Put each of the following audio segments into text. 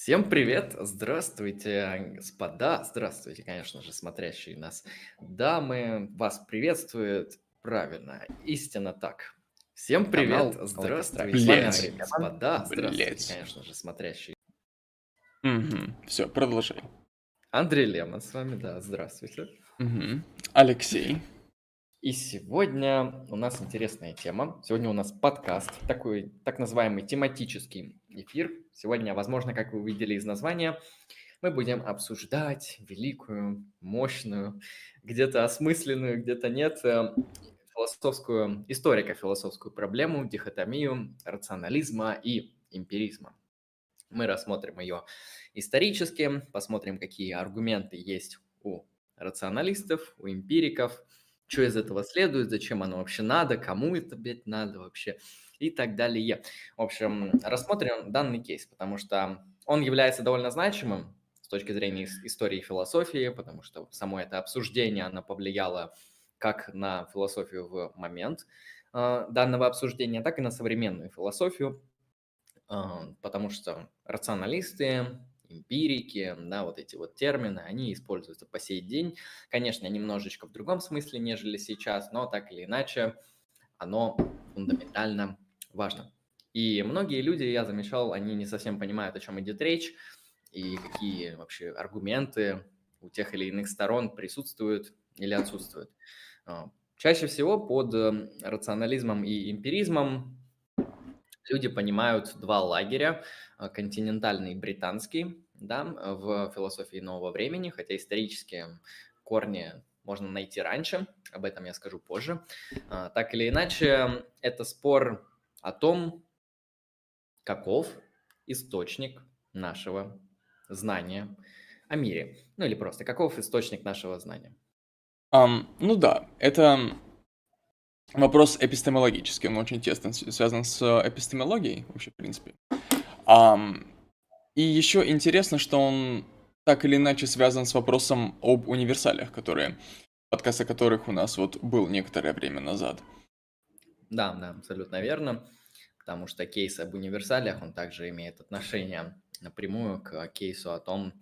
Всем привет! Здравствуйте, господа! Здравствуйте, конечно же, смотрящие нас дамы! Вас приветствует правильно, истинно так. Всем привет! Канал Здравствуйте, Андрей, господа! Здравствуйте, Блять. конечно же, смотрящие. Угу. Все, продолжай. Андрей Лемон с вами, да, здравствуйте. Мгм. Алексей. И сегодня у нас интересная тема. Сегодня у нас подкаст, такой так называемый тематический эфир. Сегодня, возможно, как вы увидели из названия, мы будем обсуждать великую, мощную, где-то осмысленную, где-то нет, э, философскую, историко-философскую проблему, дихотомию рационализма и эмпиризма. Мы рассмотрим ее исторически, посмотрим, какие аргументы есть у рационалистов, у эмпириков, что из этого следует, зачем оно вообще надо, кому это, блядь, надо вообще и так далее. В общем, рассмотрим данный кейс, потому что он является довольно значимым с точки зрения ис- истории и философии, потому что само это обсуждение, оно повлияло как на философию в момент э, данного обсуждения, так и на современную философию, а, потому что рационалисты, эмпирики, да, вот эти вот термины, они используются по сей день. Конечно, немножечко в другом смысле, нежели сейчас, но так или иначе оно фундаментально важно. И многие люди, я замечал, они не совсем понимают, о чем идет речь, и какие вообще аргументы у тех или иных сторон присутствуют или отсутствуют. А, Чаще всего под э, рационализмом и эмпиризмом люди понимают два лагеря, а, континентальный и британский, да, в философии нового времени, хотя исторические корни можно найти раньше, об этом я скажу позже. А, Так или иначе, это спор о том, каков источник нашего знания о мире. Ну или просто, каков источник нашего знания. Ам, ну да, это вопрос эпистемологический, он очень тесно связан с э, эпистемологией, вообще, в принципе. Ам, и еще интересно, что он так или иначе связан с вопросом об универсалиях, которые, подкаст о которых у нас вот был некоторое время назад. Да, да, абсолютно верно, потому что кейс об универсалиях, он также имеет отношение напрямую к кейсу о том,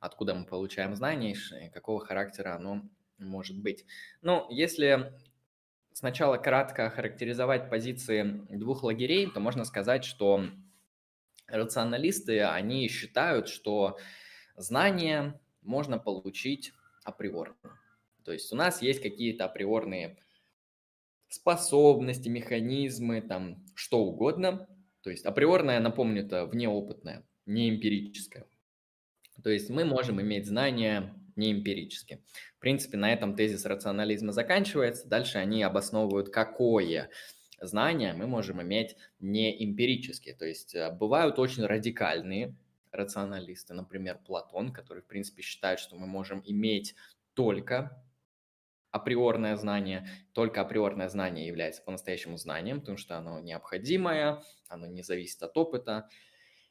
откуда мы получаем знания и какого характера оно может быть. Ну, если сначала кратко охарактеризовать позиции двух лагерей, то можно сказать, что рационалисты, они считают, что знания можно получить априорно. То есть у нас есть какие-то априорные способности, механизмы, там что угодно. То есть априорное, напомню, это внеопытное, не эмпирическое. То есть мы можем иметь знания не эмпирически. В принципе, на этом тезис рационализма заканчивается. Дальше они обосновывают, какое знание мы можем иметь не эмпирически. То есть э, бывают очень радикальные рационалисты, например, Платон, который, в принципе, считает, что мы можем иметь только априорное знание, только априорное знание является по-настоящему знанием, потому что оно необходимое, оно не зависит от опыта,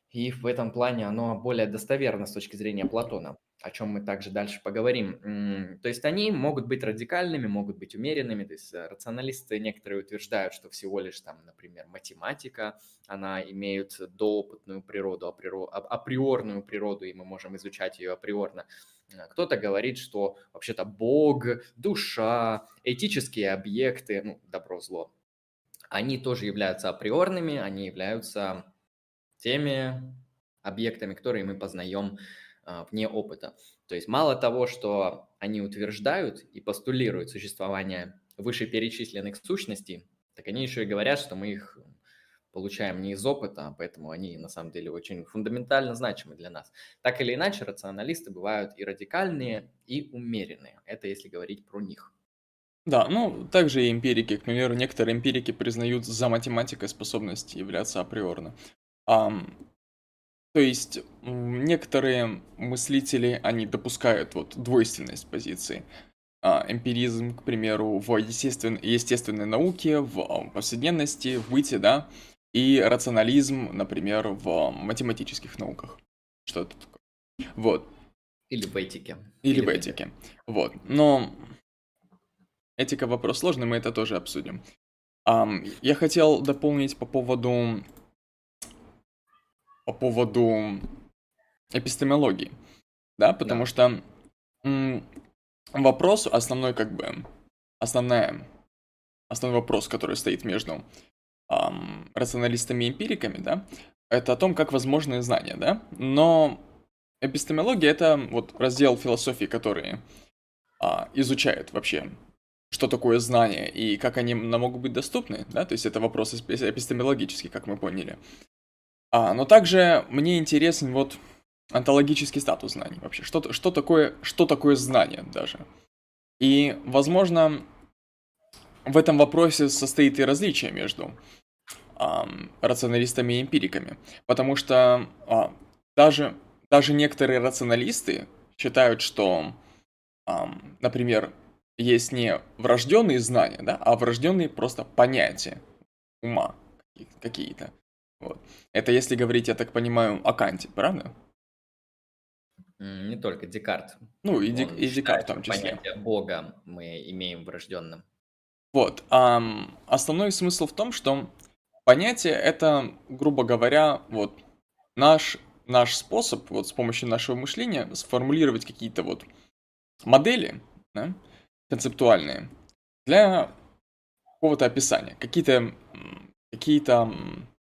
и в этом плане оно более достоверно с точки зрения Платона, о чем мы также дальше поговорим. То есть они могут быть радикальными, могут быть умеренными. То есть э, рационалисты некоторые утверждают, что всего лишь там, например, математика, она имеет доопытную природу, априорную природу, и мы можем изучать ее априорно. Э, Кто-то говорит, что вообще-то Бог, душа, этические объекты, ну, добро-зло, они тоже являются априорными, они являются теми объектами, которые мы познаем вне опыта. То есть мало того, что они утверждают и постулируют существование вышеперечисленных сущностей, так они еще и говорят, что мы их получаем не из опыта, а поэтому они на самом деле очень фундаментально значимы для нас. Так или иначе, рационалисты бывают и радикальные, и умеренные. Это если говорить про них. Да, ну, также и эмпирики. К примеру, некоторые эмпирики признают за математикой способность являться априорно. Ам, то есть, некоторые мыслители, они допускают вот двойственность позиции. А, эмпиризм, к примеру, в естествен- естественной науке, в повседневности, в быте, да, и рационализм, например, в математических науках. Что-то такое. Вот. Или в этике. Или в везде. этике. Вот. Но этика вопрос сложный, мы это тоже обсудим. Ам, я хотел дополнить по поводу по поводу эпистемологии, да, потому да. что м, вопрос основной, как бы, основная, основной вопрос, который стоит между эм, рационалистами и эмпириками, да, это о том, как возможны знания, да, но эпистемология это вот раздел философии, который а, изучает вообще, что такое знание и как они нам могут быть доступны, да, то есть это вопрос эпистемологический, как мы поняли. А, но также мне интересен вот онтологический статус знаний вообще, что, что, такое, что такое знание даже. И, возможно, в этом вопросе состоит и различие между эм, рационалистами и эмпириками, потому что э, даже, даже некоторые рационалисты считают, что, э, например, есть не врожденные знания, да, а врожденные просто понятия ума какие-то. Вот. Это если говорить, я так понимаю, о Канте, правда? Не только Декарт. Ну, и, Дек, и Декарт в том числе. Понятие Бога мы имеем врожденным. Вот. Um, основной смысл в том, что понятие это, грубо говоря, вот наш, наш способ вот с помощью нашего мышления сформулировать какие-то вот модели, да, концептуальные для какого-то описания, какие-то какие-то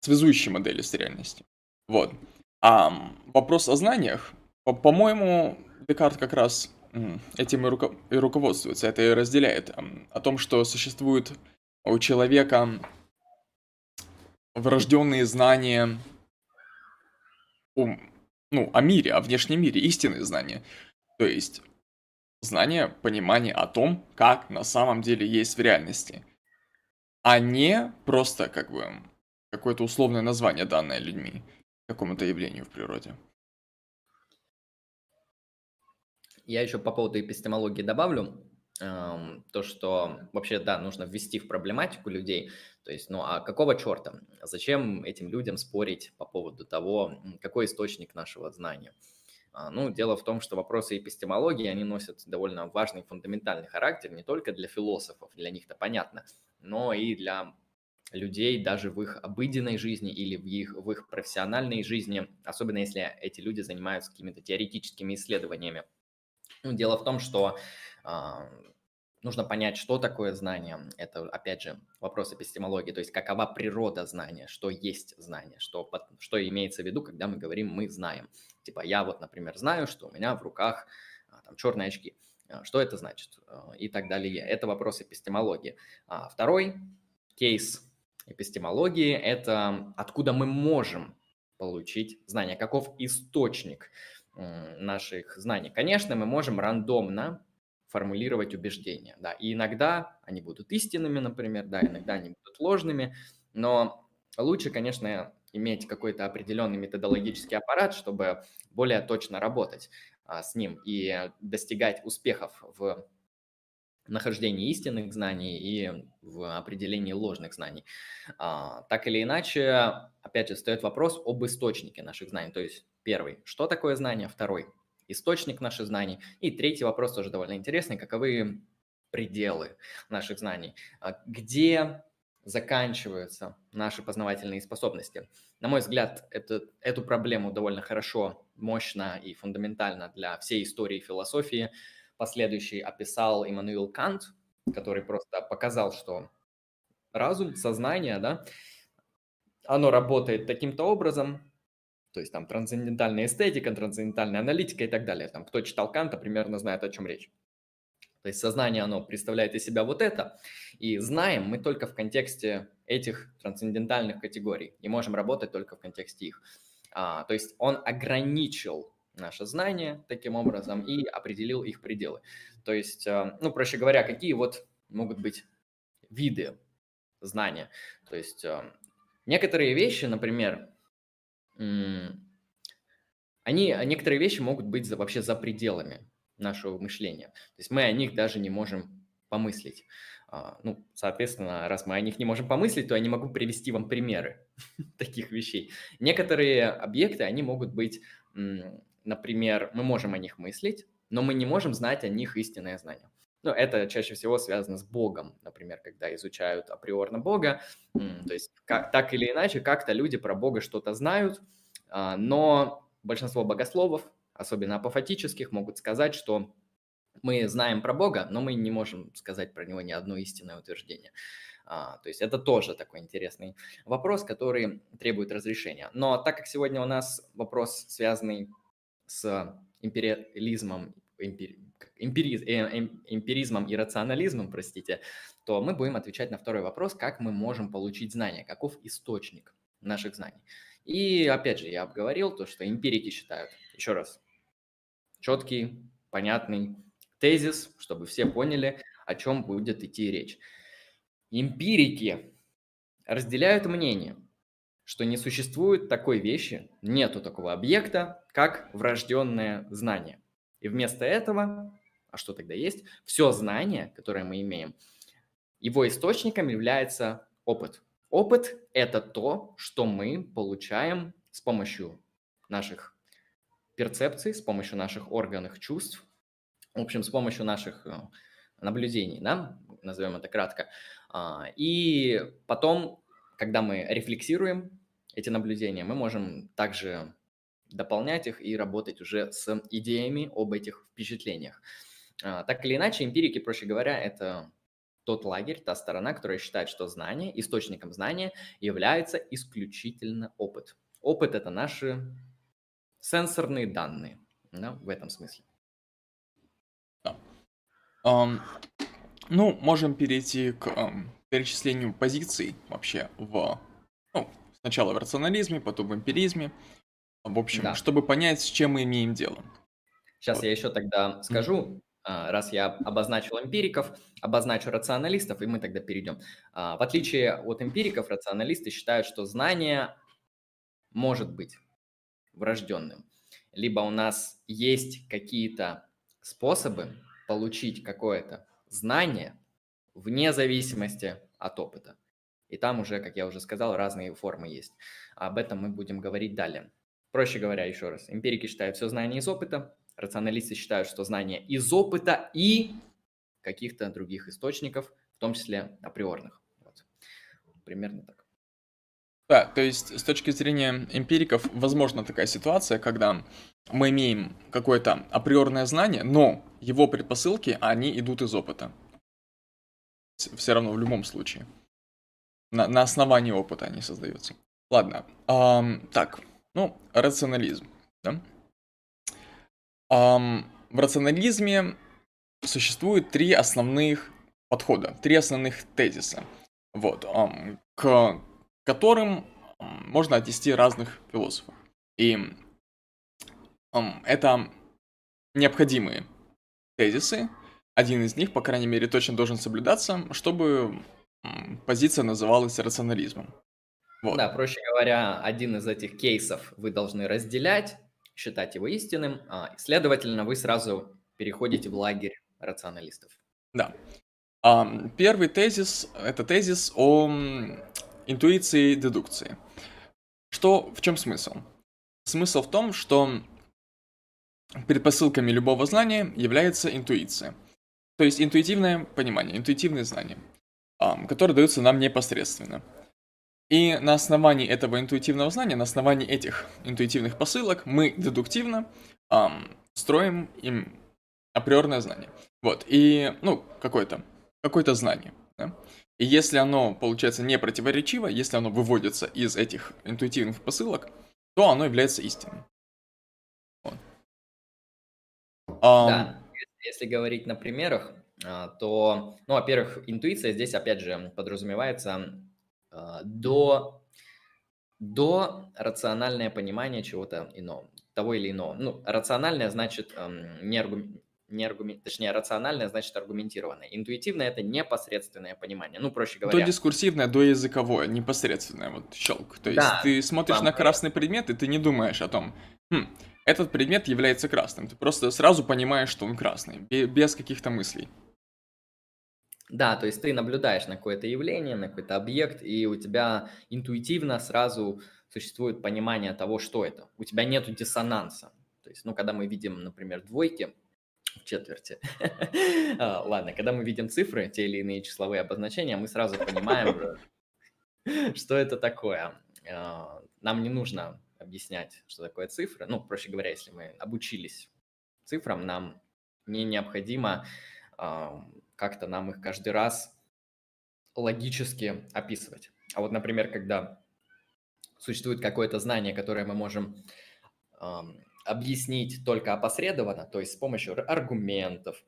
связующие модели с реальностью. Вот. А вопрос о знаниях, по-моему, Декарт как раз этим и, руко и руководствуется, это и разделяет. О том, что существует у человека врожденные знания о, ну, о мире, о внешнем мире, истинные знания. То есть знание, понимание о том, как на самом деле есть в реальности. А не просто как бы какое-то условное название, данное людьми какому-то явлению в природе. Я еще по поводу эпистемологии добавлю то, что вообще, да, нужно ввести в проблематику людей. То есть, ну а какого черта? Зачем этим людям спорить по поводу того, какой источник нашего знания? А, ну, дело в том, что вопросы эпистемологии, они носят довольно важный фундаментальный характер не только для философов, для них-то понятно, но и для людей даже в их обыденной жизни или в их, в их профессиональной жизни, особенно если эти люди занимаются какими-то теоретическими исследованиями. Ну, дело в том, что а, нужно понять, что такое знание. Это, опять же, вопрос эпистемологии, то есть какова природа знания, что есть знание, что, что имеется в виду, когда мы говорим «мы знаем». Типа я вот, например, знаю, что у меня в руках а, там, черные очки. А, что это значит? И так далее. Это вопрос эпистемологии. Второй кейс эпистемологии – это откуда мы можем получить знания, каков источник – наших знаний. Конечно, мы можем рандомно формулировать убеждения, да, и иногда они будут истинными, например, да, иногда они будут ложными, но лучше, конечно, иметь какой-то определенный методологический аппарат, чтобы более точно работать а, с ним и достигать успехов в нахождении истинных знаний и в определении ложных знаний. А, так или иначе, опять же, встает вопрос об источнике наших знаний, то есть Первый, что такое знание? Второй, источник наших знаний. И третий вопрос тоже довольно интересный, каковы пределы наших знаний, а где заканчиваются наши познавательные способности. На мой взгляд, это, эту проблему довольно хорошо, мощно и фундаментально для всей истории философии последующий описал Иммануил Кант, который просто показал, что разум, сознание, да, оно работает таким-то образом, то есть там трансцендентальная эстетика, трансцендентальная аналитика и так далее. Там, кто читал Канта, примерно знает, о чем речь. То есть сознание, оно представляет из себя вот это, и знаем мы только в контексте этих трансцендентальных категорий, и можем работать только в контексте их. А, то есть он ограничил наше знание таким образом и определил их пределы. То есть, а, ну, проще говоря, какие вот могут быть виды знания. То есть а, некоторые вещи, например, они, а, некоторые вещи могут быть вообще за пределами нашего мышления. То есть мы о них даже не можем помыслить. А, ну, соответственно, раз мы о них не можем помыслить, то я не могу привести вам примеры таких вещей. Некоторые объекты, они могут быть, например, мы можем о них мыслить, но мы не можем знать о них истинное знание. Ну, это чаще всего связано с Богом, например, когда изучают априорно Бога. То есть как, так или иначе, как-то люди про Бога что-то знают, а, но большинство богословов, особенно апофатических, могут сказать, что мы знаем про Бога, но мы не можем сказать про него ни одно истинное утверждение. А, то есть это тоже такой интересный вопрос, который требует разрешения. Но так как сегодня у нас вопрос, связанный с империализмом, эмпири, эмпириз, э, эм, эмпиризмом и рационализмом, простите, то мы будем отвечать на второй вопрос, как мы можем получить знания, каков источник наших знаний. И опять же, я обговорил то, что эмпирики считают, еще раз, четкий, понятный тезис, чтобы все поняли, о чем будет идти речь. Эмпирики разделяют мнение, что не существует такой вещи, нету такого объекта, как врожденное знание. И вместо этого, а что тогда есть? Все знание, которое мы имеем, его источником является опыт. Опыт – это то, что мы получаем с помощью наших перцепций, с помощью наших органов чувств, в общем, с помощью наших э, наблюдений, да, назовем это кратко. А, и потом, когда мы рефлексируем эти наблюдения, мы можем также дополнять их и работать уже с идеями об этих впечатлениях. А, так или иначе, эмпирики, проще говоря, это тот лагерь, та сторона, которая считает, что знание, источником знания является исключительно опыт. Опыт – это наши сенсорные данные, да, в этом смысле. Да. Um, ну, можем перейти к um, перечислению позиций вообще в, ну, сначала в рационализме, потом в эмпиризме, в общем, да. чтобы понять, с чем мы имеем дело. Сейчас вот. я еще тогда скажу, а, раз я обозначил эмпириков, обозначу рационалистов, и мы тогда перейдем. А, в отличие от эмпириков, рационалисты считают, что знание может быть врожденным. Либо у нас есть какие-то способы получить какое-то знание вне зависимости от опыта. И там уже, как я уже сказал, разные формы есть. Об этом мы будем говорить далее. Проще говоря, еще раз, эмпирики считают все знание из опыта, Рационалисты считают, что знание из опыта и каких-то других источников, в том числе априорных. Вот. Примерно так. Да, то есть с точки зрения эмпириков возможна такая ситуация, когда мы имеем какое-то априорное знание, но его предпосылки, они идут из опыта. Все равно в любом случае. На, на основании опыта они создаются. Ладно. Эм, так, ну, рационализм. Да? в рационализме существует три основных подхода, три основных тезиса, вот, к которым можно отнести разных философов. И это необходимые тезисы. Один из них, по крайней мере, точно должен соблюдаться, чтобы позиция называлась рационализмом. Вот. Да, проще говоря, один из этих кейсов вы должны разделять, считать его истинным, а, следовательно, вы сразу переходите в лагерь рационалистов. Да. Первый тезис – это тезис о интуиции и дедукции. Что, в чем смысл? Смысл в том, что предпосылками любого знания является интуиция. То есть интуитивное понимание, интуитивные знания, которые даются нам непосредственно. И на основании этого интуитивного знания, на основании этих интуитивных посылок мы дедуктивно строим им априорное знание. Вот, и, ну, какое-то, какое-то знание. Да? И если оно, получается, не противоречиво, если оно выводится из этих интуитивных посылок, то оно является истинным. Вот. Um, да, если говорить на примерах, а, то, ну, во-первых, интуиция здесь, опять же, подразумевается а, до, до рациональное понимание чего-то иного, того или иного. Ну, рациональное значит не, аргум, не аргумент, точнее, рациональное значит аргументированное. Интуитивное – это непосредственное понимание. Ну, проще говоря. До дискурсивное, до языковое, непосредственное, вот щелк. То есть да, ты смотришь на красный предмет, и ты не думаешь о том, хм, этот предмет является красным. Ты просто сразу понимаешь, что он красный, без каких-то мыслей. Да, то есть ты наблюдаешь на какое-то явление, на какой-то объект, и у тебя интуитивно сразу существует понимание того, что это. У тебя нет диссонанса. То есть, ну, когда мы видим, например, двойки в четверти, а, ладно, когда мы видим цифры, те или иные числовые обозначения, мы сразу понимаем, что это такое. А, нам не нужно объяснять, что такое цифра. Ну, проще говоря, если мы обучились цифрам, нам не необходимо э, как-то нам их каждый раз логически описывать. А вот, например, когда существует какое-то знание, которое мы можем э, объяснить только опосредованно, то есть с помощью аргументов,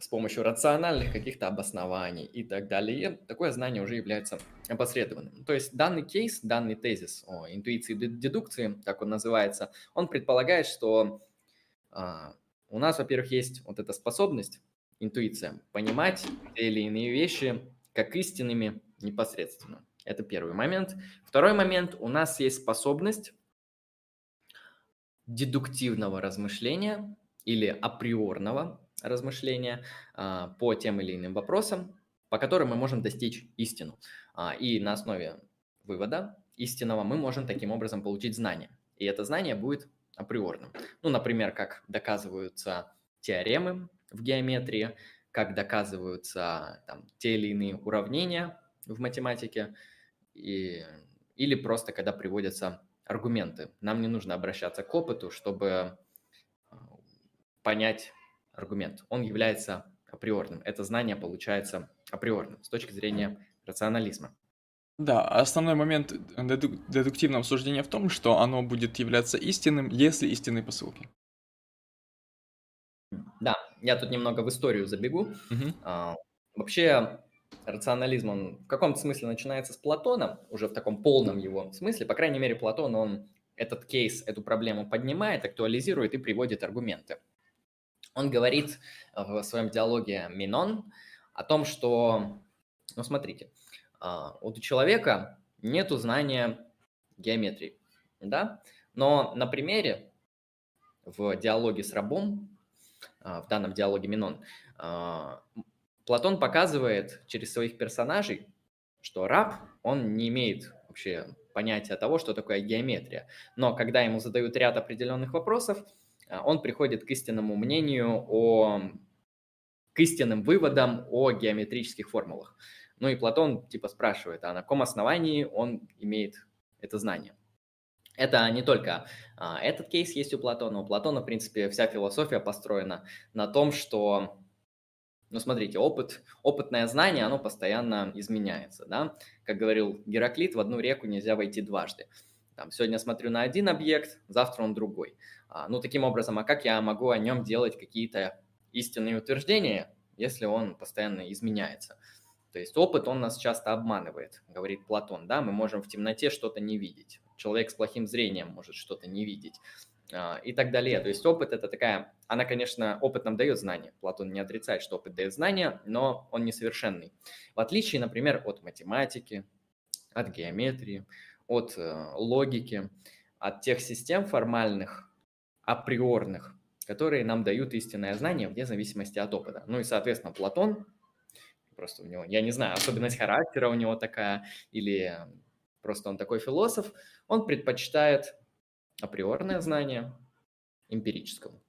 с помощью рациональных каких-то обоснований и так далее, такое знание уже является опосредованным. То есть данный кейс, данный тезис о интуиции дедукции, так он называется, он предполагает, что а, у нас, во-первых, есть вот эта способность, интуиция, понимать те или иные вещи как истинными непосредственно. Это первый момент. Второй момент, у нас есть способность дедуктивного размышления или априорного размышления а, по тем или иным вопросам, по которым мы можем достичь истину. А, и на основе вывода истинного мы можем таким образом получить знание. И это знание будет априорным. Ну, например, как доказываются теоремы в геометрии, как доказываются там, те или иные уравнения в математике, и, или просто когда приводятся аргументы. Нам не нужно обращаться к опыту, чтобы а, понять аргумент. Он является априорным. Это знание получается априорным с точки зрения рационализма. Да, основной момент дедуктивного суждения в том, что оно будет являться истинным, если истинной посылки. Да, я тут немного в историю забегу. Угу. А, вообще, рационализм, он в каком-то смысле начинается с Платона, уже в таком полном его смысле. По крайней мере, Платон, он этот кейс, эту проблему поднимает, актуализирует и приводит аргументы. Он говорит в своем диалоге Минон о том, что, ну смотрите, а, вот у человека нету знания геометрии, да, но на примере в диалоге с рабом, а, в данном диалоге Минон, а, Платон показывает через своих персонажей, что раб, он не имеет вообще понятия того, что такое геометрия. Но когда ему задают ряд определенных вопросов, он приходит к истинному мнению о к истинным выводам о геометрических формулах. Ну и Платон типа спрашивает, а на каком основании он имеет это знание. Это не только а, этот кейс есть у Платона. У Платона, в принципе, вся философия построена на том, что, ну смотрите, опыт, опытное знание, оно постоянно изменяется. Да? Как говорил Гераклит, в одну реку нельзя войти дважды. Там, сегодня смотрю на один объект, завтра он другой. А, ну, таким образом, а как я могу о нем делать какие-то истинные утверждения, если он постоянно изменяется? То есть опыт, он нас часто обманывает, говорит Платон, да, мы можем в темноте что-то не видеть. Человек с плохим зрением может что-то не видеть а, и так далее. То есть опыт это такая, она, конечно, опыт нам дает знания. Платон не отрицает, что опыт дает знания, но он несовершенный. В отличие, например, от математики, от геометрии, от э, логики, от тех систем формальных, априорных, которые нам дают истинное знание вне зависимости от опыта. Ну и, соответственно, Платон просто у него, я не знаю, особенность характера у него такая, или просто он такой философ, он предпочитает априорное знание эмпирическому.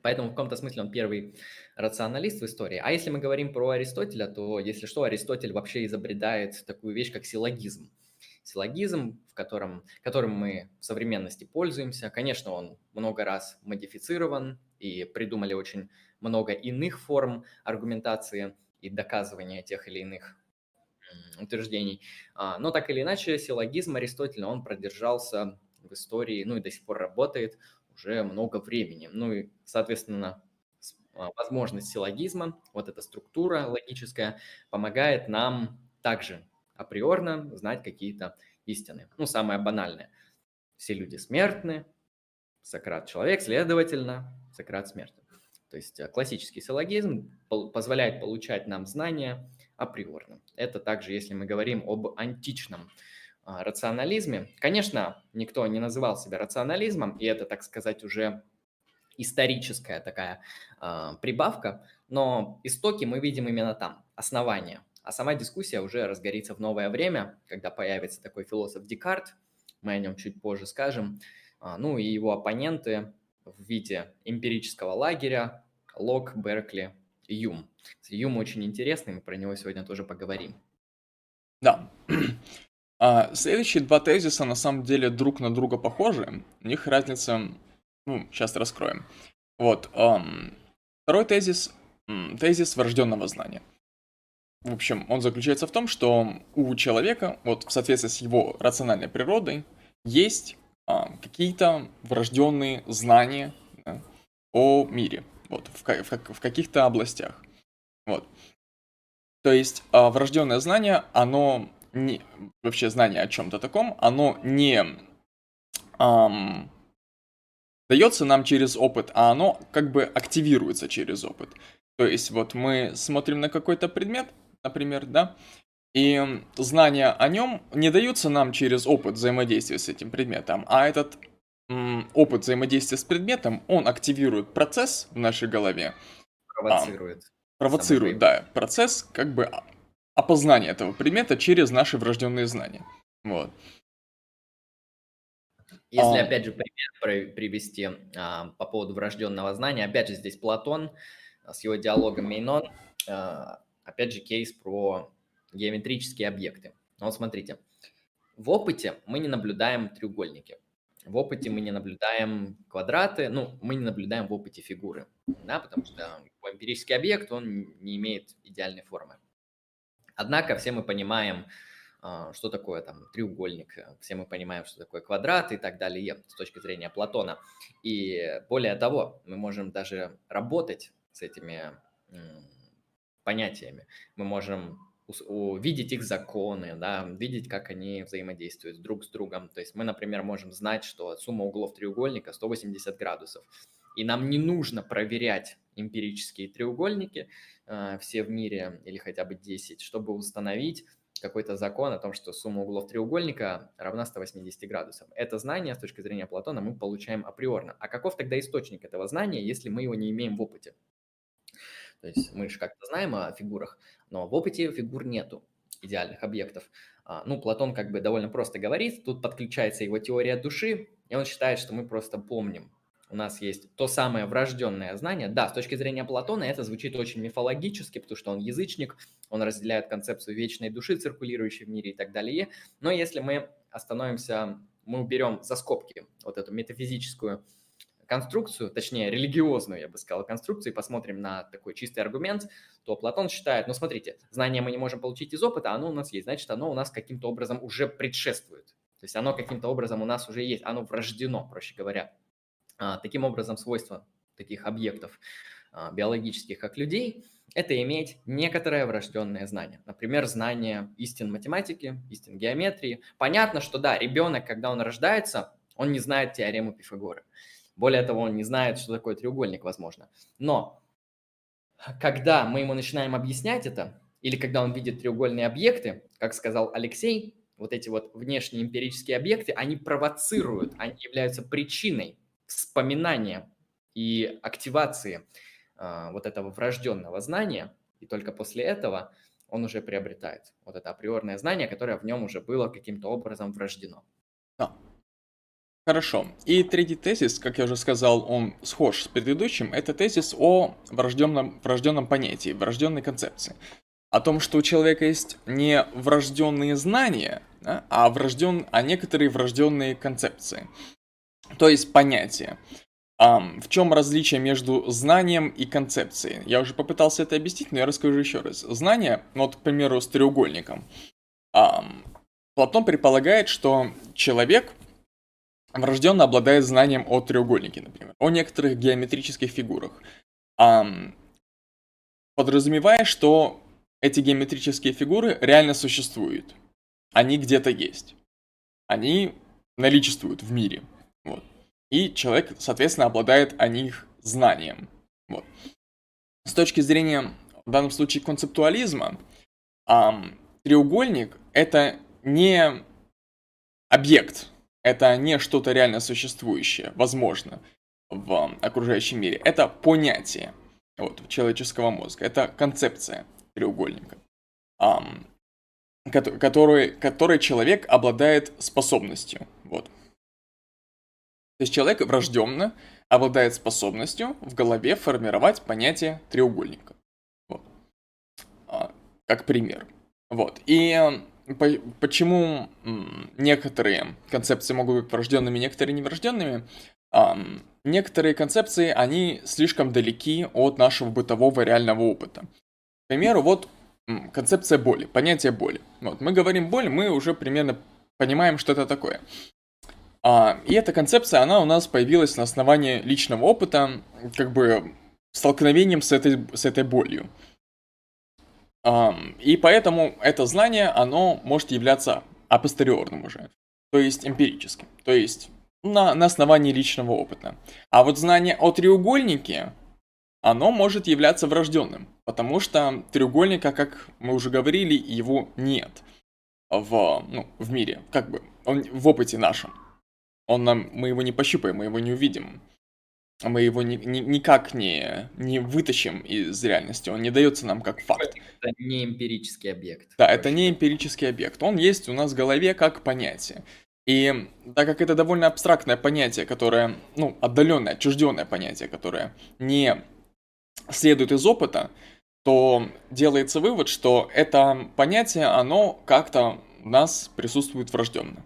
Поэтому в каком-то смысле он первый рационалист в истории. А если мы говорим про Аристотеля, то, если что, Аристотель вообще изобретает такую вещь, как силлогизм. Силлогизм, в котором, которым мы в современности пользуемся. Конечно, он много раз модифицирован и придумали очень много иных форм аргументации – и доказывания тех или иных утверждений. А, но так или иначе, силлогизм Аристотеля, он продержался в истории, ну и до сих пор работает уже много времени. Ну и, соответственно, а, возможность силлогизма, вот эта структура логическая, помогает нам также априорно знать какие-то истины. Ну, самое банальное. Все люди смертны, Сократ человек, следовательно, Сократ смертен. То есть э, классический силлогизм позволяет получать нам знания априорно. Это также, если мы говорим об античном а, рационализме. Конечно, никто не называл себя рационализмом, и это, так сказать, уже историческая такая э, прибавка, но истоки мы видим именно там, основания. А сама дискуссия уже разгорится в новое время, когда появится такой философ Декарт, мы о нем чуть позже скажем, а, ну и его оппоненты в виде эмпирического лагеря Лок, Беркли, Юм. Юм очень интересный, мы про него сегодня тоже поговорим. Да. А следующие два тезиса на самом деле друг на друга похожи. У них разница, ну, сейчас раскроем. Вот. Второй тезис, тезис врожденного знания. В общем, он заключается в том, что у человека, вот в соответствии с его рациональной природой, есть а, какие-то врожденные знания да, о мире, вот, в, в, в каких-то областях. Вот. То есть а, врожденное знание, оно не, вообще знание о чем-то таком, оно не ам, дается нам через опыт, а оно как бы активируется через опыт. То есть вот мы смотрим на какой-то предмет, например, да, и знания о нем не даются нам через опыт взаимодействия с этим предметом, а этот опыт взаимодействия с предметом, он активирует процесс в нашей голове. Провоцирует. А, провоцирует, да, процесс как бы опознания этого предмета через наши врожденные знания. Вот. Если, а... опять же, пример привести а, по поводу врожденного знания, опять же, здесь Платон а, с его диалогом Мейнон, а, опять же, кейс про геометрические объекты. Ну, вот смотрите, в опыте мы не наблюдаем треугольники, в опыте мы не наблюдаем квадраты, ну, мы не наблюдаем в опыте фигуры, да, потому что эмпирический объект, он не имеет идеальной формы. Однако все мы понимаем, а, что такое там треугольник, все мы понимаем, что такое квадрат и так далее с точки зрения Платона. И более того, мы можем даже работать с этими понятиями. Мы можем увидеть их законы, да, видеть, как они взаимодействуют друг с другом. То есть мы, например, можем знать, что сумма углов треугольника 180 градусов. И нам не нужно проверять эмпирические треугольники, э, все в мире или хотя бы 10, чтобы установить какой-то закон о том, что сумма углов треугольника равна 180 градусам. Это знание с точки зрения Платона мы получаем априорно. А каков тогда источник этого знания, если мы его не имеем в опыте? То есть мы же как-то знаем о фигурах, но в опыте фигур нету идеальных объектов. А, ну, Платон как бы довольно просто говорит, тут подключается его теория души, и он считает, что мы просто помним. У нас есть то самое врожденное знание. Да, с точки зрения Платона это звучит очень мифологически, потому что он язычник, он разделяет концепцию вечной души, циркулирующей в мире и так далее. Но если мы остановимся, мы уберем за скобки вот эту метафизическую конструкцию, точнее, религиозную, я бы сказал, конструкцию, и посмотрим на такой чистый аргумент, то Платон считает, ну, смотрите, знание мы не можем получить из опыта, оно у нас есть, значит, оно у нас каким-то образом уже предшествует. То есть оно каким-то образом у нас уже есть, оно врождено, проще говоря. А, таким образом, свойства таких объектов а, биологических, как людей, это иметь некоторое врожденное знание. Например, знание истин математики, истин геометрии. Понятно, что да, ребенок, когда он рождается, он не знает теорему Пифагора. Более того, он не знает, что такое треугольник, возможно. Но когда мы ему начинаем объяснять это, или когда он видит треугольные объекты, как сказал Алексей, вот эти вот внешние эмпирические объекты, они провоцируют, они являются причиной вспоминания и активации э, вот этого врожденного знания, и только после этого он уже приобретает вот это априорное знание, которое в нем уже было каким-то образом врождено. Да. Хорошо. И третий тезис, как я уже сказал, он схож с предыдущим, это тезис о врожденном, врожденном понятии, врожденной концепции. О том, что у человека есть не врожденные знания, да, а, врожден, а некоторые врожденные концепции. То есть понятия. Um, в чем различие между знанием и концепцией? Я уже попытался это объяснить, но я расскажу еще раз. Знание, ну вот, к примеру, с треугольником. Um, Платон предполагает, что человек врожденно обладает знанием о треугольнике, например, о некоторых геометрических фигурах, подразумевая, что эти геометрические фигуры реально существуют. Они где-то есть. Они наличествуют в мире. Вот. И человек, соответственно, обладает о них знанием. Вот. С точки зрения, в данном случае, концептуализма, эм, треугольник — это не объект, это не что-то реально существующее, возможно, в окружающем мире. Это понятие вот, человеческого мозга, это концепция треугольника, эм, который, который человек обладает способностью. Вот. То есть человек врожденно обладает способностью в голове формировать понятие треугольника. Вот. А, как пример. Вот. И почему некоторые концепции могут быть врожденными, некоторые неврожденными? Некоторые концепции, они слишком далеки от нашего бытового реального опыта. К примеру, вот концепция боли, понятие боли. Вот, мы говорим боль, мы уже примерно понимаем, что это такое. А, и эта концепция, она у нас появилась на основании личного опыта, как бы столкновением с этой, с этой болью. И поэтому это знание, оно может являться апостериорным уже, то есть эмпирическим, то есть на, на основании личного опыта. А вот знание о треугольнике, оно может являться врожденным, потому что треугольника, как мы уже говорили, его нет в, ну, в мире, как бы, он в опыте нашем. Он нам, мы его не пощупаем, мы его не увидим. Мы его ни, ни, никак не, не вытащим из реальности, он не дается нам как факт. Это не эмпирический объект. Да, это не эмпирический объект. Он есть у нас в голове как понятие. И так как это довольно абстрактное понятие, которое, ну, отдаленное, отчужденное понятие, которое не следует из опыта, то делается вывод, что это понятие, оно как-то у нас присутствует врожденно.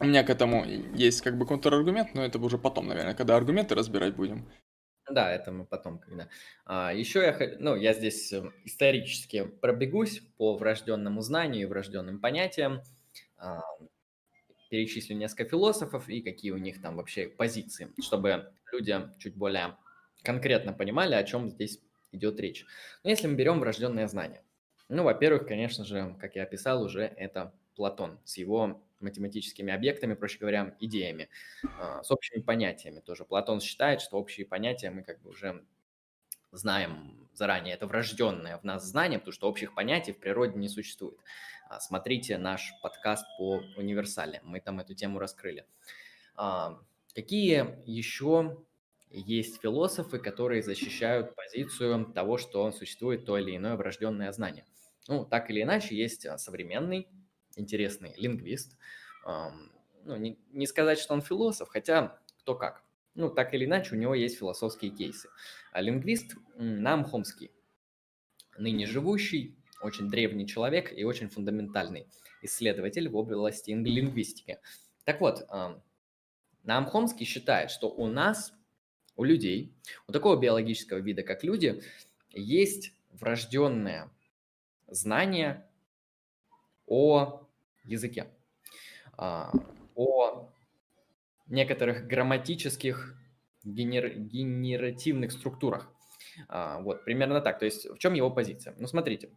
У меня к этому есть как бы контраргумент, но это уже потом, наверное, когда аргументы разбирать будем. Да, это мы потом, когда. А, еще я, ну, я здесь э, исторически пробегусь по врожденному знанию и врожденным понятиям. А, перечислю несколько философов и какие у них там вообще позиции, чтобы люди чуть более конкретно понимали, о чем здесь идет речь. Но если мы берем врожденное знание, ну, во-первых, конечно же, как я описал уже, это Платон с его математическими объектами, проще говоря, идеями, а, с общими понятиями тоже. Платон считает, что общие понятия мы как бы уже знаем заранее, это врожденное в нас знание, потому что общих понятий в природе не существует. А, смотрите наш подкаст по универсале, мы там эту тему раскрыли. А, какие еще есть философы, которые защищают позицию того, что существует то или иное врожденное знание? Ну, так или иначе, есть современный интересный лингвист. Ну, не, не сказать, что он философ, хотя кто как. Ну, так или иначе, у него есть философские кейсы. А лингвист Нам Хомский, ныне живущий, очень древний человек и очень фундаментальный исследователь в области лингвистики. Так вот, Нам Хомский считает, что у нас, у людей, у такого биологического вида, как люди, есть врожденное знание о языке, а, о некоторых грамматических генер... генеративных структурах. А, вот, примерно так. То есть в чем его позиция? Ну, смотрите,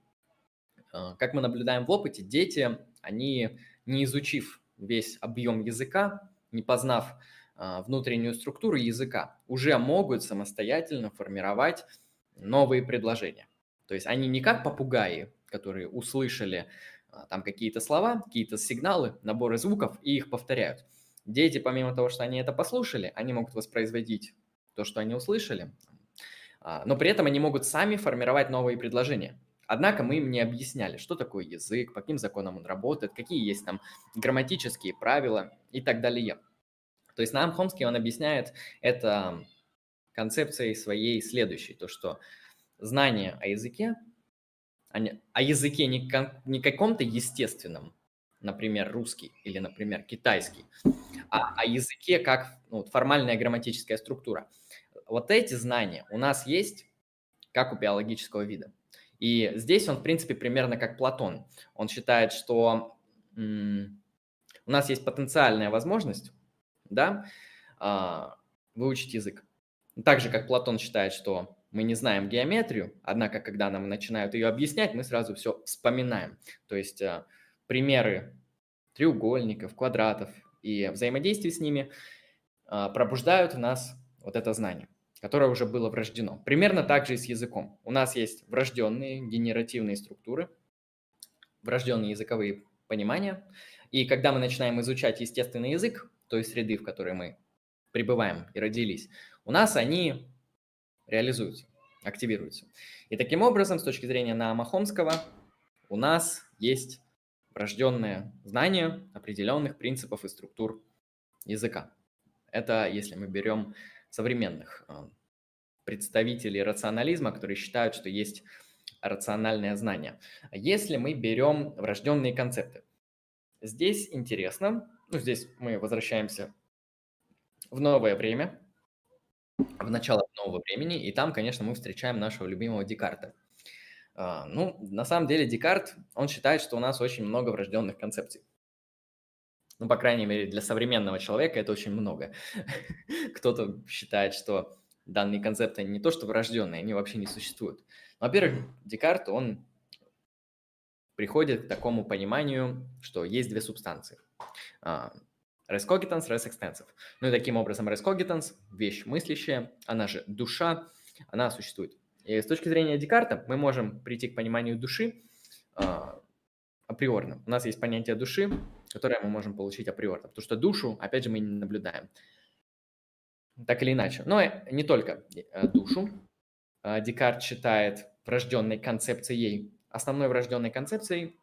а, как мы наблюдаем в опыте, дети, они, не изучив весь объем языка, не познав внутреннюю структуру языка, уже могут самостоятельно формировать новые предложения. То есть они не как попугаи, которые услышали там какие-то слова, какие-то сигналы, наборы звуков и их повторяют. Дети, помимо того, что они это послушали, они могут воспроизводить то, что они услышали, а, но при этом они могут сами формировать новые предложения. Однако мы им не объясняли, что такое язык, по каким законам он работает, какие есть там грамматические правила и так далее. То есть нам Хомский, он объясняет это концепцией своей следующей, то что знание о языке о, о языке не, не каком-то естественном, например, русский или, например, китайский, а о языке как ну, формальная грамматическая структура. Вот эти знания у нас есть, как у биологического вида. И здесь он, в принципе, примерно как Платон. Он считает, что м- у нас есть потенциальная возможность да, а, выучить язык. Так же, как Платон считает, что мы не знаем геометрию, однако, когда нам начинают ее объяснять, мы сразу все вспоминаем. То есть э, примеры треугольников, квадратов и взаимодействий с ними э, пробуждают в нас вот это знание, которое уже было врождено. Примерно так же и с языком. У нас есть врожденные генеративные структуры, врожденные языковые понимания, и когда мы начинаем изучать естественный язык той среды, в которой мы пребываем и родились, у нас они реализуются, активируются. И таким образом, с точки зрения Наама Хомского, у нас есть врожденное знание определенных принципов и структур языка. Это если мы берем современных э, представителей рационализма, которые считают, что есть рациональное знание. Если мы берем врожденные концепты, здесь интересно, ну, здесь мы возвращаемся в новое время, в начало нового времени, и там, конечно, мы встречаем нашего любимого Декарта. А, ну, на самом деле Декарт, он считает, что у нас очень много врожденных концепций. Ну, по крайней мере, для современного человека это очень много. Кто-то считает, что данные концепты не то что врожденные, они вообще не существуют. Во-первых, Декарт, он приходит к такому пониманию, что есть две субстанции. А, res. Ну и таким образом res cogitans, вещь мыслящая, она же душа, она существует. И с точки зрения Декарта мы можем прийти к пониманию души а, априорно. У нас есть понятие души, которое мы можем получить априорно, потому что душу, опять же, мы не наблюдаем. Так или иначе. Но не только э, душу. А, Декарт считает врожденной концепцией, основной врожденной концепцией,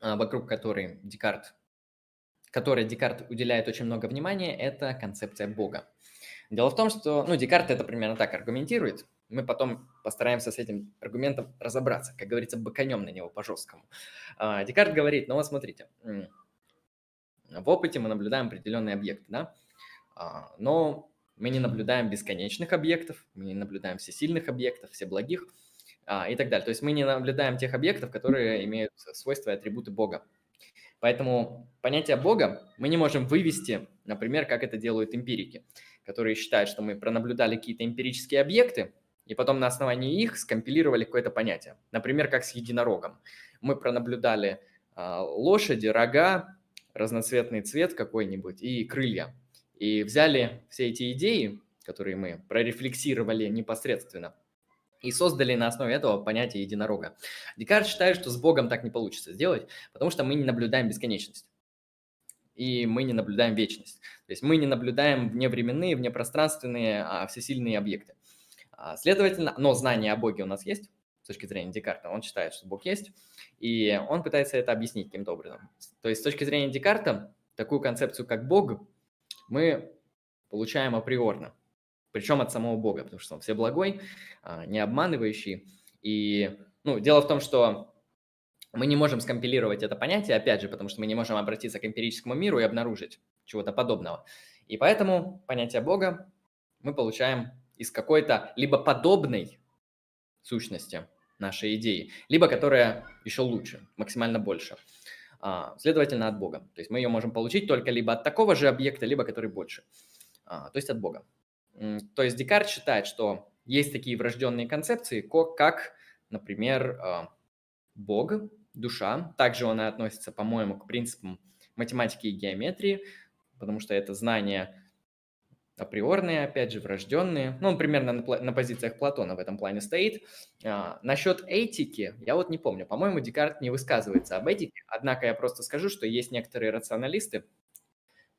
а, вокруг которой Декарт, которой Декарт уделяет очень много внимания, это концепция Бога. Дело в том, что, ну, Декарт это примерно так аргументирует, мы потом постараемся с этим аргументом разобраться, как говорится, быканем на него по-жесткому. А, Декарт говорит, ну вот смотрите, в опыте мы наблюдаем определенные объекты, да, но мы не наблюдаем бесконечных объектов, мы не наблюдаем всесильных объектов, всеблагих а, и так далее. То есть мы не наблюдаем тех объектов, которые имеют свойства и атрибуты Бога. Поэтому понятие Бога мы не можем вывести, например, как это делают эмпирики, которые считают, что мы пронаблюдали какие-то эмпирические объекты, и потом на основании их скомпилировали какое-то понятие. Например, как с единорогом. Мы пронаблюдали э, лошади, рога, разноцветный цвет какой-нибудь и крылья. И взяли все эти идеи, которые мы прорефлексировали непосредственно, и создали на основе этого понятие единорога. Декарт считает, что с Богом так не получится сделать, потому что мы не наблюдаем бесконечность. И мы не наблюдаем вечность. То есть мы не наблюдаем вневременные, внепространственные, а всесильные объекты. А, следовательно, но знание о Боге у нас есть, с точки зрения Декарта. Он считает, что Бог есть, и он пытается это объяснить каким-то образом. То есть с точки зрения Декарта, такую концепцию, как Бог, мы получаем априорно, причем от самого Бога, потому что он все благой, а, не обманывающий. И ну, дело в том, что мы не можем скомпилировать это понятие, опять же, потому что мы не можем обратиться к эмпирическому миру и обнаружить чего-то подобного. И поэтому понятие Бога мы получаем из какой-то либо подобной сущности нашей идеи, либо которая еще лучше, максимально больше. А, следовательно, от Бога. То есть мы ее можем получить только либо от такого же объекта, либо который больше. А, то есть от Бога. То есть Декарт считает, что есть такие врожденные концепции, как, например, а, Бог, душа. Также он относится, по-моему, к принципам математики и геометрии, потому что это знание априорные, опять же, врожденные. Ну, он примерно на, на позициях Платона в этом плане стоит. А, насчет этики, я вот не помню. По-моему, Декарт не высказывается об этике. Однако я просто скажу, что есть некоторые рационалисты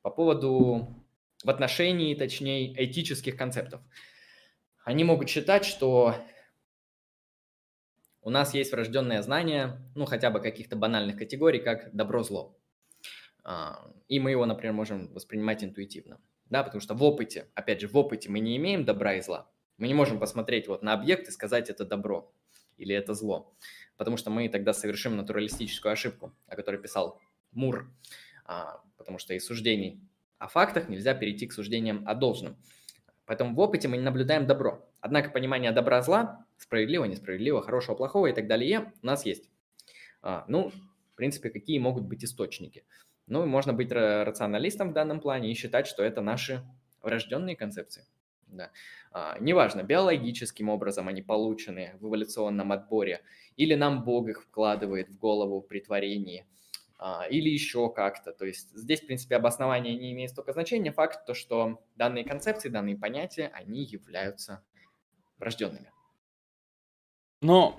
по поводу, в отношении, точнее, этических концептов. Они могут считать, что у нас есть врожденное знание, ну, хотя бы каких-то банальных категорий, как добро-зло. А, и мы его, например, можем воспринимать интуитивно да, потому что в опыте, опять же, в опыте мы не имеем добра и зла. Мы не можем посмотреть вот на объект и сказать, это добро или это зло, потому что мы тогда совершим натуралистическую ошибку, о которой писал Мур, а, потому что из суждений о фактах нельзя перейти к суждениям о должном. Поэтому в опыте мы не наблюдаем добро. Однако понимание добра-зла, справедливо, несправедливо, хорошего, плохого и так далее у нас есть. А, ну, в принципе, какие могут быть источники – ну, можно быть рационалистом в данном плане и считать, что это наши врожденные концепции. Да. А, неважно, биологическим образом они получены в эволюционном отборе, или нам Бог их вкладывает в голову при творении, или еще как-то. То есть здесь, в принципе, обоснование не имеет столько значения. Факт то, что данные концепции, данные понятия, они являются врожденными. Но,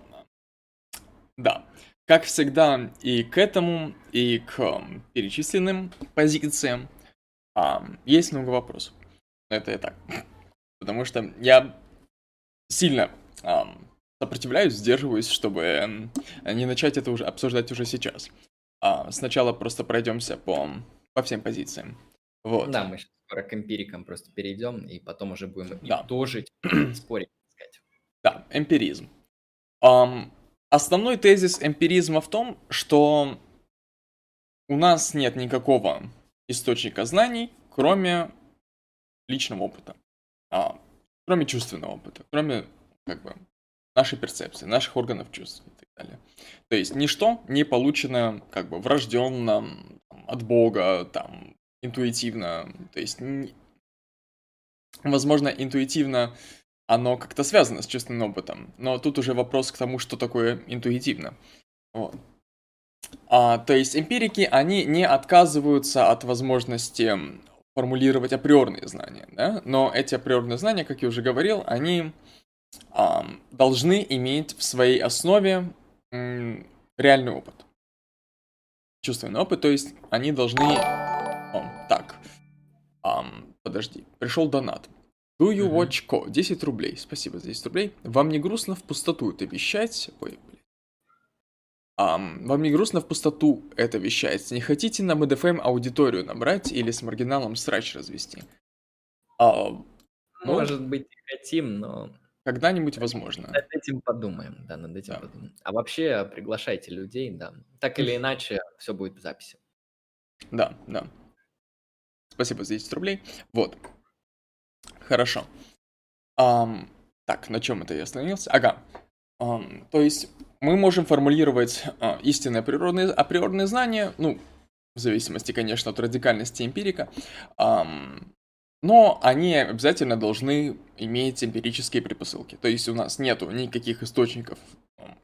да, как всегда, и к этому, и к перечисленным позициям а, есть много вопросов. Это и так. Потому что я сильно а, сопротивляюсь, сдерживаюсь, чтобы не начать это уже обсуждать уже сейчас. А, сначала просто пройдемся по, по всем позициям. Вот. Да, мы сейчас скоро к эмпирикам просто перейдем, и потом уже будем да. итожить, спорить, сказать. Да, эмпиризм. Um, основной тезис эмпиризма в том, что у нас нет никакого источника знаний, кроме личного опыта, а, кроме чувственного опыта, кроме как бы нашей перцепции, наших органов чувств и так далее. То есть ничто не получено как бы врожденно от Бога, там, интуитивно, то есть возможно, интуитивно оно как-то связано с чувственным опытом, но тут уже вопрос к тому, что такое интуитивно. Вот. А, то есть эмпирики, они не отказываются от возможности формулировать априорные знания, да? но эти априорные знания, как я уже говорил, они должны иметь в своей основе реальный опыт. Чувственный опыт, то есть они должны... О, так, а, подожди, пришел донат. Do you watch co? 10 рублей. Спасибо за 10 рублей. Вам не грустно в пустоту это вещать? Ой, блин. Um, вам не грустно в пустоту это вещать? Не хотите на МДФМ аудиторию набрать или с маргиналом срач развести? Uh, Может быть, хотим, но... Когда-нибудь возможно. Над этим подумаем, да, над этим да. подумаем. А вообще приглашайте людей, да. Так или иначе, все будет в записи. Да, да. Спасибо за 10 рублей. Вот. Хорошо. Um, так, на чем это я остановился? Ага. Um, то есть мы можем формулировать uh, истинные априорные, априорные знания, ну, в зависимости, конечно, от радикальности эмпирика, um, но они обязательно должны иметь эмпирические предпосылки. То есть у нас нету никаких источников,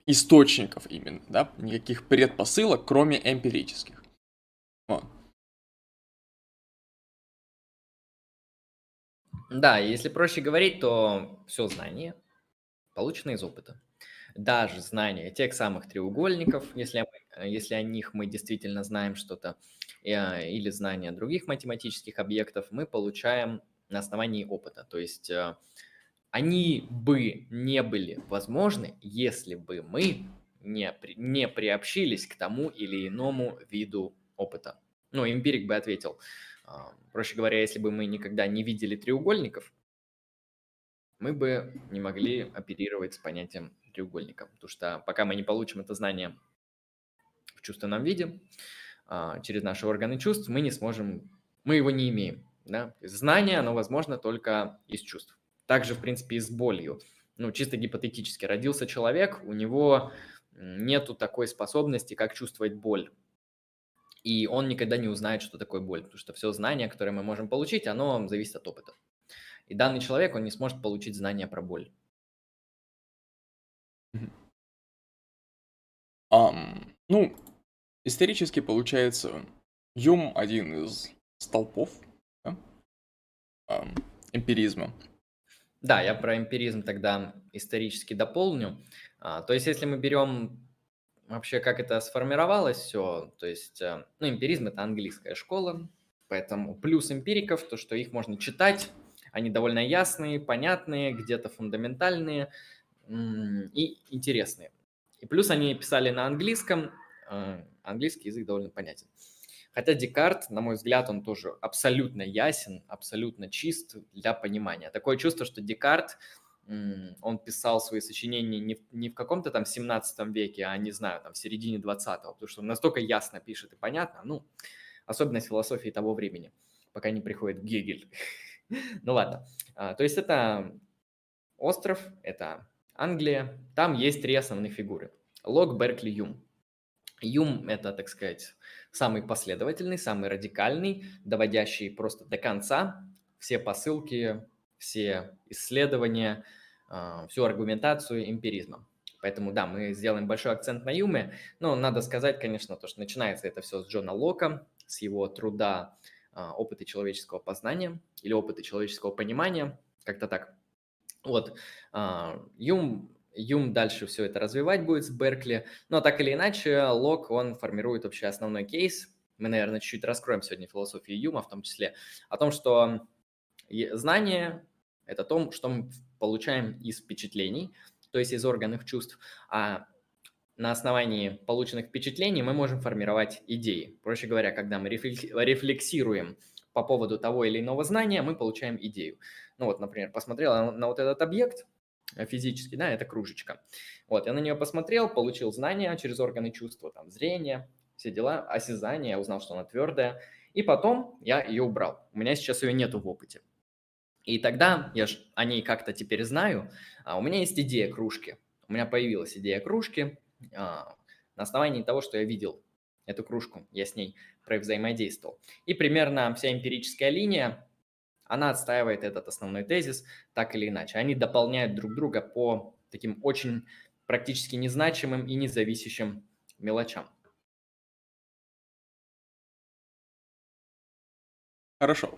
источников именно, да, никаких предпосылок, кроме эмпирических. Вот. Да, если проще говорить, то все знание получено из опыта. Даже знание тех самых треугольников, если, если о них мы действительно знаем что-то, или знание других математических объектов, мы получаем на основании опыта. То есть э, они бы не были возможны, если бы мы не, не приобщились к тому или иному виду опыта. Ну, эмпирик бы ответил, а, проще говоря, если бы мы никогда не видели треугольников, мы бы не могли оперировать с понятием треугольника. Потому что пока мы не получим это знание в чувственном виде, через наши органы чувств, мы не сможем, мы его не имеем. Да? Знание, оно возможно только из чувств. Также, в принципе, и с болью. Ну, чисто гипотетически. Родился человек, у него нету такой способности, как чувствовать боль и он никогда не узнает, что такое боль, потому что все знание, которое мы можем получить, оно зависит от опыта. И данный человек, он не сможет получить знания про боль. Um, ну, исторически получается, Юм один из столпов да? эмпиризма. Да, я про эмпиризм тогда исторически дополню. А, то есть, если мы берем вообще, как это сформировалось все, то есть, э, ну, эмпиризм – это английская школа, поэтому плюс эмпириков, то, что их можно читать, они довольно ясные, понятные, где-то фундаментальные и интересные. И плюс они писали на английском, английский язык довольно понятен. Хотя Декарт, на мой взгляд, он тоже абсолютно ясен, абсолютно чист для понимания. Такое чувство, что Декарт – он писал свои сочинения не в, не в каком-то там 17 веке, а, не знаю, там в середине 20-го, потому что он настолько ясно пишет и понятно, ну, особенность философии того времени, пока не приходит Гегель. ну ладно, а, то есть это остров, это Англия, там есть три основных фигуры. Лок, Беркли, Юм. Юм – это, так сказать, самый последовательный, самый радикальный, доводящий просто до конца все посылки все исследования, а, всю аргументацию эмпиризмом. Поэтому, да, мы сделаем большой акцент на Юме, но надо сказать, конечно, то, что начинается это все с Джона Лока, с его труда а, «Опыты человеческого познания» или «Опыты человеческого понимания», как-то так. Вот, а, Юм, Юм дальше все это развивать будет с Беркли, но так или иначе Лок, он формирует вообще основной кейс, мы, наверное, чуть-чуть раскроем сегодня философию Юма в том числе, о том, что знание – это то, что мы получаем из впечатлений, то есть из органов чувств, а на основании полученных впечатлений мы можем формировать идеи. Проще говоря, когда мы рефлексируем по поводу того или иного знания, мы получаем идею. Ну вот, например, посмотрел на вот этот объект, физически, да, это кружечка. Вот, я на нее посмотрел, получил знания через органы чувства, там, зрение, все дела, осязание, я узнал, что она твердая, и потом я ее убрал. У меня сейчас ее нету в опыте. И тогда я ж о ней как-то теперь знаю. А у меня есть идея кружки. У меня появилась идея кружки а, на основании того, что я видел эту кружку. Я с ней взаимодействовал. И примерно вся эмпирическая линия, она отстаивает этот основной тезис так или иначе. Они дополняют друг друга по таким очень практически незначимым и независящим мелочам. Хорошо.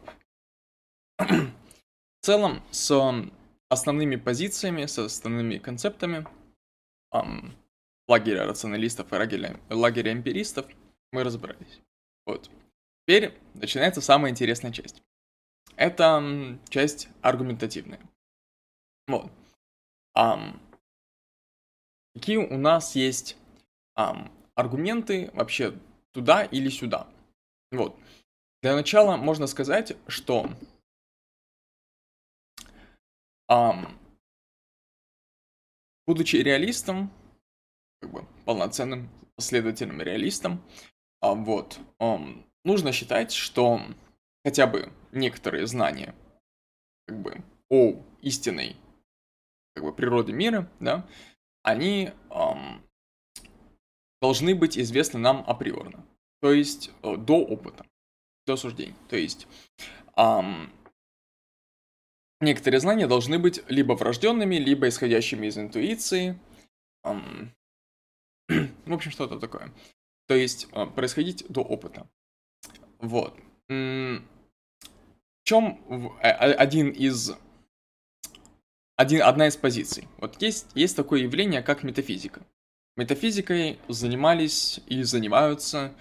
В целом, с основными позициями, с основными концептами эм, лагеря рационалистов и лагеря, лагеря эмпиристов мы разобрались. Вот. Теперь начинается самая интересная часть. Это часть аргументативная. Вот. Um, какие у нас есть um, аргументы вообще туда или сюда? Вот. Для начала можно сказать, что um, будучи реалистом, как бы полноценным последовательным реалистом, а, вот, um, нужно считать, что хотя бы некоторые знания как бы о истинной как бы природе мира, да, они um, должны быть известны нам априорно, то есть э, до опыта до суждений. То есть эм, некоторые знания должны быть либо врожденными, либо исходящими из интуиции. Эм, в общем, что-то такое. То есть э, происходить до опыта. Вот. Чем э, один из один, одна из позиций. Вот есть, есть такое явление, как метафизика. Метафизикой занимались и занимаются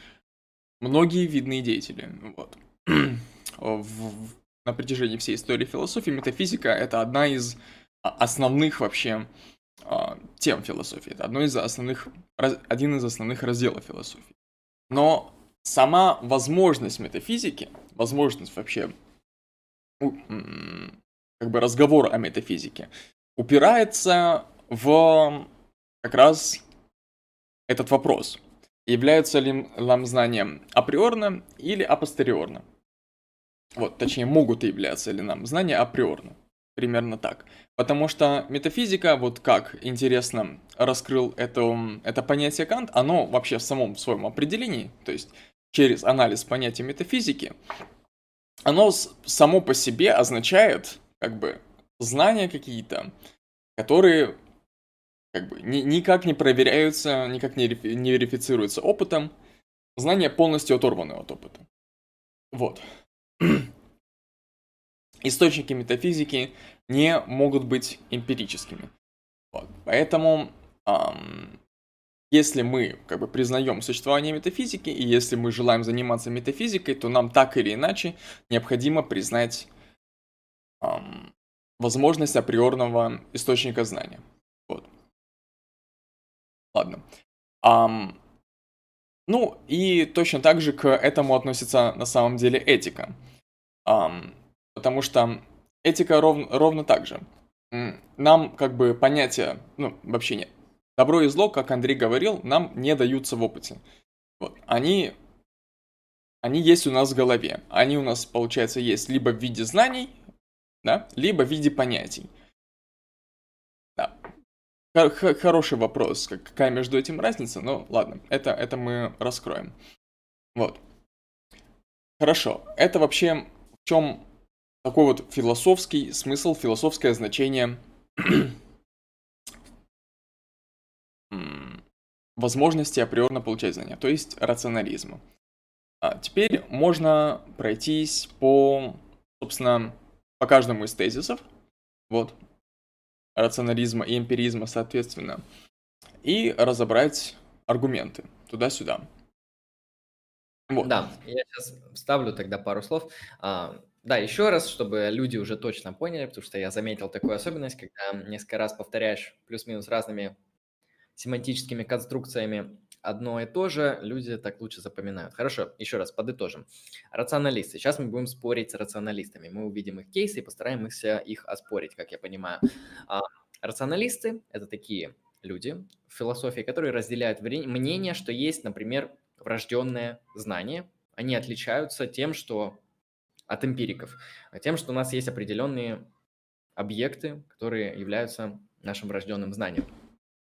многие видные деятели. Вот. в, на протяжении всей истории философии метафизика — это одна из а, основных вообще а, тем философии. Это одно из основных, один из основных разделов философии. Но сама возможность метафизики, возможность вообще как бы разговор о метафизике, упирается в как раз этот вопрос являются ли нам знания априорно или апостериорно. Вот, точнее, могут являться ли нам знания априорно. Примерно так. Потому что метафизика, вот как интересно раскрыл это, это понятие Кант, оно вообще в самом своем определении, то есть через анализ понятия метафизики, оно само по себе означает как бы знания какие-то, которые как бы ни, никак не проверяются, никак не, не верифицируются опытом. Знания полностью оторваны от опыта. Вот. Источники метафизики не могут быть эмпирическими. Вот. Поэтому, эм, если мы как бы признаем существование метафизики, и если мы желаем заниматься метафизикой, то нам так или иначе необходимо признать эм, возможность априорного источника знания. Вот. Ладно. Um, ну, и точно так же к этому относится на самом деле этика. Um, потому что этика ров, ровно так же. Нам как бы понятия, ну, вообще нет. Добро и зло, как Андрей говорил, нам не даются в опыте. Вот. Они, они есть у нас в голове. Они у нас, получается, есть либо в виде знаний, да, либо в виде понятий. Хороший вопрос, какая между этим разница, но ладно, это, это мы раскроем. Вот. Хорошо, это вообще в чем такой вот философский смысл, философское значение возможности априорно получать знания, то есть рационализма. А теперь можно пройтись по, собственно, по каждому из тезисов. Вот, рационализма и эмпиризма соответственно, и разобрать аргументы туда-сюда. Вот. Да, я сейчас вставлю тогда пару слов. А, да, еще раз, чтобы люди уже точно поняли, потому что я заметил такую особенность, когда несколько раз повторяешь плюс-минус разными семантическими конструкциями одно и то же, люди так лучше запоминают. Хорошо, еще раз подытожим. Рационалисты. Сейчас мы будем спорить с рационалистами. Мы увидим их кейсы и постараемся их оспорить, как я понимаю. А, Рационалисты – это такие люди в философии, которые разделяют мнение, что есть, например, врожденное знание. Они отличаются тем, что от эмпириков, тем, что у нас есть определенные объекты, которые являются нашим врожденным знанием.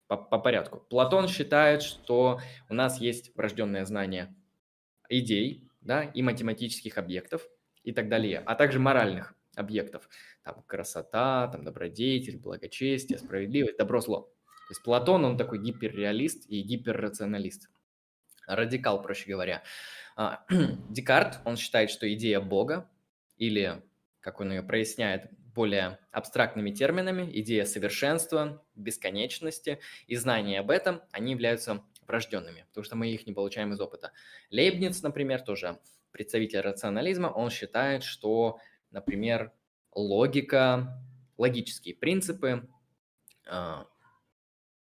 По, по порядку. Платон считает, что у нас есть врожденное знание идей да, и математических объектов и так далее, а также моральных объектов. Там красота, там добродетель, благочестие, справедливость, добро, зло. То есть Платон, он такой гиперреалист и гиперрационалист. Радикал, проще говоря. А, Декарт, он считает, что идея Бога, или, как он ее проясняет более абстрактными терминами, идея совершенства, бесконечности и знания об этом, они являются врожденными, потому что мы их не получаем из опыта. Лейбниц, например, тоже представитель рационализма, он считает, что, например, логика, логические принципы, а,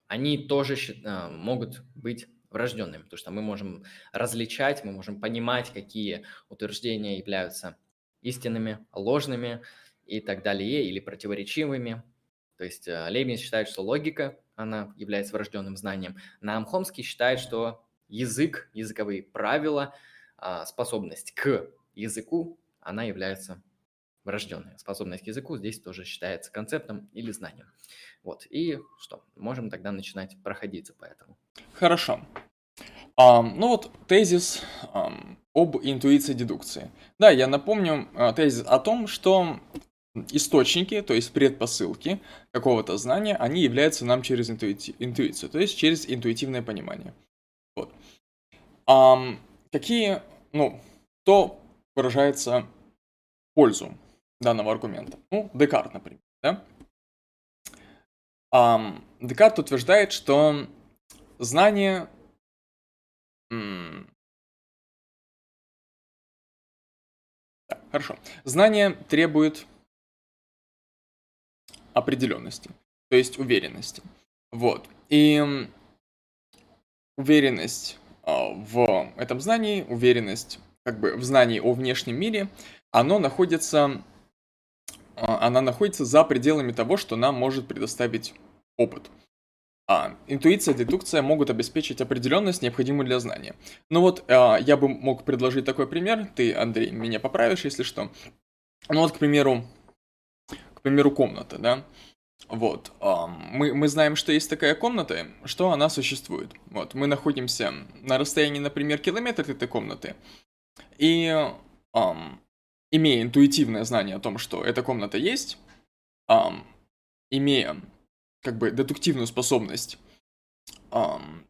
они тоже а, могут быть врожденными, потому что мы можем различать, мы можем понимать, какие утверждения являются истинными, ложными и так далее, или противоречивыми. То есть а, Лейбниц считает, что логика, она является врожденным знанием. Наам Хомский считает, что язык, языковые правила, способность к языку, она является врожденная способность к языку здесь тоже считается концептом или знанием. Вот, и что, можем тогда начинать проходиться по этому. Хорошо. Um, ну вот тезис um, об интуиции дедукции. Да, я напомню uh, тезис о том, что источники, то есть предпосылки какого-то знания, они являются нам через интуити- интуицию, то есть через интуитивное понимание. Вот. Um, какие, ну, то выражается пользу данного аргумента. Ну, Декарт, например, да? Um, Декарт утверждает, что знание да, хорошо. Знание требует определенности, то есть уверенности. Вот. И уверенность а, в этом знании, уверенность как бы в знании о внешнем мире, оно находится а, она находится за пределами того, что нам может предоставить опыт. А, интуиция, дедукция могут обеспечить определенность, необходимую для знания. Ну вот, а, я бы мог предложить такой пример, ты, Андрей, меня поправишь, если что. Ну вот, к примеру, примеру, комната, да. Вот, а, мы, мы знаем, что есть такая комната, что она существует. Вот, мы находимся на расстоянии, например, километр от этой комнаты, и имея интуитивное знание о том, что эта комната есть, эм, имея как бы дедуктивную способность, эм,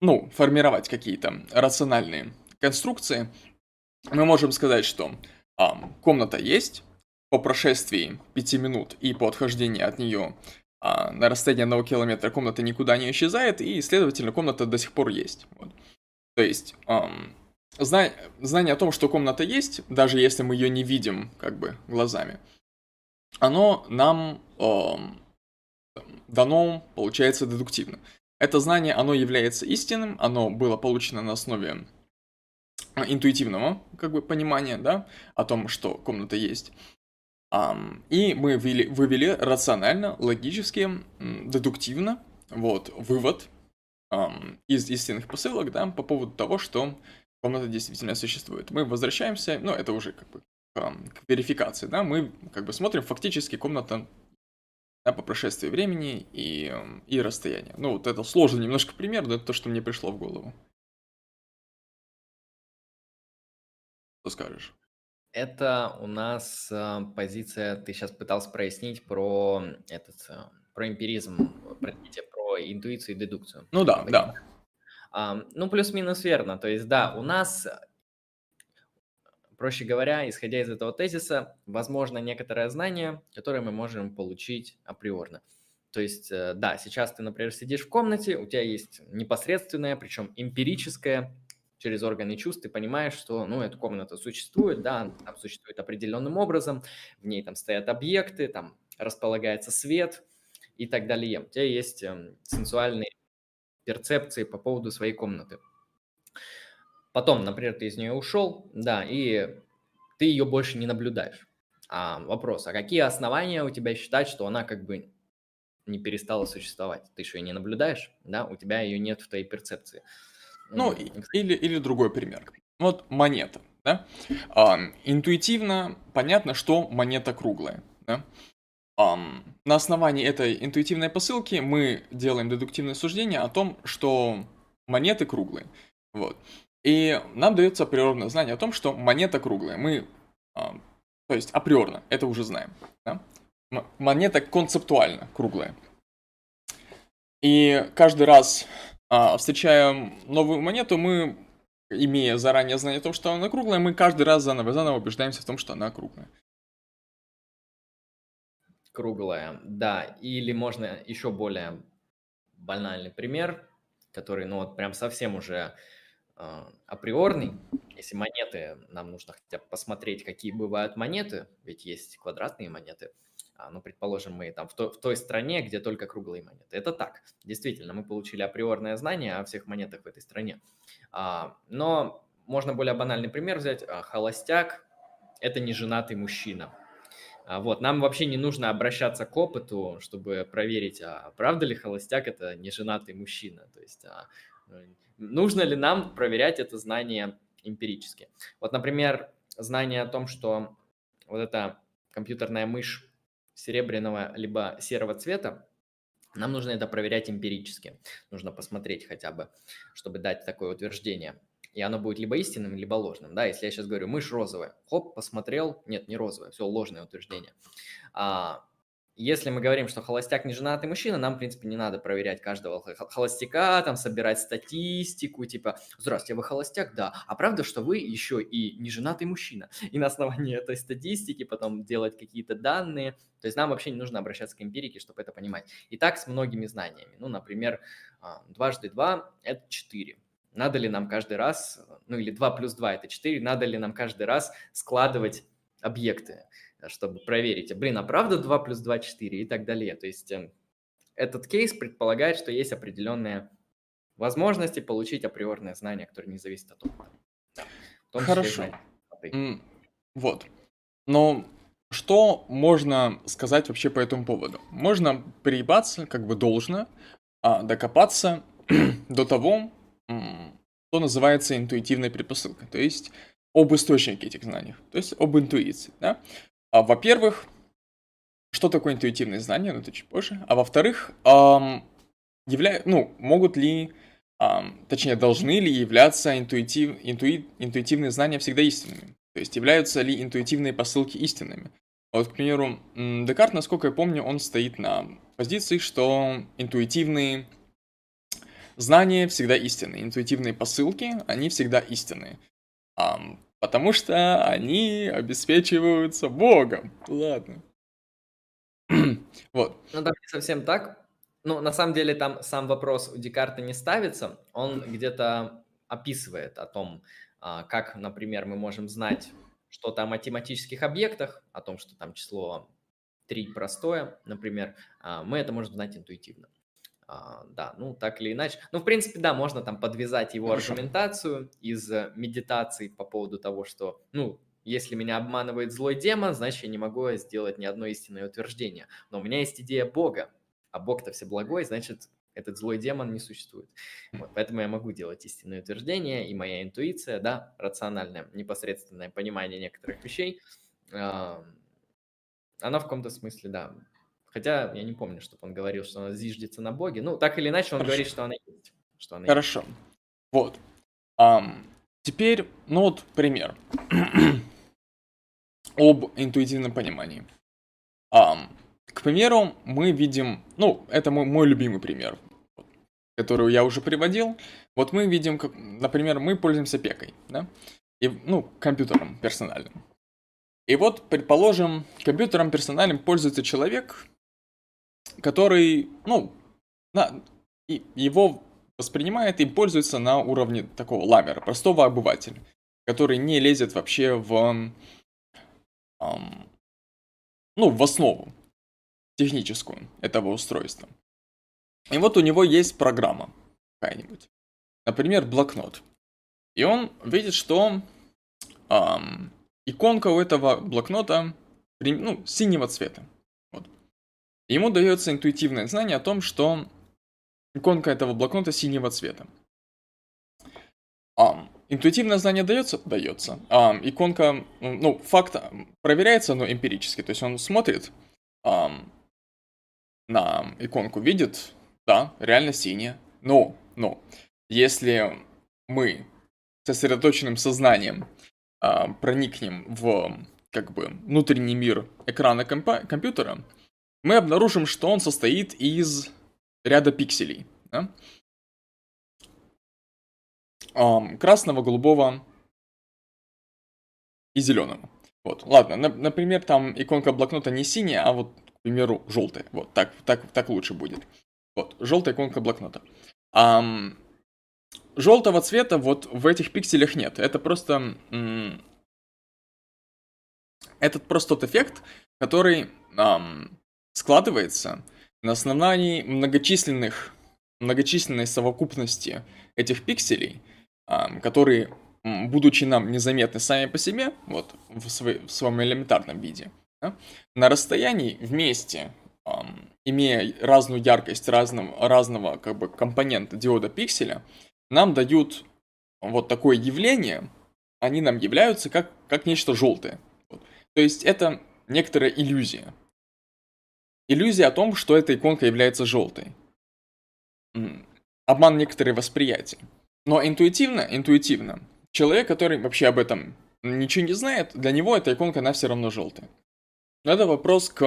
ну, формировать какие-то рациональные конструкции, мы можем сказать, что эм, комната есть, по прошествии 5 минут и по отхождении от нее а, на расстоянии одного километра комната никуда не исчезает, и, следовательно, комната до сих пор есть. Вот. То есть, эм, Зна... Знание о том, что комната есть, даже если мы ее не видим как бы глазами, оно нам э, дано, получается, дедуктивно. Это знание, оно является истинным, оно было получено на основе интуитивного как бы понимания, да, о том, что комната есть. Um, и мы ввели, вывели рационально, логически, дедуктивно, вот, вывод um, из истинных посылок, да, по поводу того, что комната действительно существует. Мы возвращаемся, ну, это уже как бы к верификации, да, мы как бы смотрим фактически комната да, по прошествии времени и, и расстояния. Ну, вот это сложный немножко пример, но это то, что мне пришло в голову. Что скажешь? Это у нас э, позиция, ты сейчас пытался прояснить про этот, э, про эмпиризм, простите, про интуицию и дедукцию. Ну да, да. Ну, плюс-минус верно. То есть, да, у нас, проще говоря, исходя из этого тезиса, возможно некоторое знание, которое мы можем получить априорно. То есть, э, да, сейчас ты, например, сидишь в комнате, у тебя есть непосредственное, причем эмпирическое, через органы чувств, ты понимаешь, что, ну, эта комната существует, да, там существует определенным образом, в ней там стоят объекты, там располагается свет и так далее. У тебя есть эм, сенсуальные перцепции по поводу своей комнаты. Потом, например, ты из нее ушел, да, и ты ее больше не наблюдаешь. А, вопрос, а какие основания у тебя считать, что она как бы не перестала существовать? Ты что, ее не наблюдаешь, да? У тебя ее нет в твоей перцепции. Ну, или, или другой пример. Вот монета, да? А, интуитивно понятно, что монета круглая, да? А, на основании этой интуитивной посылки мы делаем дедуктивное суждение о том, что монеты круглые. Вот. И нам дается априорное знание о том, что монета круглая. Мы, а, то есть априорно, это уже знаем. Да? Монета концептуально круглая. И каждый раз, а, встречая новую монету, мы, имея заранее знание о том, что она круглая, мы каждый раз заново заново убеждаемся в том, что она круглая. Круглая, да. Или можно еще более банальный пример, который, ну вот прям совсем уже э, априорный. Если монеты, нам нужно хотя бы посмотреть, какие бывают монеты, ведь есть квадратные монеты. А, ну, предположим, мы там в, то, в той стране, где только круглые монеты. Это так. Действительно, мы получили априорное знание о всех монетах в этой стране. А, но можно более банальный пример взять. А, холостяк – это не женатый мужчина. Вот, нам вообще не нужно обращаться к опыту, чтобы проверить, а правда ли холостяк – это не женатый мужчина. То есть, а, нужно ли нам проверять это знание эмпирически. Вот, например, знание о том, что вот эта компьютерная мышь серебряного либо серого цвета, нам нужно это проверять эмпирически. Нужно посмотреть хотя бы, чтобы дать такое утверждение. И оно будет либо истинным, либо ложным. Да, если я сейчас говорю, мышь розовая, хоп, посмотрел, нет, не розовая, все, ложное утверждение. А, если мы говорим, что холостяк не женатый мужчина, нам, в принципе, не надо проверять каждого холостяка, там, собирать статистику, типа, здравствуйте, вы холостяк? Да. А правда, что вы еще и не женатый мужчина? И на основании этой статистики потом делать какие-то данные. То есть нам вообще не нужно обращаться к эмпирике, чтобы это понимать. И так с многими знаниями. Ну, например, а, дважды два – это четыре. Надо ли нам каждый раз, ну или 2 плюс 2 – это 4, надо ли нам каждый раз складывать объекты? Чтобы проверить, блин, а правда 2 плюс 2 – 4 и так далее. То есть эм, этот кейс предполагает, что есть определенные возможности получить априорное знание, которое не зависит от опыта. Да. Хорошо. Вот. Но что можно сказать вообще по этому поводу? Можно приебаться, как бы должно, а, докопаться до того, что называется интуитивной предпосылкой, то есть об источнике этих знаний, то есть об интуиции. Да? А, во-первых, что такое интуитивные знания, ну это чуть позже. А во-вторых, эм, явля... ну, могут ли, эм, точнее, должны ли являться интуитив... интуи... интуитивные знания всегда истинными? То есть являются ли интуитивные посылки истинными? Вот, к примеру, Декарт, насколько я помню, он стоит на позиции, что интуитивные знания всегда истинные, интуитивные посылки, они всегда истинные. Потому что они обеспечиваются Богом. Ладно. вот. Ну, там не совсем так. Ну, на самом деле, там сам вопрос у Декарта не ставится. Он где-то описывает о том, а, как, например, мы можем знать что-то о математических объектах, о том, что там число 3 простое, например, а, мы это можем знать интуитивно. А, да, ну так или иначе. Ну, в принципе, да, можно там подвязать его Хорошо. аргументацию из э, медитации по поводу того, что, ну, если меня обманывает злой демон, значит, я не могу сделать ни одно истинное утверждение. Но у меня есть идея Бога, а Бог-то все благой, значит, этот злой демон не существует. Вот, поэтому я могу делать истинное утверждение, и моя интуиция, да, рациональное, непосредственное понимание некоторых вещей, э, она в каком-то смысле, да, Хотя я не помню, чтобы он говорил, что она зиждется на Боге. Ну, так или иначе, он Хорошо. говорит, что она есть. Что она Хорошо. Есть. Вот. Um, теперь, ну вот пример. Об интуитивном понимании. Um, к примеру, мы видим, ну, это мой, мой любимый пример, который я уже приводил. Вот мы видим, как, например, мы пользуемся пекой, да, и, ну, компьютером персональным. И вот, предположим, компьютером персональным пользуется человек, который, ну, на, и его воспринимает и пользуется на уровне такого ламера, простого обывателя, который не лезет вообще в, эм, ну, в основу техническую этого устройства. И вот у него есть программа какая-нибудь, например, блокнот. И он видит, что эм, иконка у этого блокнота ну, синего цвета. Ему дается интуитивное знание о том, что иконка этого блокнота синего цвета. А, интуитивное знание дается? Дается. А, иконка, ну, факт проверяется, но эмпирически. То есть он смотрит а, на иконку, видит, да, реально синяя. Но, но, если мы сосредоточенным сознанием а, проникнем в как бы внутренний мир экрана компа- компьютера, мы обнаружим, что он состоит из ряда пикселей. Да? Красного, голубого и зеленого. Вот, ладно, на, например, там иконка блокнота не синяя, а вот, к примеру, желтая. Вот, так, так, так лучше будет. Вот, желтая иконка блокнота. Um, желтого цвета вот в этих пикселях нет. Это просто... М- этот просто тот эффект, который эм, складывается на основании многочисленных, многочисленной совокупности этих пикселей, эм, которые, будучи нам незаметны сами по себе, вот, в, свой, в своем элементарном виде, да, на расстоянии вместе, эм, имея разную яркость разного, разного как бы, компонента диода пикселя, нам дают вот такое явление, они нам являются как, как нечто желтое. Вот. То есть это некоторая иллюзия. Иллюзия о том, что эта иконка является желтой. Обман некоторые восприятия. Но интуитивно, интуитивно, человек, который вообще об этом ничего не знает, для него эта иконка, она все равно желтая. Это вопрос к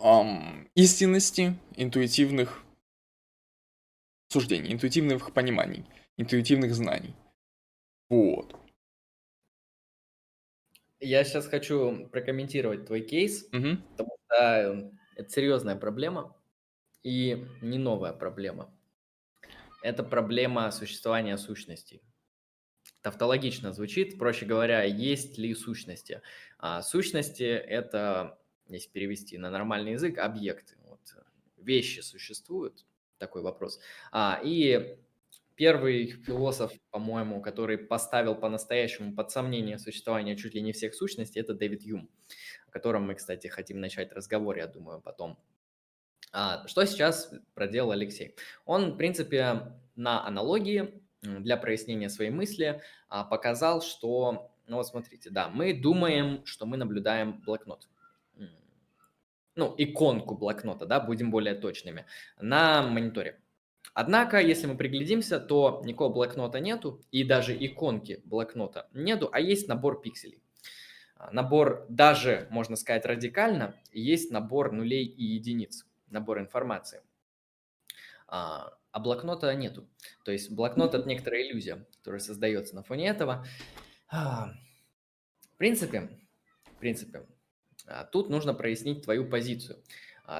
эм, истинности интуитивных суждений, интуитивных пониманий, интуитивных знаний. Вот. Я сейчас хочу прокомментировать твой кейс, угу. потому что э, это серьезная проблема и не новая проблема. Это проблема существования сущностей. Тавтологично звучит, проще говоря, есть ли сущности. А сущности – это, если перевести на нормальный язык, объекты. Вот, вещи существуют, такой вопрос. А, и первый философ, по-моему, который поставил по-настоящему под сомнение существование чуть ли не всех сущностей, это Дэвид Юм, о котором мы, кстати, хотим начать разговор, я думаю, потом. А, что сейчас проделал Алексей? Он, в принципе, на аналогии для прояснения своей мысли а, показал, что, ну вот смотрите, да, мы думаем, что мы наблюдаем блокнот ну, иконку блокнота, да, будем более точными, на мониторе. Однако, если мы приглядимся, то никакого блокнота нету, и даже иконки блокнота нету, а есть набор пикселей. А, набор даже, можно сказать, радикально, есть набор нулей и единиц, набор информации. А, а блокнота нету. То есть блокнот – это некоторая иллюзия, которая создается на фоне этого. А, в принципе, в принципе, а, тут нужно прояснить твою позицию.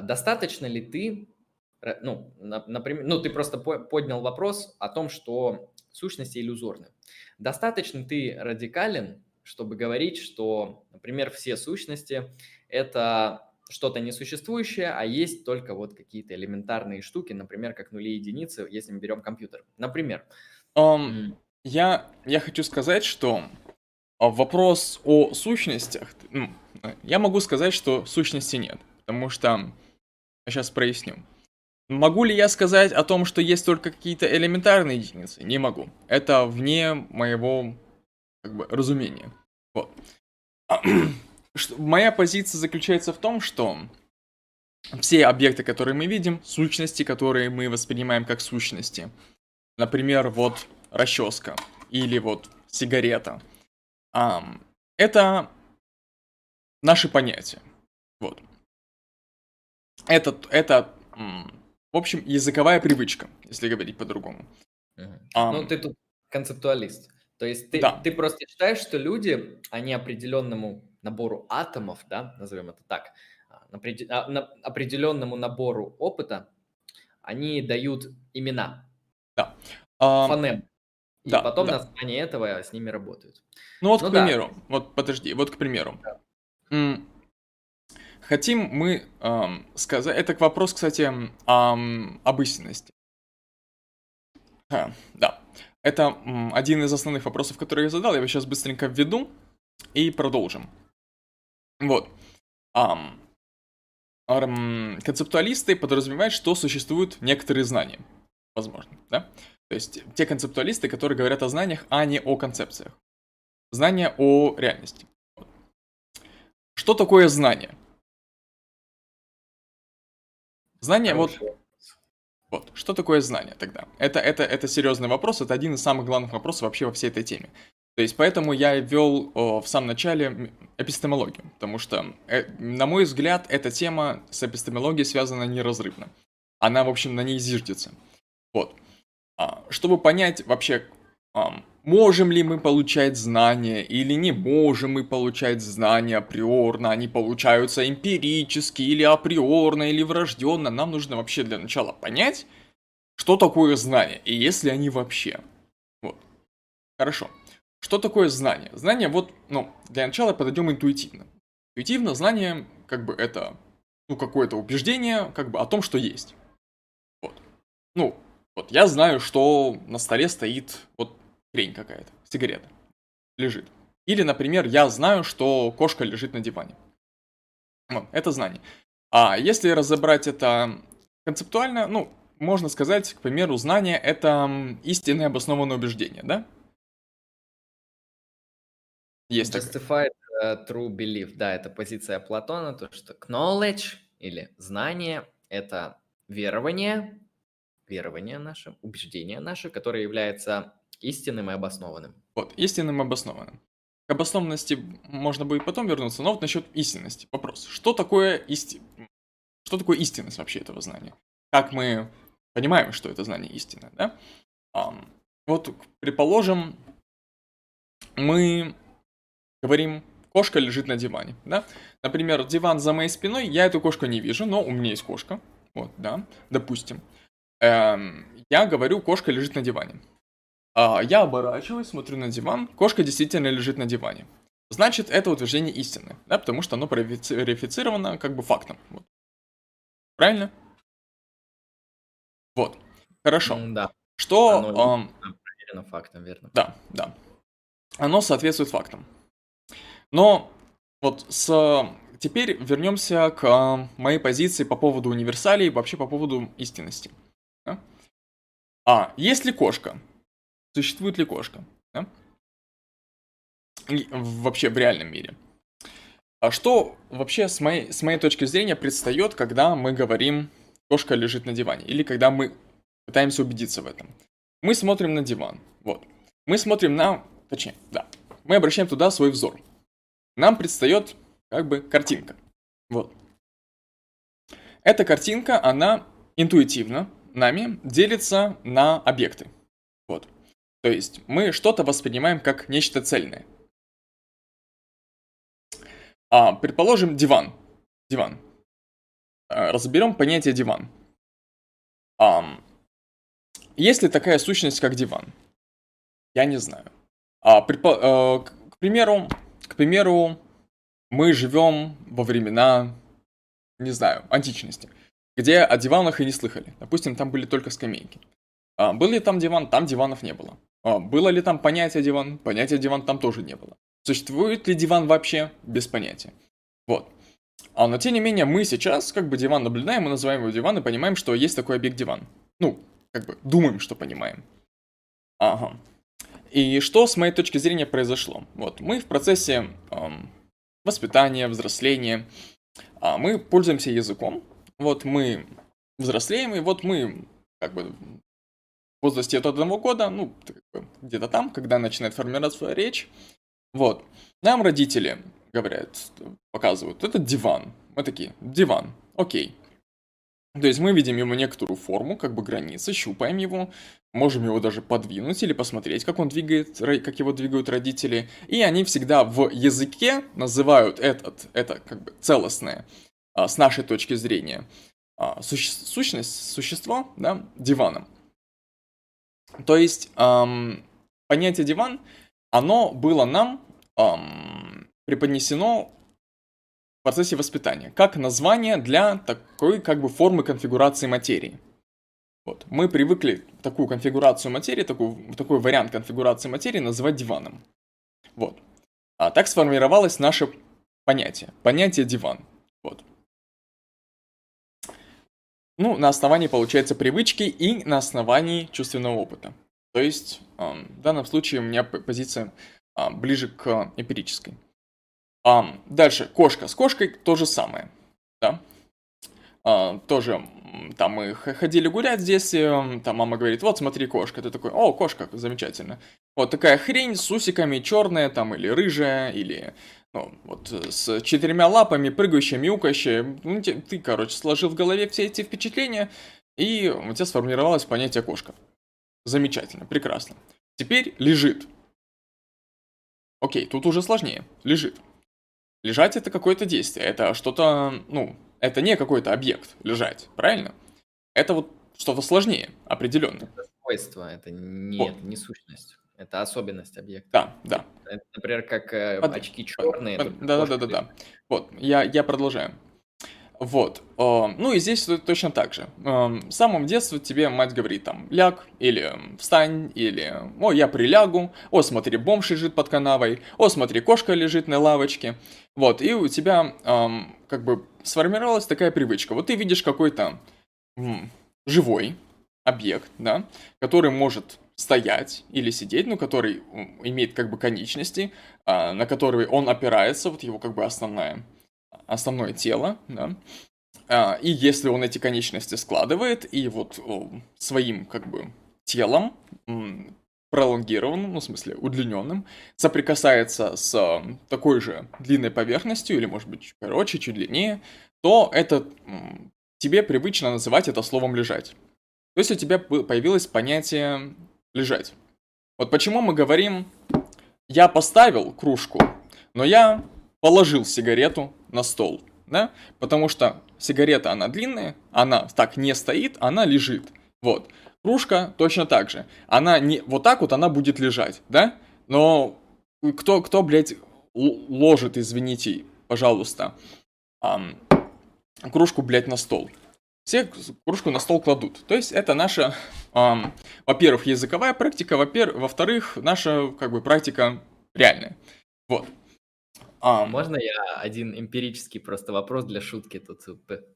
Достаточно ли ты, ну, например, ну, ты просто поднял вопрос о том, что сущности иллюзорны. Достаточно ты радикален, чтобы говорить, что, например, все сущности – это что-то несуществующее, а есть только вот какие-то элементарные штуки, например, как нули и единицы, если мы берем компьютер. Например. Um, я, я хочу сказать, что вопрос о сущностях, ну, я могу сказать, что сущности нет, потому что... Сейчас проясню. Могу ли я сказать о том, что есть только какие-то элементарные единицы? Не могу. Это вне моего как бы, разумения. Вот. Моя позиция заключается в том, что все объекты, которые мы видим, сущности, которые мы воспринимаем как сущности. Например, вот расческа или вот сигарета. Это наши понятия. Вот. Это, это в общем, языковая привычка, если говорить по-другому. Uh-huh. Um, ну, ты тут концептуалист. То есть ты, да. ты просто считаешь, что люди, они определенному набору атомов, да, назовем это так, а, а, определенному набору опыта, они дают имена. Да. Um, Фонем. И да, потом да. на основании этого с ними работают. Ну вот, ну, к примеру, да. вот подожди, вот к примеру. Да. Хотим мы эм, сказать... Это вопрос, кстати, эм, об истинности. А, да. Это м, один из основных вопросов, которые я задал. Я его сейчас быстренько введу и продолжим. Вот. Um, концептуалисты подразумевают, что существуют некоторые знания. Возможно, да? То есть те концептуалисты, которые говорят о знаниях, а не о концепциях. Знания о реальности. Что такое знание? Знание, вот, вот, что такое знание тогда? Это, это, это серьезный вопрос, это один из самых главных вопросов вообще во всей этой теме. То есть поэтому я ввел о, в самом начале эпистемологию, потому что, э, на мой взгляд, эта тема с эпистемологией связана неразрывно. Она, в общем, на ней зиждется. Вот. А, чтобы понять вообще, а, можем ли мы получать знания или не можем мы получать знания априорно, они получаются эмпирически или априорно, или врожденно, нам нужно вообще для начала понять, что такое знание, и если они вообще. Вот. Хорошо. Что такое знание? Знание, вот, ну, для начала подойдем интуитивно. Интуитивно знание, как бы, это, ну, какое-то убеждение, как бы, о том, что есть. Вот. Ну, вот, я знаю, что на столе стоит, вот, хрень какая-то, сигарета, лежит. Или, например, я знаю, что кошка лежит на диване. Вот, это знание. А если разобрать это концептуально, ну, можно сказать, к примеру, знание — это истинное обоснованное убеждение, да? Есть Justified uh, true belief, да, это позиция Платона, то, что knowledge или знание – это верование, верование наше, убеждение наше, которое является истинным и обоснованным. Вот, истинным и обоснованным. К обоснованности можно будет потом вернуться, но вот насчет истинности. Вопрос. Что такое, исти... что такое истинность вообще этого знания? Как мы понимаем, что это знание истина, да? Um, вот, предположим, мы говорим, кошка лежит на диване, да? Например, диван за моей спиной, я эту кошку не вижу, но у меня есть кошка, вот, да, допустим. Эм, я говорю, кошка лежит на диване. А, я оборачиваюсь, смотрю на диван, кошка действительно лежит на диване. Значит, это утверждение истины, да, потому что оно верифицировано как бы фактом. Вот. Правильно? Вот. Хорошо. Да. Что... Оно эм, проверено фактом, верно. Да, да. Оно соответствует фактам. Но вот с... теперь вернемся к моей позиции по поводу универсалей, вообще по поводу истинности. Да? А, есть ли кошка? Существует ли кошка? Да? Вообще в реальном мире. А что вообще с моей, с моей точки зрения предстает, когда мы говорим «кошка лежит на диване» или когда мы пытаемся убедиться в этом? Мы смотрим на диван, вот. Мы смотрим на, точнее, да, мы обращаем туда свой взор нам предстает как бы картинка. Вот. Эта картинка, она интуитивно нами делится на объекты. То есть мы что-то воспринимаем как нечто цельное. А, предположим, диван. Диван. А, разберем понятие диван. А, есть ли такая сущность, как диван? Я не знаю. А, предпо... а, к примеру, к примеру, мы живем во времена, не знаю, античности, где о диванах и не слыхали. Допустим, там были только скамейки. А, был ли там диван? Там диванов не было. А, было ли там понятие диван? Понятия диван там тоже не было. Существует ли диван вообще? Без понятия. Вот. А, но тем не менее, мы сейчас как бы диван наблюдаем, мы называем его диван и понимаем, что есть такой объект диван. Ну, как бы думаем, что понимаем. Ага. И что с моей точки зрения произошло? Вот, мы в процессе эм, воспитания, взросления, э, мы пользуемся языком. Вот мы взрослеем, и вот мы как бы возрасте от одного года, ну, где-то там, когда начинает формироваться речь, вот, нам родители говорят, показывают, это диван. Мы такие, диван, окей. То есть мы видим ему некоторую форму, как бы границы, щупаем его, можем его даже подвинуть или посмотреть, как он двигает, как его двигают родители. И они всегда в языке называют этот, это как бы целостное, а, с нашей точки зрения, а, сущность, существо, да, диваном. То есть эм, понятие диван, оно было нам эм, преподнесено в процессе воспитания, как название для такой как бы формы конфигурации материи. Вот. Мы привыкли такую конфигурацию материи, такой, такой вариант конфигурации материи называть диваном. Вот. А так сформировалось наше понятие. Понятие диван. Вот. Ну, на основании, получается, привычки и на основании чувственного опыта. То есть, в данном случае у меня позиция а, ближе к эмпирической. Дальше, кошка. С кошкой то же самое. Да? А, тоже там мы ходили гулять здесь, там мама говорит, вот смотри, кошка. Ты такой, о, кошка, замечательно. Вот такая хрень с усиками, черная там, или рыжая, или ну, вот с четырьмя лапами, прыгающая, мяукающая. Ну, ты, ты, короче, сложил в голове все эти впечатления, и у тебя сформировалось понятие кошка. Замечательно, прекрасно. Теперь лежит. Окей, тут уже сложнее. Лежит. Лежать это какое-то действие, это что-то, ну, это не какой-то объект лежать, правильно? Это вот что-то сложнее, определенно. Это свойство, это не, вот. не сущность. Это особенность объекта. Да, да. Это, например, как э, под, очки черные. Под, да, да, да, да, да. Вот, я, я продолжаю. Вот. Ну и здесь точно так же. С самого детства тебе мать говорит там ляг, или встань, или о, я прилягу, о, смотри, бомж лежит под канавой, о, смотри, кошка лежит на лавочке. Вот, и у тебя как бы сформировалась такая привычка. Вот ты видишь какой-то живой объект, да, который может стоять или сидеть, ну, который имеет как бы конечности, а, на которые он опирается, вот его как бы основная основное тело, да, а, и если он эти конечности складывает и вот своим как бы телом пролонгированным, ну, в смысле, удлиненным, соприкасается с такой же длинной поверхностью, или, может быть, чуть короче, чуть длиннее, то это тебе привычно называть это словом «лежать». То есть у тебя появилось понятие «лежать». Вот почему мы говорим «я поставил кружку, но я положил сигарету на стол, да, потому что сигарета, она длинная, она так не стоит, она лежит, вот. Кружка точно так же, она не, вот так вот она будет лежать, да, но кто, кто, блядь, ложит, извините, пожалуйста, эм, кружку, блядь, на стол? Все кружку на стол кладут. То есть это наша, эм, во-первых, языковая практика, во-вторых, наша, как бы, практика реальная. Вот. А, Можно я один эмпирический просто вопрос для шутки тут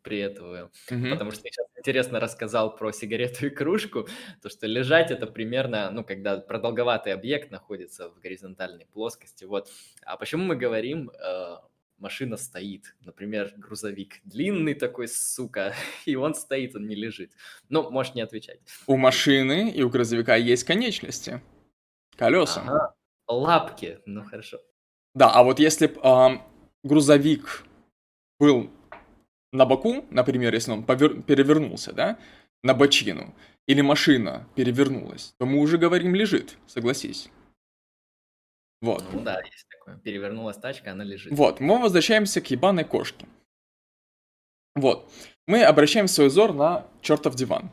приветствую? Угу. Потому что ты сейчас интересно рассказал про сигарету и кружку, то что лежать это примерно, ну, когда продолговатый объект находится в горизонтальной плоскости, вот. А почему мы говорим, э, машина стоит, например, грузовик длинный такой, сука, и он стоит, он не лежит. Ну, можешь не отвечать. У машины и у грузовика есть конечности, колеса. Ага. Лапки, ну хорошо. Да, а вот если э, грузовик был на боку, например, если он повер... перевернулся, да, на бочину, или машина перевернулась, то мы уже говорим лежит, согласись. Вот. Ну да, есть такое. Перевернулась тачка, она лежит. Вот, мы возвращаемся к ебаной кошке. Вот. Мы обращаем свой взор на чертов диван.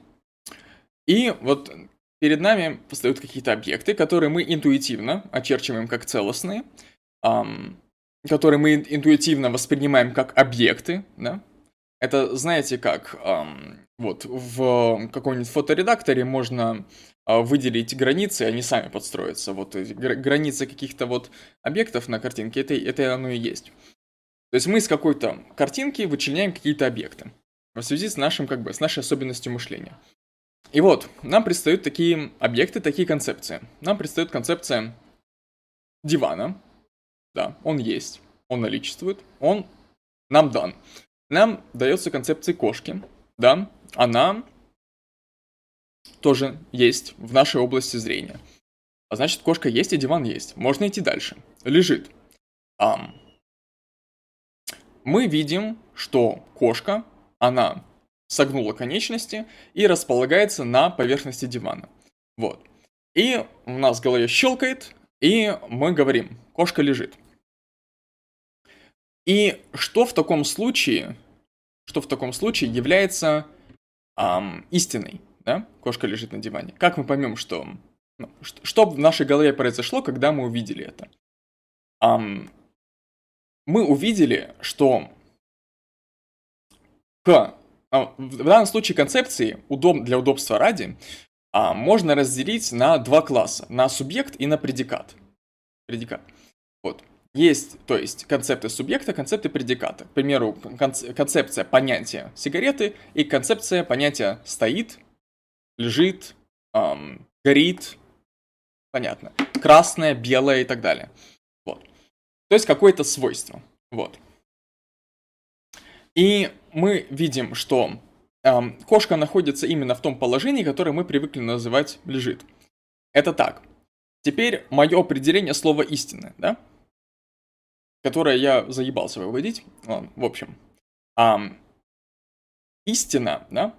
И вот перед нами встают какие-то объекты, которые мы интуитивно очерчиваем как целостные, эм, которые мы интуитивно воспринимаем как объекты, да, это, знаете как, эм, вот в каком-нибудь фоторедакторе можно выделить границы, они сами подстроятся. Вот границы каких-то вот объектов на картинке, это, это оно и есть. То есть мы с какой-то картинки вычленяем какие-то объекты в связи с нашим, как бы, с нашей особенностью мышления. И вот, нам предстают такие объекты, такие концепции. Нам предстает концепция дивана, да, он есть, он наличествует, он нам дан. Нам дается концепция кошки, да, она тоже есть в нашей области зрения. А значит, кошка есть и диван есть. Можно идти дальше. Лежит. Ам. Мы видим, что кошка, она согнула конечности и располагается на поверхности дивана. Вот. И у нас в голове щелкает, и мы говорим, кошка лежит. И что в таком случае, что в таком случае является эм, истиной, да? Кошка лежит на диване. Как мы поймем, что, ну, что, что в нашей голове произошло, когда мы увидели это? Эм, мы увидели, что к, а, в данном случае концепции удоб, для удобства ради а, можно разделить на два класса, на субъект и на предикат. Предикат. Вот. есть, то есть, концепты субъекта, концепты предиката. К примеру, концепция понятия сигареты и концепция понятия стоит, лежит, эм, горит, понятно, красное, белое и так далее. Вот. То есть какое-то свойство. Вот. И мы видим, что эм, кошка находится именно в том положении, которое мы привыкли называть лежит. Это так. Теперь мое определение слова истины, да? Которое я заебался выводить. Ладно, в общем. Эм, истина, да?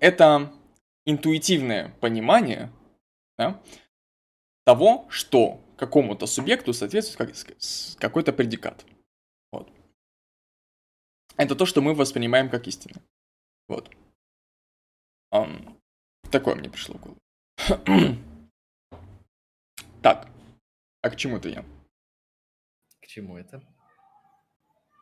Это интуитивное понимание да, того, что какому-то субъекту соответствует как, какой-то предикат. Вот. Это то, что мы воспринимаем как истину. Вот. Um, такое мне пришло в голову. так, а к чему-то я? К чему это?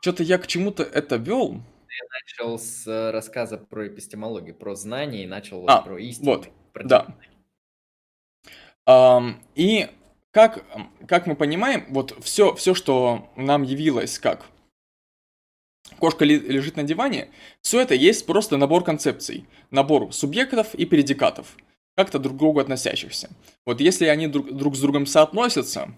Что-то я к чему-то это вел. Я начал с э, рассказа про эпистемологию, про знания и начал а, про истину. Вот, про да. Um, и как, как мы понимаем, вот все, все, что нам явилось как кошка лежит на диване, все это есть просто набор концепций, набор субъектов и предикатов, как-то друг к другу относящихся. Вот если они друг, друг с другом соотносятся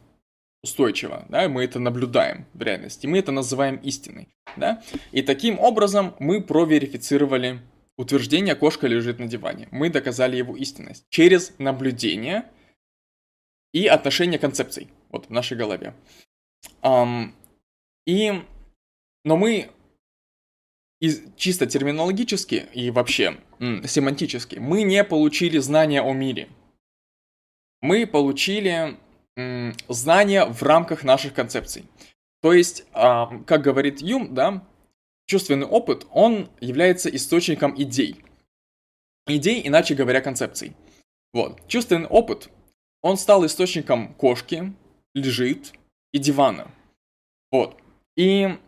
устойчиво, да, мы это наблюдаем в реальности, мы это называем истиной, да, и таким образом мы проверифицировали утверждение «кошка лежит на диване». Мы доказали его истинность через наблюдение и отношение концепций вот в нашей голове. Um, и, но мы из, чисто терминологически и вообще м, семантически мы не получили знания о мире. Мы получили знания в рамках наших концепций. То есть, а, как говорит Юм, да, чувственный опыт, он является источником идей. Идей, иначе говоря, концепций. Вот. Чувственный опыт, он стал источником кошки, лежит и дивана. Вот. И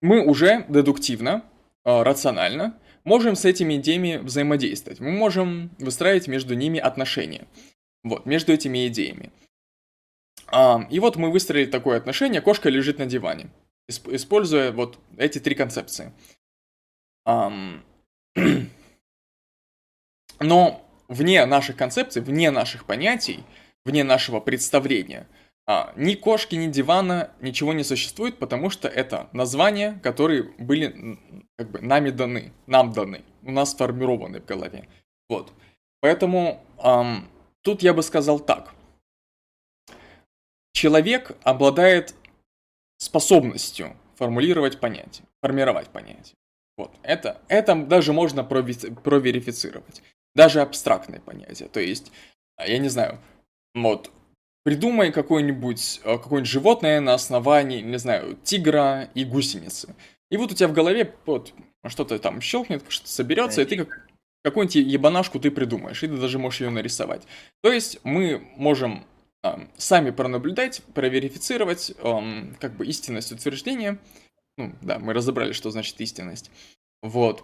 мы уже дедуктивно э, рационально можем с этими идеями взаимодействовать. Мы можем выстраивать между ними отношения. Вот, между этими идеями. А, и вот мы выстроили такое отношение, кошка лежит на диване, используя вот эти три концепции. А, но вне наших концепций, вне наших понятий, вне нашего представления – а, ни кошки, ни дивана, ничего не существует, потому что это названия, которые были как бы нами даны, нам даны, у нас сформированы в голове. Вот. Поэтому эм, тут я бы сказал так. Человек обладает способностью формулировать понятия, формировать понятия. Вот. Это, это даже можно проверифицировать. Даже абстрактные понятия. То есть, я не знаю, вот Придумай какое-нибудь э, какое животное на основании, не знаю, тигра и гусеницы. И вот у тебя в голове вот что-то там щелкнет, что-то соберется, и ты как, какую-нибудь ебанашку ты придумаешь, и ты даже можешь ее нарисовать. То есть мы можем сами пронаблюдать, проверифицировать как бы истинность утверждения. Ну, да, мы разобрали, что значит истинность. Вот.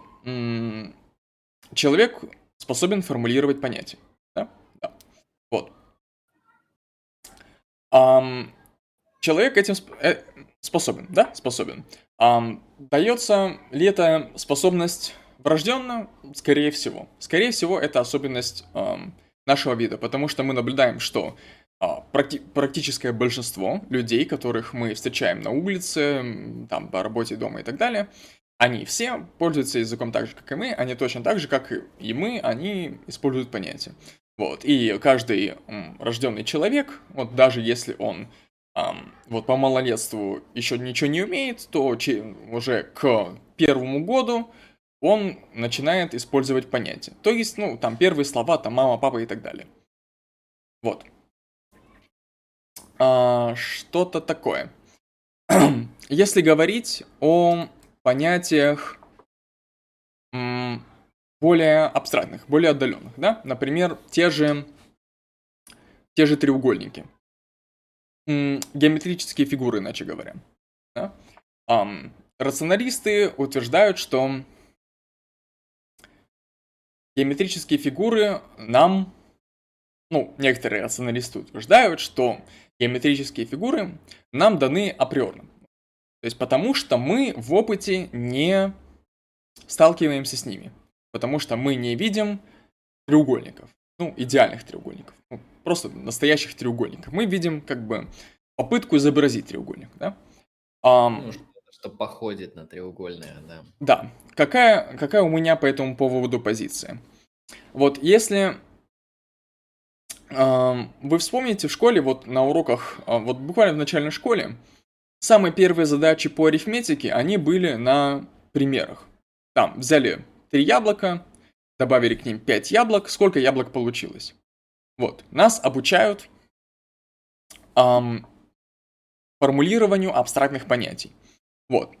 Человек способен формулировать понятия. Да? Да. Вот. Человек этим э, способен, да? Способен. Дается ли эта способность врожденно? Скорее всего. Скорее всего, это особенность нашего вида, потому что мы наблюдаем, что практи- практическое большинство людей, которых мы встречаем на улице, там, по работе, дома и так далее, они все пользуются языком так же, как и мы, они точно так же, как и мы, они используют понятия. Вот, и каждый м, рожденный человек, вот даже если он м, вот по малолетству еще ничего не умеет, то че, уже к первому году он начинает использовать понятия. То есть, ну, там первые слова, там мама, папа и так далее. Вот. А, что-то такое. Если говорить о понятиях более абстрактных, более отдаленных, да? Например, те же, те же треугольники. Геометрические фигуры, иначе говоря. Да? Um, рационалисты утверждают, что геометрические фигуры нам, ну, некоторые рационалисты утверждают, что геометрические фигуры нам даны априорно. То есть потому что мы в опыте не сталкиваемся с ними. Потому что мы не видим треугольников. Ну, идеальных треугольников. Ну, просто настоящих треугольников. Мы видим как бы попытку изобразить треугольник, да? Um, ну, что походит на треугольное, да. Да. Какая, какая у меня по этому поводу позиция? Вот если вы вспомните в школе, вот на уроках, а, вот буквально в начальной школе, самые первые задачи по арифметике, они были на примерах. Там взяли три яблока, добавили к ним пять яблок, сколько яблок получилось. Вот, нас обучают эм, формулированию абстрактных понятий. Вот,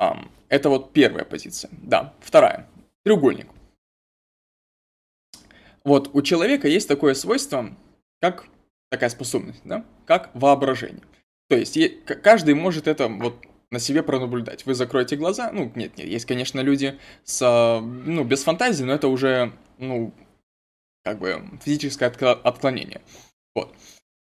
эм, это вот первая позиция. Да, вторая, треугольник. Вот у человека есть такое свойство, как такая способность, да, как воображение. То есть каждый может это вот на себе пронаблюдать. Вы закроете глаза, ну, нет, нет, есть, конечно, люди с, ну, без фантазии, но это уже, ну, как бы физическое отклонение. Вот.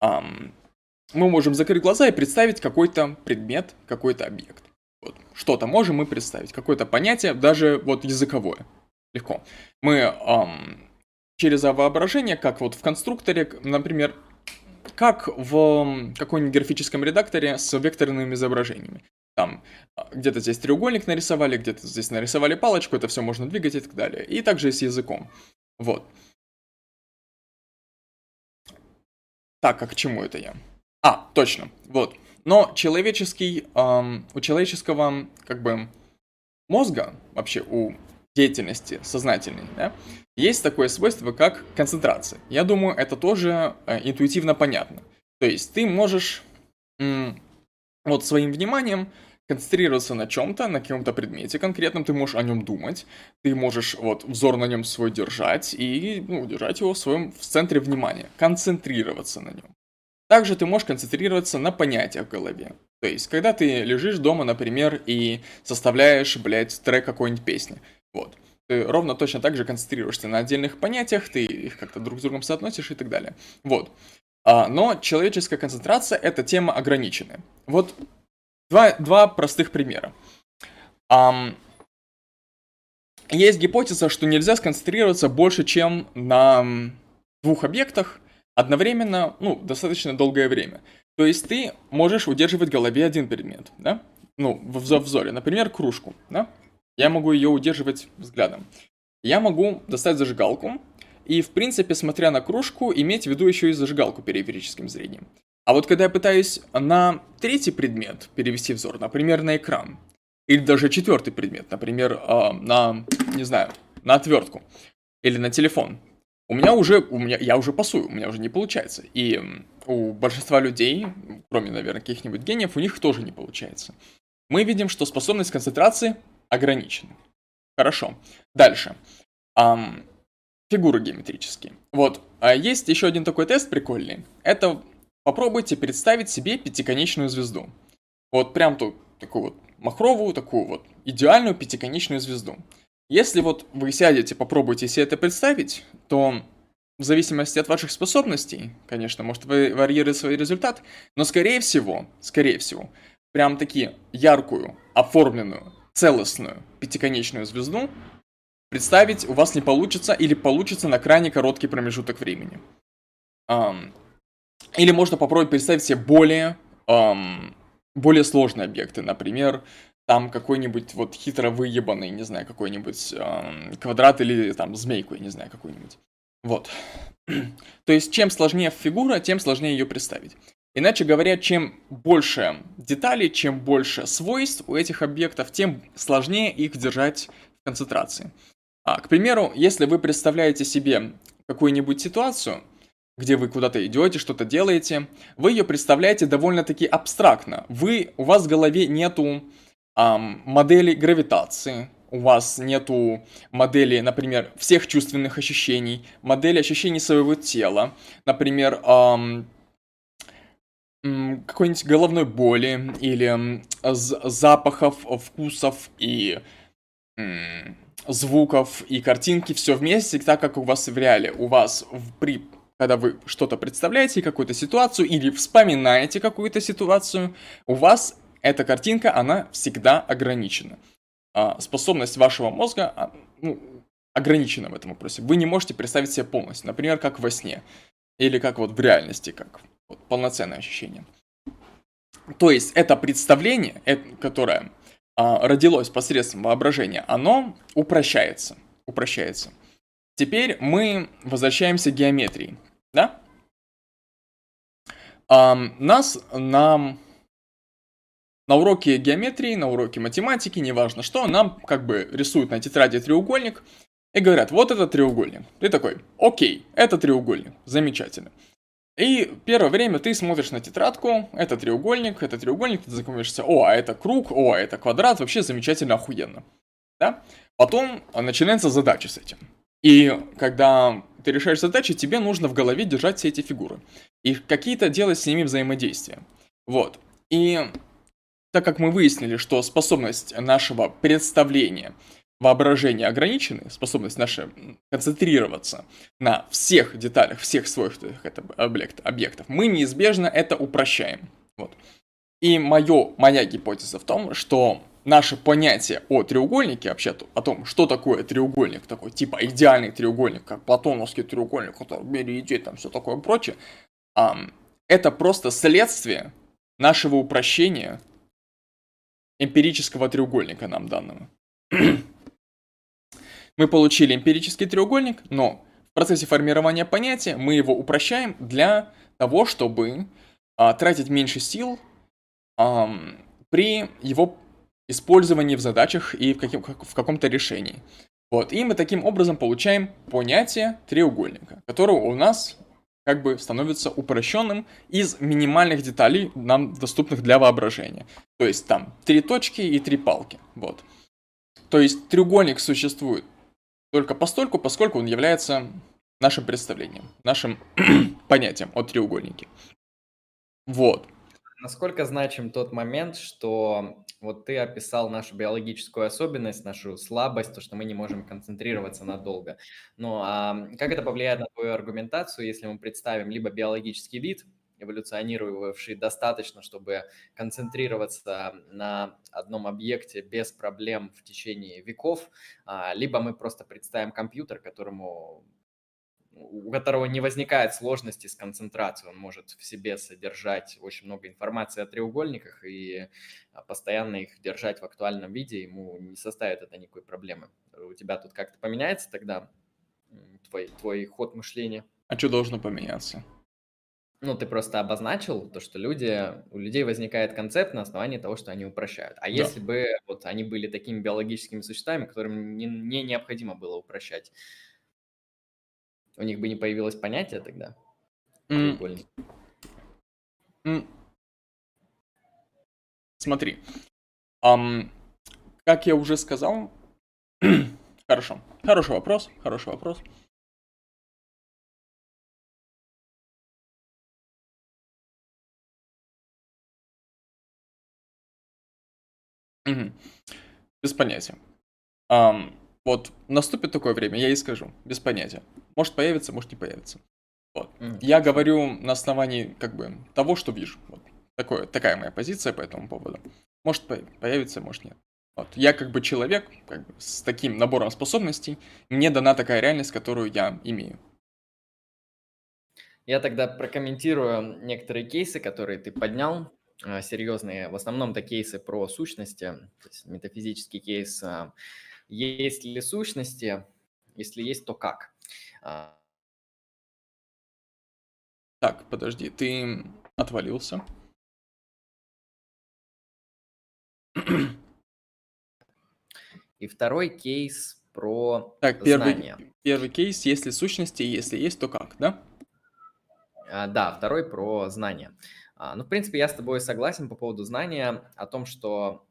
Мы можем закрыть глаза и представить какой-то предмет, какой-то объект. Вот. Что-то можем мы представить, какое-то понятие, даже вот языковое. Легко. Мы через воображение, как вот в конструкторе, например, как в каком-нибудь графическом редакторе с векторными изображениями. Там а, где-то здесь треугольник нарисовали, где-то здесь нарисовали палочку, это все можно двигать и так далее. И также и с языком. Вот. Так, а к чему это я? А, точно, вот. Но человеческий, эм, у человеческого, как бы, мозга, вообще у деятельности сознательной, да, есть такое свойство, как концентрация. Я думаю, это тоже э, интуитивно понятно. То есть ты можешь вот своим вниманием концентрироваться на чем-то, на каком-то предмете конкретном, ты можешь о нем думать, ты можешь вот взор на нем свой держать и ну, держать его в своем в центре внимания, концентрироваться на нем. Также ты можешь концентрироваться на понятиях в голове. То есть, когда ты лежишь дома, например, и составляешь, блядь, трек какой-нибудь песни. Вот. Ты ровно точно так же концентрируешься на отдельных понятиях, ты их как-то друг с другом соотносишь и так далее. Вот. А, но человеческая концентрация – это тема ограниченная. Вот два, два простых примера. Um, есть гипотеза, что нельзя сконцентрироваться больше, чем на двух объектах одновременно, ну, достаточно долгое время. То есть ты можешь удерживать в голове один предмет, да? Ну, в взоре, например, кружку, да? Я могу ее удерживать взглядом. Я могу достать зажигалку и, в принципе, смотря на кружку, иметь в виду еще и зажигалку периферическим зрением. А вот когда я пытаюсь на третий предмет перевести взор, например, на экран, или даже четвертый предмет, например, э, на, не знаю, на отвертку или на телефон, у меня уже, у меня, я уже пасую, у меня уже не получается. И у большинства людей, кроме, наверное, каких-нибудь гениев, у них тоже не получается. Мы видим, что способность концентрации ограничены. Хорошо. Дальше. Um, фигуры геометрические. Вот. А есть еще один такой тест прикольный. Это попробуйте представить себе пятиконечную звезду. Вот прям тут такую вот махровую, такую вот идеальную пятиконечную звезду. Если вот вы сядете, попробуйте себе это представить, то в зависимости от ваших способностей, конечно, может варьировать свой результат, но скорее всего, скорее всего, прям таки яркую, оформленную, целостную пятиконечную звезду представить у вас не получится или получится на крайне короткий промежуток времени. Um, или можно попробовать представить себе более, um, более сложные объекты. Например, там какой-нибудь вот хитро выебанный, не знаю, какой-нибудь um, квадрат или там змейку, я не знаю, какой-нибудь. Вот. То есть, чем сложнее фигура, тем сложнее ее представить. Иначе говоря, чем больше деталей, чем больше свойств у этих объектов, тем сложнее их держать в концентрации. А, к примеру, если вы представляете себе какую-нибудь ситуацию, где вы куда-то идете, что-то делаете, вы ее представляете довольно-таки абстрактно. Вы, у вас в голове нету эм, модели гравитации, у вас нету модели, например, всех чувственных ощущений, модели ощущений своего тела, например, эм, какой-нибудь головной боли или запахов, вкусов и звуков и картинки все вместе, так как у вас в реале. У вас в, при когда вы что-то представляете, какую-то ситуацию или вспоминаете какую-то ситуацию, у вас эта картинка, она всегда ограничена. А способность вашего мозга а, ну, ограничена в этом вопросе. Вы не можете представить себе полностью, например, как во сне, или как вот в реальности, как полноценное ощущение. То есть это представление, которое а, родилось посредством воображения, оно упрощается. упрощается. Теперь мы возвращаемся к геометрии, да? А, нас на, на уроке геометрии, на уроке математики, неважно что, нам как бы рисуют на тетради треугольник и говорят, вот это треугольник. Ты такой, окей, это треугольник, замечательно. И первое время ты смотришь на тетрадку, это треугольник, это треугольник, ты знакомишься, о, а это круг, о, а это квадрат, вообще замечательно, охуенно. Да? Потом начинается задача с этим. И когда ты решаешь задачи, тебе нужно в голове держать все эти фигуры. И какие-то делать с ними взаимодействия. Вот. И так как мы выяснили, что способность нашего представления – воображение ограничены, способность наша концентрироваться на всех деталях, всех свойствах этого объекта, объектов, мы неизбежно это упрощаем. Вот. И моё, моя гипотеза в том, что наше понятие о треугольнике, вообще о том, что такое треугольник, такой типа идеальный треугольник, как платоновский треугольник, который берите там все такое прочее, это просто следствие нашего упрощения эмпирического треугольника нам данного. Мы получили эмпирический треугольник, но в процессе формирования понятия мы его упрощаем для того, чтобы а, тратить меньше сил а, при его использовании в задачах и в, каким, в каком-то решении. Вот, и мы таким образом получаем понятие треугольника, которое у нас как бы становится упрощенным из минимальных деталей, нам доступных для воображения. То есть там три точки и три палки. Вот. То есть треугольник существует только постольку, поскольку он является нашим представлением, нашим понятием о треугольнике. Вот. Насколько значим тот момент, что вот ты описал нашу биологическую особенность, нашу слабость, то, что мы не можем концентрироваться надолго. Ну, а как это повлияет на твою аргументацию, если мы представим либо биологический вид, эволюционировавший достаточно, чтобы концентрироваться на одном объекте без проблем в течение веков, а, либо мы просто представим компьютер, которому у которого не возникает сложности с концентрацией. Он может в себе содержать очень много информации о треугольниках и а, постоянно их держать в актуальном виде. Ему не составит это никакой проблемы. У тебя тут как-то поменяется тогда твой, твой ход мышления? А что должно поменяться? Ну, ты просто обозначил то, что люди, у людей возникает концепт на основании того, что они упрощают. А да. если бы вот они были такими биологическими существами, которым не, не необходимо было упрощать, у них бы не появилось понятие тогда? Mm. Mm. Смотри, um, как я уже сказал, хорошо, хороший вопрос, хороший вопрос. Мгм. Без понятия. Ам, вот наступит такое время, я и скажу, без понятия. Может появится, может не появится. Вот. М, Я говорю на основании как бы того, что вижу. Вот. Такое, такая моя позиция по этому поводу. Может появится, может нет. Вот. Я как бы человек как бы, с таким набором способностей, мне дана такая реальность, которую я имею. Я тогда прокомментирую некоторые кейсы, которые ты поднял. А, серьезные, в основном это кейсы про сущности, то есть метафизический кейс. А, есть ли сущности? Если есть, то как? А. Так, подожди, ты отвалился. И второй кейс про так, первый, знания. Первый кейс, если сущности, если есть, то как, да? А, да, второй про знания. А, ну, в принципе, я с тобой согласен по поводу знания о том, что,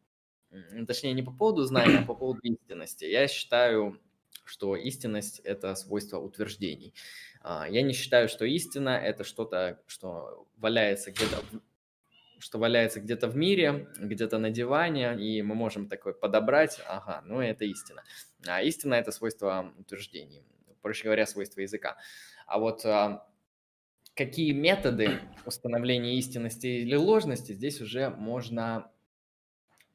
точнее, не по поводу знания, а по поводу истинности. Я считаю, что истинность – это свойство утверждений. А, я не считаю, что истина – это что-то, что валяется где-то что валяется где-то в мире, где-то на диване, и мы можем такой подобрать, ага, ну это истина. А истина – это свойство утверждений, проще говоря, свойство языка. А вот а, какие методы установления истинности или ложности, здесь уже можно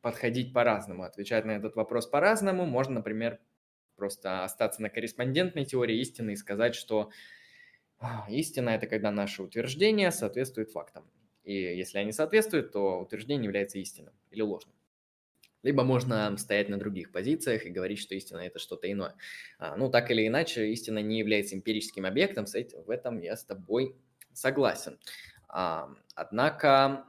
подходить по-разному, отвечать на этот вопрос по-разному. Можно, например, просто остаться на корреспондентной теории истины и сказать, что а, истина – это когда наши утверждения соответствуют фактам. И если они соответствуют, то утверждение является истинным или ложным. Либо можно стоять на других позициях и говорить, что истина – это что-то иное. А, ну, так или иначе, истина не является эмпирическим объектом, в этом я с тобой согласен. Однако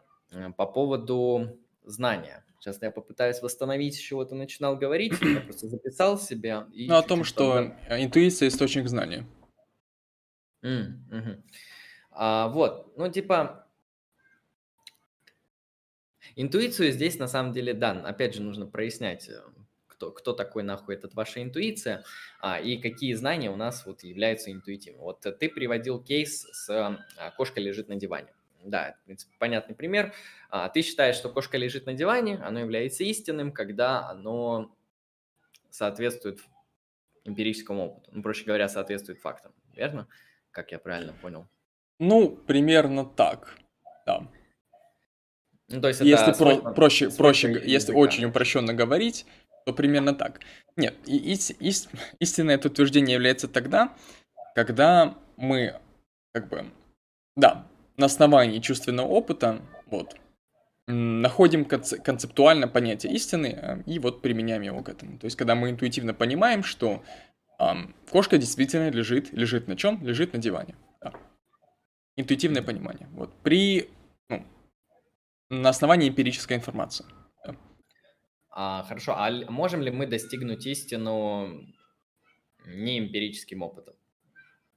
по поводу знания. Сейчас я попытаюсь восстановить, с чего ты начинал говорить. Я просто записал себе. И ну, о том, что интуиция – источник знания. Mm, угу. а, вот, ну, типа, интуицию здесь на самом деле, да, опять же, нужно прояснять, э, кто, кто такой нахуй этот ваша интуиция, а, и какие знания у нас вот являются интуитивными. Вот ты приводил кейс с а, кошка лежит на диване. Да, это, в принципе, понятный пример. А, ты считаешь, что кошка лежит на диване, оно является истинным, когда оно соответствует эмпирическому опыту. Ну, проще говоря, соответствует фактам. Верно? Как я правильно понял? Ну, примерно так, да. Ну, то есть если про- проще, проще, языка. если очень упрощенно говорить, то примерно так. Нет, и, и, и, истинное это утверждение является тогда, когда мы, как бы, да, на основании чувственного опыта, вот, находим концептуально понятие истины э, и вот применяем его к этому. То есть, когда мы интуитивно понимаем, что эм, кошка действительно лежит, лежит на чем? Лежит на диване. Да. Интуитивное понимание. Вот. При, ну, на основании эмпирической информации. А, хорошо, а можем ли мы достигнуть истину не эмпирическим опытом?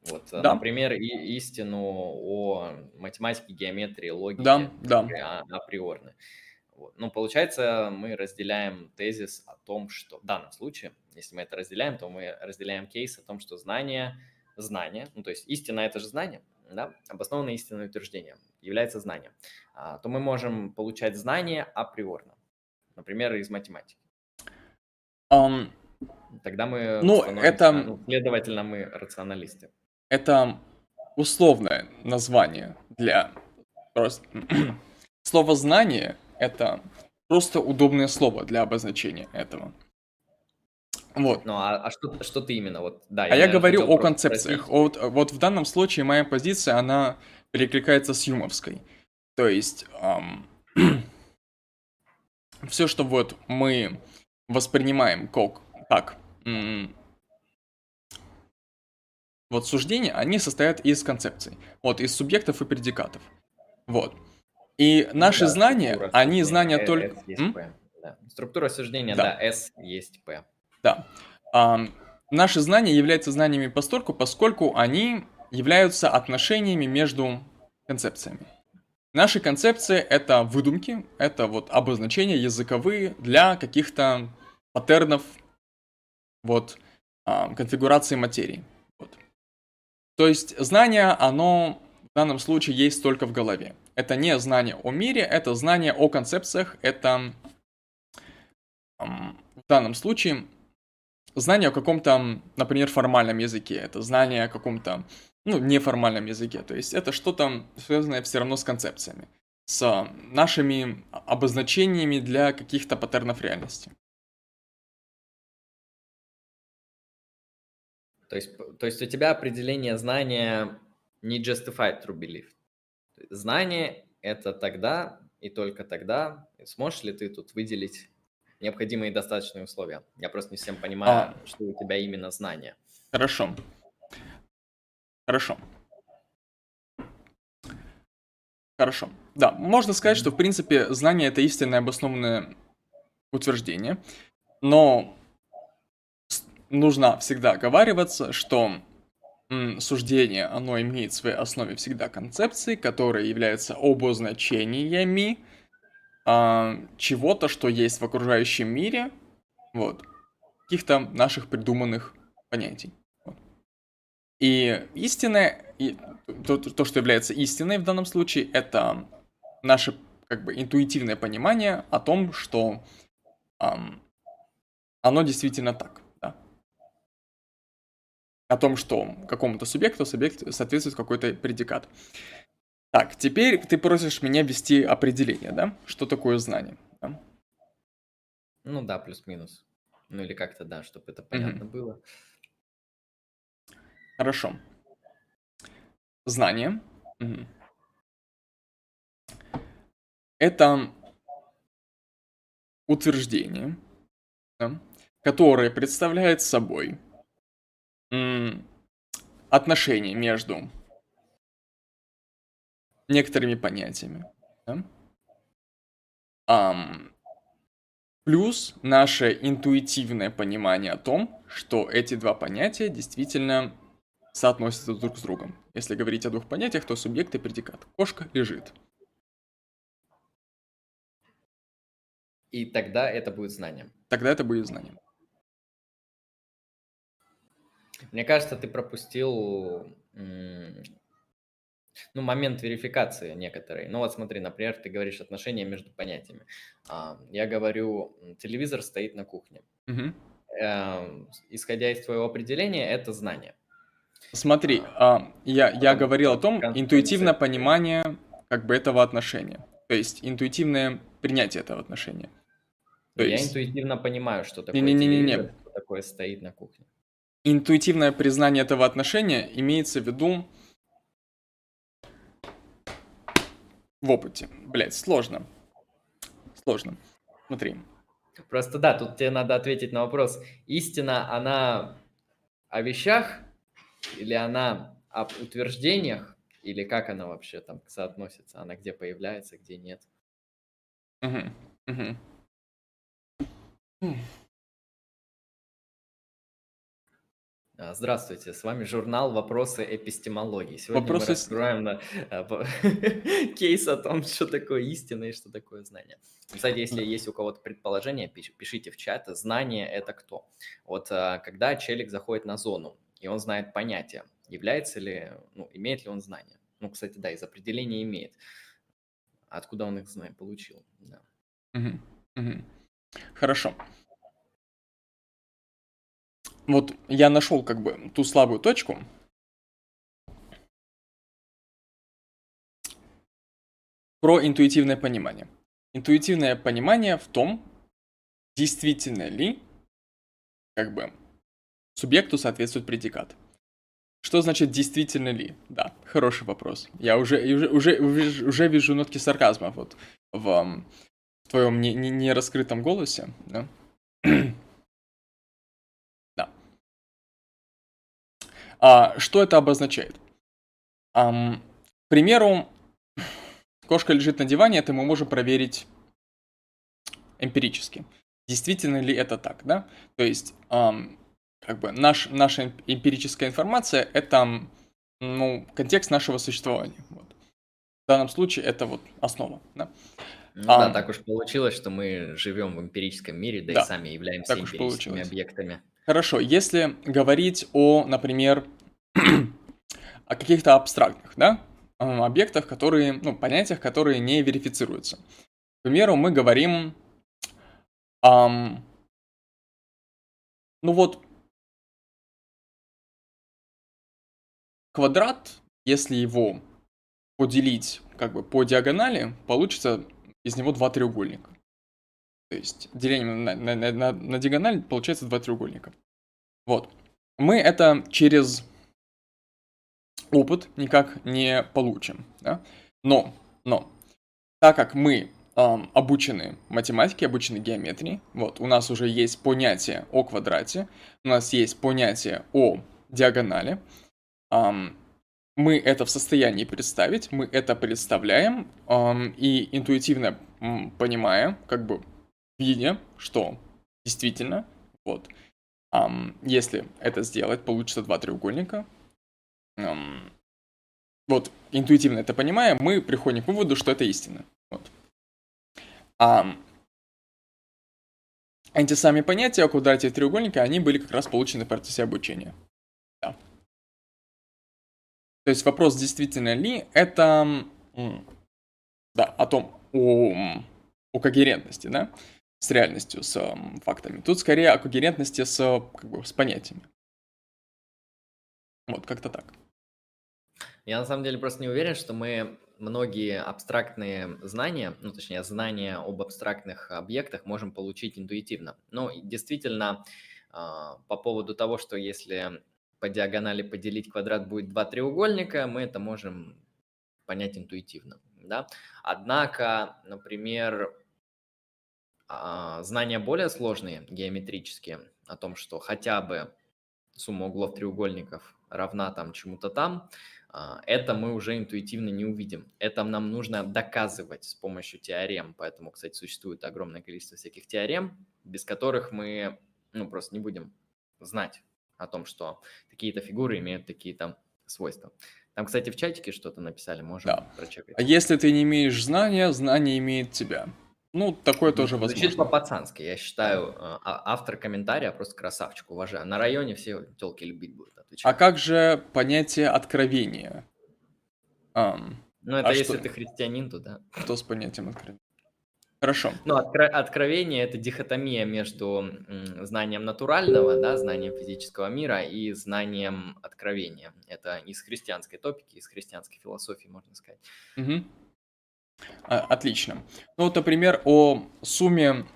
Вот, э, да. например, и, истину о математике, геометрии, логике да, да. А, априорно. Вот. Ну, получается, мы разделяем тезис о том, что в данном случае, если мы это разделяем, то мы разделяем кейс о том, что знание, знание, ну, то есть истина – это же знание, да, обоснованное истинное утверждение является знанием, а, то мы можем получать знания априорно, например, из математики. Um, Тогда мы, ну, это... ну, следовательно, мы рационалисты. Это условное название для... Просто... Слово «знание» — это просто удобное слово для обозначения этого. Вот. Ну, а, а что, что ты именно? Вот, да, я, а я говорю о концепциях. Вот, вот в данном случае моя позиция, она перекликается с юмовской. То есть, эм, все, что вот мы воспринимаем как, как вот суждения, они состоят из концепций. Вот, из субъектов и предикатов. Вот. И наши да, знания, они знания S только... Да. Структура суждения, да. да, S есть P. Да. А, наши знания являются знаниями постольку, поскольку они являются отношениями между концепциями. Наши концепции — это выдумки, это вот обозначения языковые для каких-то паттернов, вот, а, конфигурации материи. То есть знание, оно в данном случае есть только в голове. Это не знание о мире, это знание о концепциях, это в данном случае знание о каком-то, например, формальном языке, это знание о каком-то, ну, неформальном языке. То есть это что-то связанное все равно с концепциями, с нашими обозначениями для каких-то паттернов реальности. То есть, то есть у тебя определение знания не justified true belief. Знание – это тогда и только тогда. Сможешь ли ты тут выделить необходимые достаточные условия? Я просто не всем понимаю, а... что у тебя именно знание. Хорошо. Хорошо. Хорошо. Да, можно сказать, что в принципе знание это истинное обоснованное утверждение, но нужно всегда оговариваться, что суждение, оно имеет в своей основе всегда концепции, которые являются обозначениями а, чего-то, что есть в окружающем мире, вот, каких-то наших придуманных понятий. Вот. И истинное, и то, то, что является истиной в данном случае, это наше как бы интуитивное понимание о том, что ам, оно действительно так. о том, что какому-то субъекту субъект соответствует какой-то предикат. Так, теперь ты просишь меня ввести определение, да? Что такое знание? Да? Ну да, плюс-минус. Ну или как-то, да, чтобы это понятно угу. было. Хорошо. Знание. Угу. Это утверждение, да, которое представляет собой отношение между некоторыми понятиями. Да? Um, плюс наше интуитивное понимание о том, что эти два понятия действительно соотносятся друг с другом. Если говорить о двух понятиях, то субъект и предикат. Кошка лежит. И тогда это будет знанием. Тогда это будет знанием. Мне кажется, ты пропустил ну, момент верификации некоторый. Ну вот смотри, например, ты говоришь отношения между понятиями. А, я говорю, телевизор стоит на кухне. Угу. Исходя из твоего определения, это знание. Смотри, а, я, я говорил о том, интуитивное понимание как бы этого отношения. То есть интуитивное принятие этого отношения. То я есть... интуитивно понимаю, что такое не, не, не, не. что такое стоит на кухне. Интуитивное признание этого отношения имеется в виду в опыте. Блять, сложно. Сложно. Смотри. Просто да, тут тебе надо ответить на вопрос. Истина, она о вещах или она об утверждениях? Или как она вообще там соотносится? Она где появляется, где нет? Угу, угу. Здравствуйте, с вами журнал «Вопросы эпистемологии». Сегодня Вопросы... мы раскроем на, а, кейс о том, что такое истина и что такое знание. Кстати, если есть у кого-то предположение, пишите в чат. Знание – это кто? Вот а, когда челик заходит на зону, и он знает понятие, является ли, ну, имеет ли он знания? Ну, кстати, да, из определения имеет. Откуда он их знает, получил? Да. Угу. Угу. Хорошо вот я нашел как бы ту слабую точку. Про интуитивное понимание. Интуитивное понимание в том, действительно ли как бы субъекту соответствует предикат. Что значит действительно ли? Да, хороший вопрос. Я уже, уже, уже, уже вижу нотки сарказма вот в, в твоем не, не, не голосе. Да? А, что это обозначает? Um, к примеру, кошка лежит на диване, это мы можем проверить эмпирически. Действительно ли это так, да? То есть, um, как бы наш, наша эмпирическая информация – это ну, контекст нашего существования. Вот. В данном случае это вот основа. Да? Ну а, да, так уж получилось, что мы живем в эмпирическом мире, да, да и сами являемся эмпирическими объектами. Хорошо, если говорить о, например, о каких-то абстрактных, да, объектах, которые, ну, понятиях, которые не верифицируются. К примеру, мы говорим, эм, ну вот, квадрат, если его поделить как бы по диагонали, получится из него два треугольника. То есть делением на, на, на, на диагональ получается два треугольника. Вот. Мы это через опыт никак не получим. Да? Но, но, так как мы эм, обучены математике, обучены геометрии, вот, у нас уже есть понятие о квадрате, у нас есть понятие о диагонали, эм, мы это в состоянии представить, мы это представляем эм, и интуитивно понимая, как бы видя, что действительно, вот, эм, если это сделать, получится два треугольника, эм, вот, интуитивно это понимая, мы приходим к выводу, что это истина. Вот. А эти сами понятия о квадрате треугольника, они были как раз получены в процессе обучения. Да. То есть вопрос, действительно ли это да, о том, о, о когерентности, да, с реальностью, с фактами. Тут скорее о когерентности с, как бы, с понятиями. Вот, как-то так. Я на самом деле просто не уверен, что мы многие абстрактные знания, ну, точнее, знания об абстрактных объектах можем получить интуитивно. Ну, действительно, а, по поводу того, что если по диагонали поделить квадрат будет два треугольника, мы это можем понять интуитивно. Да? Однако, например, знания более сложные, геометрические, о том, что хотя бы сумма углов треугольников равна там чему-то там, а, это мы уже интуитивно не увидим. Это нам нужно доказывать с помощью теорем. Поэтому, кстати, существует огромное количество всяких теорем, без которых мы ну, просто не будем знать о том, что такие-то фигуры имеют такие-то свойства. Там, кстати, в чатике что-то написали, можем да. прочекать. А если ты не имеешь знания, знание имеет тебя. Ну, такое тоже Звучит возможно. Звучит по-пацански. Я считаю, а, а, автор комментария просто красавчик, уважаю. На районе все телки любить будут. Отвечать. А как же понятие откровения? Um, ну, это а если что... ты христианин, то да. Что с понятием откровения? Хорошо. Ну, откро- откровение – это дихотомия между знанием натурального, да, знанием физического мира и знанием откровения. Это из христианской топики, из христианской философии, можно сказать. Угу. Отлично. Ну вот, например, о сумме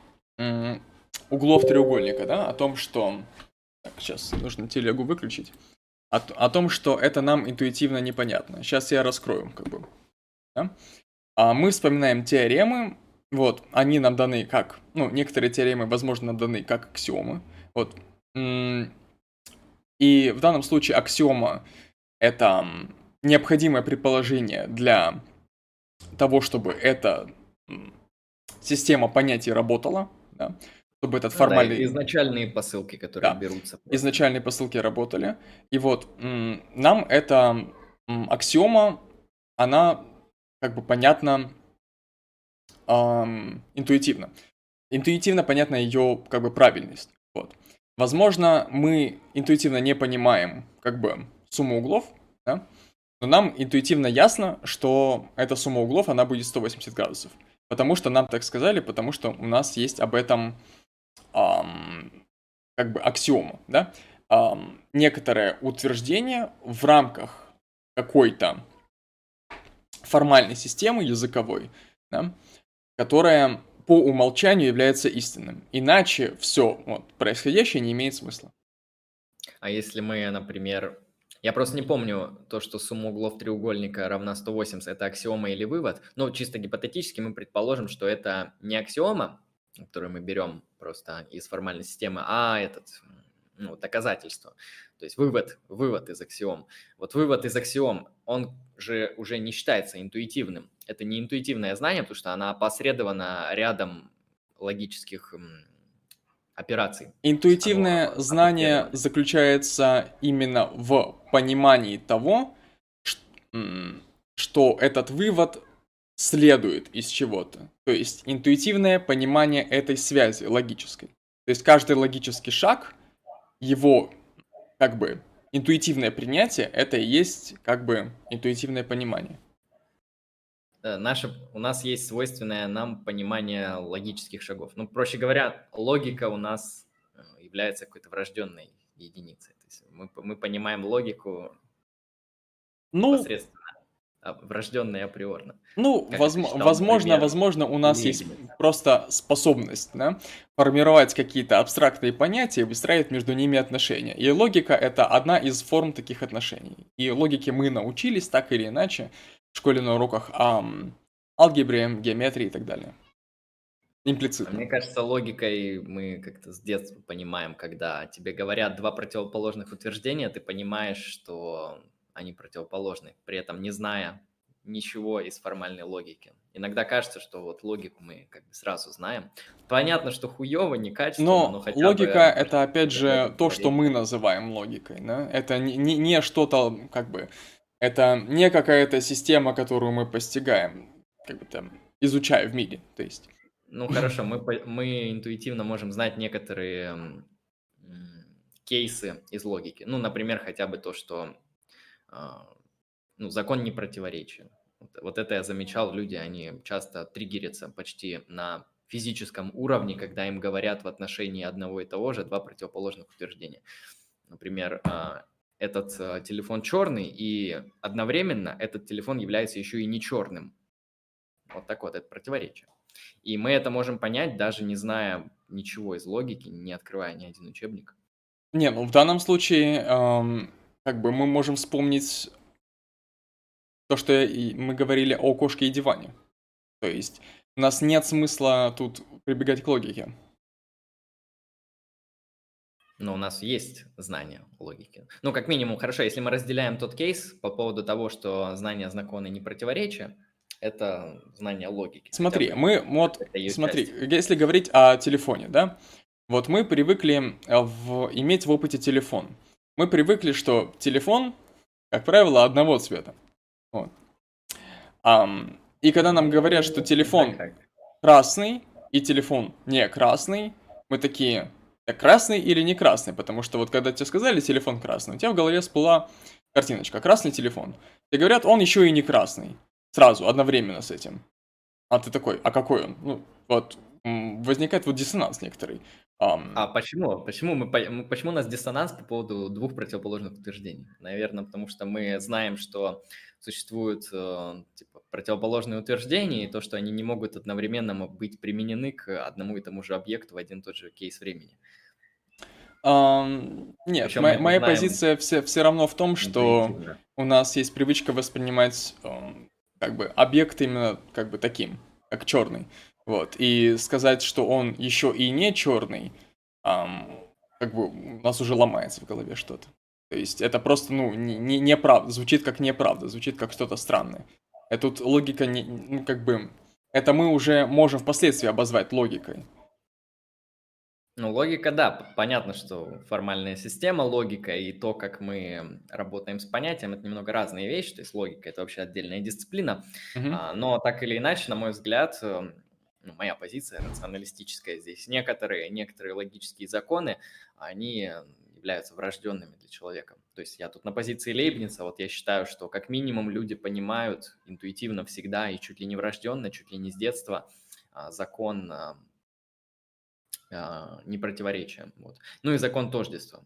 углов треугольника, да, о том, что... Так, сейчас нужно телегу выключить. О, о том, что это нам интуитивно непонятно. Сейчас я раскрою, как бы. Да? А мы вспоминаем теоремы, вот, они нам даны как, ну, некоторые теоремы, возможно, нам даны как аксиомы, вот. И в данном случае аксиома – это необходимое предположение для того, чтобы эта система понятий работала, да, чтобы этот формальный... Да, изначальные посылки, которые да, берутся. Изначальные посылки работали. И вот нам эта аксиома, она как бы понятна эм, интуитивно. Интуитивно понятна ее как бы правильность. Вот. Возможно, мы интуитивно не понимаем как бы сумму углов, да? Но нам интуитивно ясно, что эта сумма углов, она будет 180 градусов. Потому что нам так сказали, потому что у нас есть об этом эм, как бы аксиома, да? Эм, некоторое утверждение в рамках какой-то формальной системы языковой, да, которая по умолчанию является истинным. Иначе все вот, происходящее не имеет смысла. А если мы, например, я просто не помню то, что сумма углов треугольника равна 180, это аксиома или вывод. Но чисто гипотетически мы предположим, что это не аксиома, которую мы берем просто из формальной системы, а этот ну, доказательство. То есть вывод, вывод из аксиом. Вот вывод из аксиом, он же уже не считается интуитивным. Это не интуитивное знание, потому что она опосредована рядом логических операций. Интуитивное Оно знание заключается именно в понимании того, что этот вывод следует из чего-то. То есть интуитивное понимание этой связи логической. То есть каждый логический шаг, его как бы интуитивное принятие, это и есть как бы интуитивное понимание. Э, наше, у нас есть свойственное нам понимание логических шагов. Ну, проще говоря, логика у нас э, является какой-то врожденной единицей. Есть мы, мы понимаем логику ну, непосредственно а, врожденная априорно. Ну, возможно, возможно, возможно, у нас есть просто способность да, формировать какие-то абстрактные понятия и выстраивать между ними отношения. И логика — это одна из форм таких отношений. И логике мы научились так или иначе в школе на уроках ам, алгебре, геометрии и так далее. Имплицитно. Мне кажется, логикой мы как-то с детства понимаем, когда тебе говорят два противоположных утверждения, ты понимаешь, что они противоположны, при этом не зная ничего из формальной логики. Иногда кажется, что вот логику мы как бы сразу знаем. Понятно, что хуево, некачественно, но, но хотя логика бы... это опять же то, что мы называем логикой, да? Это не, не, не что-то как бы это не какая-то система, которую мы постигаем, как бы там, изучая в мире, то есть. Ну хорошо, мы, мы интуитивно можем знать некоторые кейсы из логики. Ну, например, хотя бы то, что а, ну, закон не противоречия. Вот это я замечал, люди, они часто триггерятся почти на физическом уровне, когда им говорят в отношении одного и того же два противоположных утверждения. Например, а, этот э, телефон черный, и одновременно этот телефон является еще и не черным. Вот так вот, это противоречие. И мы это можем понять, даже не зная ничего из логики, не открывая ни один учебник. Не, ну в данном случае, эм, как бы мы можем вспомнить то, что мы говорили о кошке и диване. То есть у нас нет смысла тут прибегать к логике. Но у нас есть знание логики. Ну, как минимум, хорошо, если мы разделяем тот кейс по поводу того, что знание законы не противоречия, это знание логики. Смотри, мы вот, смотри, часть. если говорить о телефоне, да, вот мы привыкли э, в, иметь в опыте телефон. Мы привыкли, что телефон, как правило, одного цвета. Вот. Um, и когда нам говорят, что телефон красный и телефон не красный, мы такие, красный или не красный? Потому что вот когда тебе сказали телефон красный, у тебя в голове всплыла картиночка, красный телефон. И говорят, он еще и не красный. Сразу, одновременно с этим. А ты такой, а какой он? Ну, вот возникает вот диссонанс некоторый. Um... А почему? Почему, мы, почему у нас диссонанс по поводу двух противоположных утверждений? Наверное, потому что мы знаем, что существуют э, типа, противоположные утверждения, и то, что они не могут одновременно быть применены к одному и тому же объекту в один и тот же кейс времени. Um, нет, моя, моя позиция все, все равно в том, что у нас есть привычка воспринимать um, как бы объект именно как бы таким, как черный. Вот. И сказать, что он еще и не черный, um, как бы у нас уже ломается в голове что-то. То есть это просто, ну, не, не, неправда, звучит как неправда, звучит как что-то странное. И тут логика, не, ну, как бы, это мы уже можем впоследствии обозвать логикой. Ну, логика, да, понятно, что формальная система, логика и то, как мы работаем с понятием, это немного разные вещи, то есть логика – это вообще отдельная дисциплина, uh-huh. а, но так или иначе, на мой взгляд, э, ну, моя позиция рационалистическая здесь, некоторые, некоторые логические законы, они являются врожденными для человека. То есть я тут на позиции Лейбница, вот я считаю, что как минимум люди понимают интуитивно всегда и чуть ли не врожденно, чуть ли не с детства а, закон а, непротиворечия. Вот. Ну и закон тождества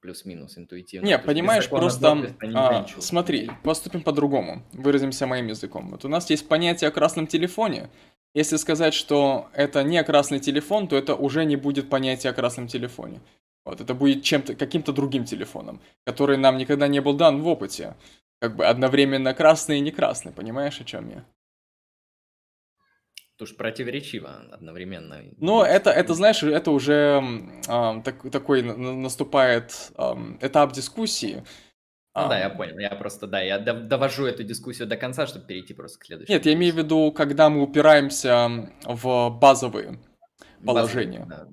плюс-минус интуитивно. Не, понимаешь, просто а, смотри, поступим по-другому, выразимся моим языком. Вот у нас есть понятие о красном телефоне. Если сказать, что это не красный телефон, то это уже не будет понятия о красном телефоне. Вот, это будет чем-то, каким-то другим телефоном, который нам никогда не был дан в опыте. Как бы одновременно красный и не красный, понимаешь, о чем я? Тоже противоречиво одновременно. Ну, это, это, знаешь, это уже э, так, такой наступает э, этап дискуссии. Ну, да, я понял. Я просто, да, я довожу эту дискуссию до конца, чтобы перейти просто к следующему. Нет, я имею в виду, когда мы упираемся в базовые положения. Базовые, да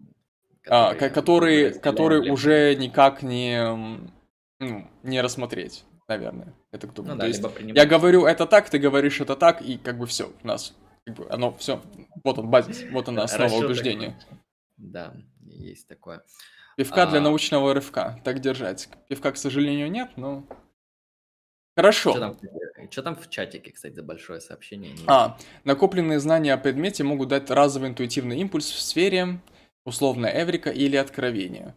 а, которые, которые уже никак не, ну, не рассмотреть, наверное. Это кто ну, да, есть, я говорю это так, ты говоришь это так, и как бы все, у нас как бы оно все, вот он базис, вот она основа Расчет убеждения. Такой. Да, есть такое. Пивка а... для научного рывка, так держать. Пивка, к сожалению, нет, но... Хорошо. Что там, что там в чатике, кстати, за большое сообщение? А, накопленные знания о предмете могут дать разовый интуитивный импульс в сфере, условно Эврика или Откровение.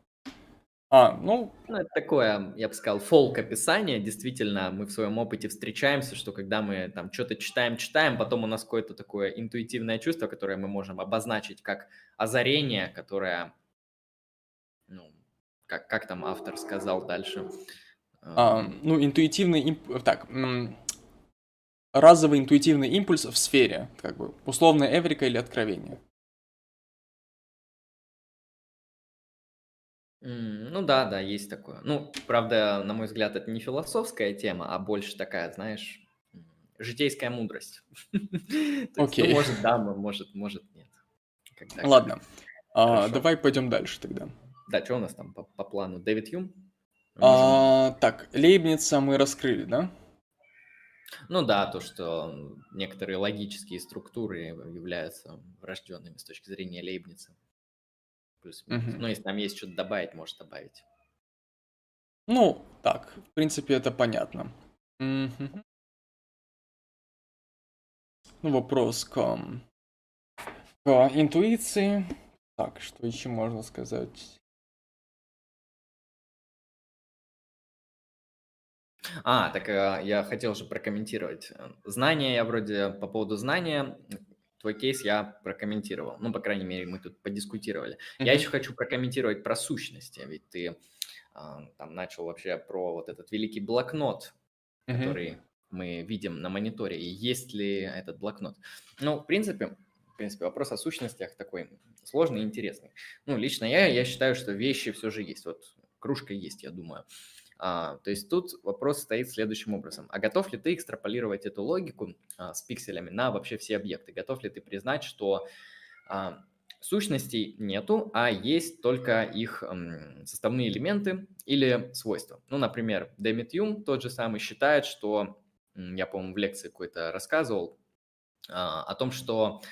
А, ну... ну... Это такое, я бы сказал, фолк-описание. Действительно, мы в своем опыте встречаемся, что когда мы там что-то читаем, читаем, потом у нас какое-то такое интуитивное чувство, которое мы можем обозначить как озарение, которое, ну, как, как там автор сказал дальше? А, ну, интуитивный... Имп... Так, разовый интуитивный импульс в сфере, как бы, условно Эврика или Откровение. Ну да, да, есть такое. Ну, правда, на мой взгляд, это не философская тема, а больше такая, знаешь, житейская мудрость. Ну, Окей. может, да, может, может, нет. Ладно. А, давай пойдем дальше тогда. Да, что у нас там по, по плану? Дэвид Юм? А, так, Лейбница мы раскрыли, да? Ну да, то, что некоторые логические структуры являются врожденными с точки зрения Лейбница плюс-минус. Угу. Но если там есть что-то добавить, может добавить. Ну, так, в принципе, это понятно. Угу. Ну, вопрос к, к интуиции. Так, что еще можно сказать? А, так э, я хотел же прокомментировать. Знания я вроде по поводу знания, твой кейс я прокомментировал. Ну, по крайней мере, мы тут подискутировали. Mm-hmm. Я еще хочу прокомментировать про сущности, ведь ты а, там начал вообще про вот этот великий блокнот, mm-hmm. который мы видим на мониторе, и есть ли этот блокнот. Ну, в принципе, в принципе, вопрос о сущностях такой сложный и интересный. Ну, лично я, я считаю, что вещи все же есть. Вот кружка есть, я думаю. А, то есть тут вопрос стоит следующим образом. А готов ли ты экстраполировать эту логику а, с пикселями на вообще все объекты? Готов ли ты признать, что а, сущностей нету, а есть только их составные элементы или свойства? Ну, например, Дэмит Юм тот же самый считает, что, я, по-моему, в лекции какой-то рассказывал, а, о том, что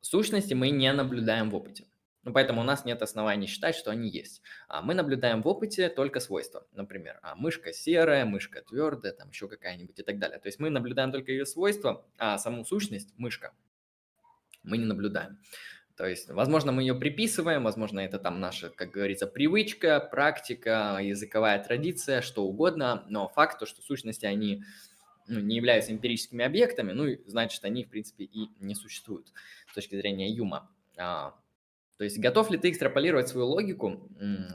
сущности мы не наблюдаем в опыте. Ну, поэтому у нас нет оснований считать, что они есть. А мы наблюдаем в опыте только свойства. Например, а мышка серая, мышка твердая, там еще какая-нибудь и так далее. То есть мы наблюдаем только ее свойства, а саму сущность, мышка, мы не наблюдаем. То есть, возможно, мы ее приписываем, возможно, это там наша, как говорится, привычка, практика, языковая традиция, что угодно, но факт то, что сущности, они ну, не являются эмпирическими объектами, ну, значит, они, в принципе, и не существуют с точки зрения Юма. То есть готов ли ты экстраполировать свою логику,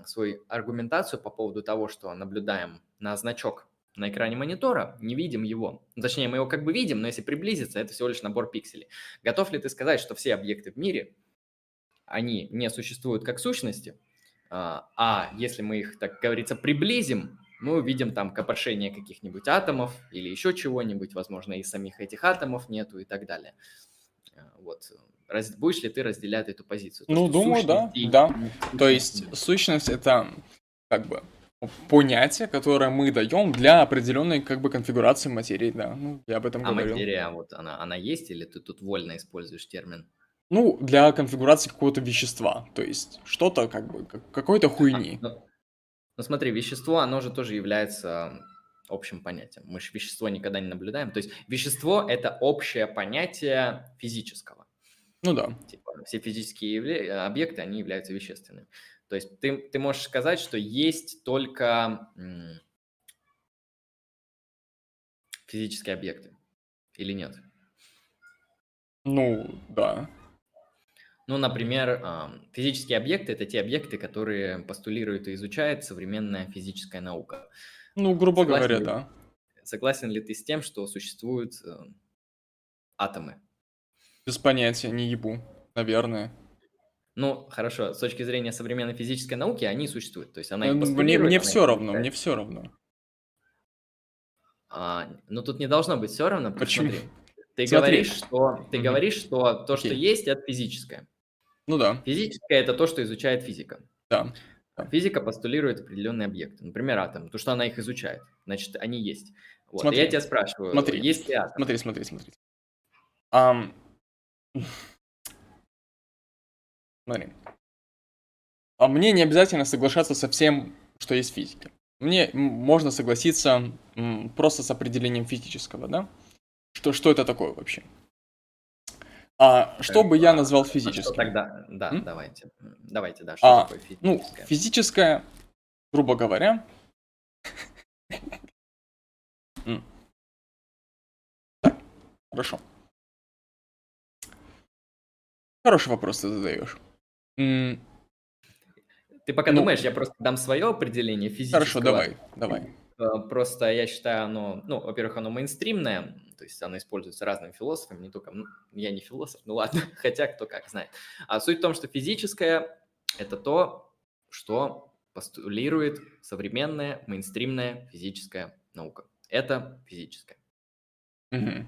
свою аргументацию по поводу того, что наблюдаем на значок на экране монитора, не видим его. Ну, точнее, мы его как бы видим, но если приблизиться, это всего лишь набор пикселей. Готов ли ты сказать, что все объекты в мире, они не существуют как сущности, а, а если мы их, так говорится, приблизим, мы увидим там копошение каких-нибудь атомов или еще чего-нибудь, возможно, и самих этих атомов нету и так далее. А, вот раз, будешь ли ты разделять эту позицию? То, ну, думаю, да, и... да. То есть сущность это как бы понятие, которое мы даем для определенной как бы конфигурации материи, да. Ну, я об этом а говорил. А материя, вот она, она есть или ты тут вольно используешь термин? Ну, для конфигурации какого-то вещества, то есть что-то как бы, какой-то хуйни. А, ну, ну смотри, вещество, оно же тоже является общим понятием. Мы же вещество никогда не наблюдаем. То есть вещество – это общее понятие физического. Ну да. Типа, все физические явля... объекты, они являются вещественными. То есть ты, ты можешь сказать, что есть только физические объекты или нет? Ну, да. Ну, например, физические объекты – это те объекты, которые постулирует и изучает современная физическая наука. Ну, грубо согласен говоря, ли, да. Согласен ли ты с тем, что существуют э, атомы? Без понятия, не ебу, наверное. Ну, хорошо, с точки зрения современной физической науки они существуют. То есть она их Мне, мне все равно, мне все равно. А, ну, тут не должно быть все равно. Почему? Смотри, ты Смотри. говоришь, что ты mm говоришь, что то, okay. что есть, это физическое. Ну да. Физическое это то, что изучает физика. Да. Физика постулирует определенные объекты, например, атом, то, что она их изучает, значит, они есть. Вот. Смотри, я тебя спрашиваю, смотри, есть ли атом? Смотри, смотри, смотри. Um, Смотри. А мне не обязательно соглашаться со всем, что есть в физике. Мне можно согласиться просто с определением физического, да? Что, что это такое вообще? А что бы я назвал физическим? Тогда, да, М? давайте. Давайте, да, что а, такое ну, физическое? Ну, физическое, грубо говоря... Так, хорошо. Хороший вопрос ты задаешь. Ты пока ну, думаешь, я просто дам свое определение физического. Хорошо, давай, давай. Э, просто я считаю, оно, ну, во-первых, оно мейнстримное, то есть оно используется разными философами, не только, ну, я не философ, ну ладно, хотя кто как знает. А суть в том, что физическое – это то, что постулирует современная мейнстримная физическая наука. Это физическое. Угу.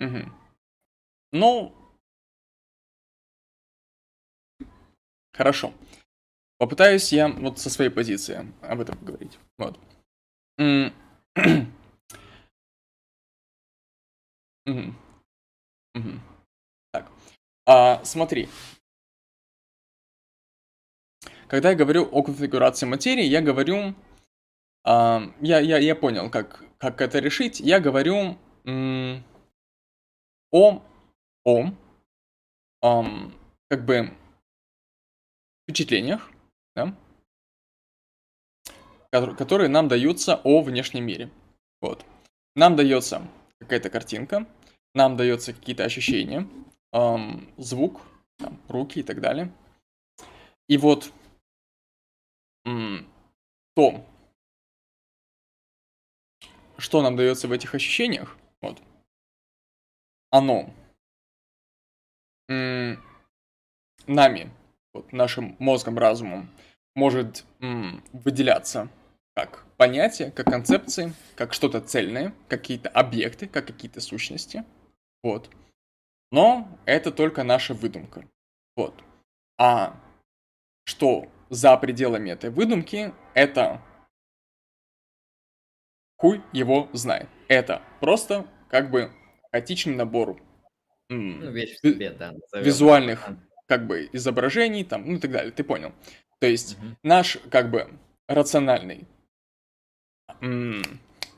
Угу. Ну, Хорошо. Попытаюсь я вот со своей позиции об этом поговорить. Вот. Так. А, смотри. Когда я говорю о конфигурации материи, я говорю... А, я, я, я понял, как, как это решить. Я говорю м- о... о... Как бы впечатлениях, да, которые нам даются о внешнем мире. Вот. Нам дается какая-то картинка, нам дается какие-то ощущения, эм, звук, там, руки и так далее. И вот м, то, что нам дается в этих ощущениях, вот, оно м, нами, вот, нашим мозгом, разумом, может м, выделяться как понятие, как концепции, как что-то цельное, какие-то объекты, как какие-то сущности. Вот. Но это только наша выдумка. Вот. А что за пределами этой выдумки, это хуй его знает. Это просто как бы хаотичный набор ну, вещь в себе, да, визуальных как бы изображений там, ну и так далее, ты понял. То есть угу. наш как бы рациональный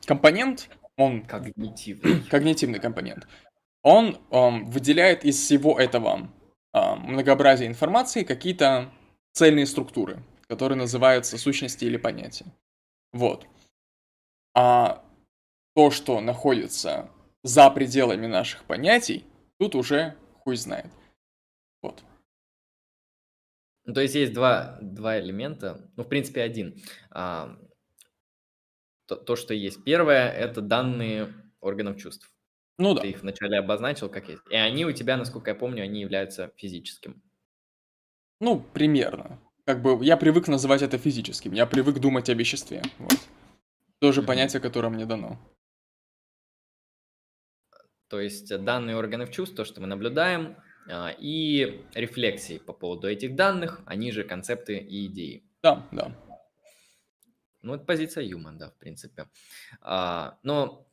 компонент, он... Когнитивный. Когнитивный компонент. Он um, выделяет из всего этого um, многообразия информации какие-то цельные структуры, которые называются сущности или понятия. Вот. А то, что находится за пределами наших понятий, тут уже хуй знает. Вот. Ну, то есть есть два, два элемента, ну, в принципе, один. А, то, то, что есть. Первое – это данные органов чувств. Ну да. Ты их вначале обозначил как есть. И они у тебя, насколько я помню, они являются физическим. Ну, примерно. Как бы я привык называть это физическим. Я привык думать о веществе. Вот. Тоже mm-hmm. понятие, которое мне дано. То есть данные органов чувств, то, что мы наблюдаем, и рефлексии по поводу этих данных, они же концепты и идеи. Да, да. Ну, это позиция Юма, да, в принципе. А, но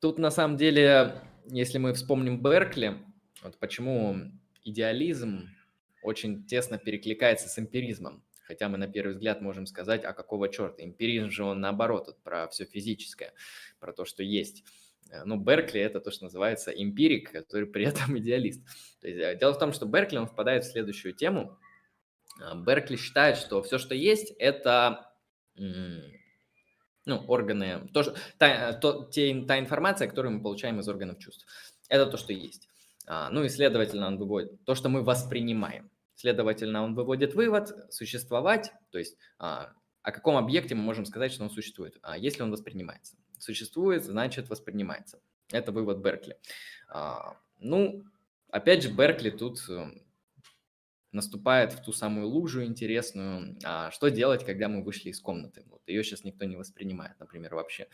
тут на самом деле, если мы вспомним Беркли, вот почему идеализм очень тесно перекликается с эмпиризмом. Хотя мы на первый взгляд можем сказать, а какого черта? Эмпиризм же он наоборот, вот про все физическое, про то, что есть. Э, ну, Беркли – это то, что называется эмпирик, который при этом идеалист. То есть, э, дело в том, что Беркли, он впадает в следующую тему. Э, Беркли считает, что все, что есть, это ну, органы, то, та, то, те, та информация, которую мы получаем из органов чувств. Это то, что есть. А, ну и, следовательно, он выводит то, что мы воспринимаем. Следовательно, он выводит вывод существовать, то есть а, о каком объекте мы можем сказать, что он существует, а, если он воспринимается. Существует, значит воспринимается. Это вывод Беркли. А, ну, опять же, Беркли тут э, наступает в ту самую лужу интересную. А что делать, когда мы вышли из комнаты? Вот ее сейчас никто не воспринимает, например, вообще.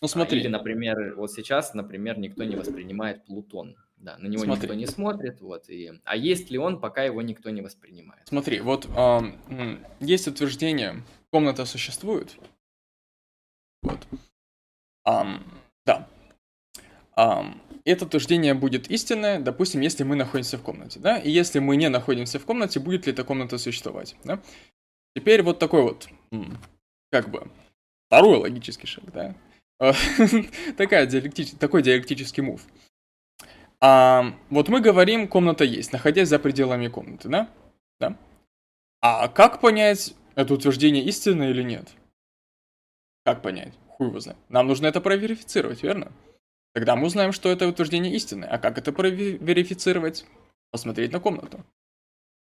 Ну смотри. Или, например, вот сейчас, например, никто не воспринимает Плутон. Да, на него смотри. никто не смотрит, вот. И... А есть ли он, пока его никто не воспринимает? Смотри, вот э, есть утверждение, комната существует. Вот. Um, да. Um, это утверждение будет истинное, допустим, если мы находимся в комнате, да, и если мы не находимся в комнате, будет ли эта комната существовать, да. Теперь вот такой вот, как бы, второй логический шаг, да, Такая диалектич... такой диалектический мув. А, вот мы говорим, комната есть, находясь за пределами комнаты, да? Да. А как понять, это утверждение истинное или нет? Как понять? Хуй его знает. Нам нужно это проверифицировать, верно? Тогда мы узнаем, что это утверждение истинное. А как это проверифицировать? Посмотреть на комнату.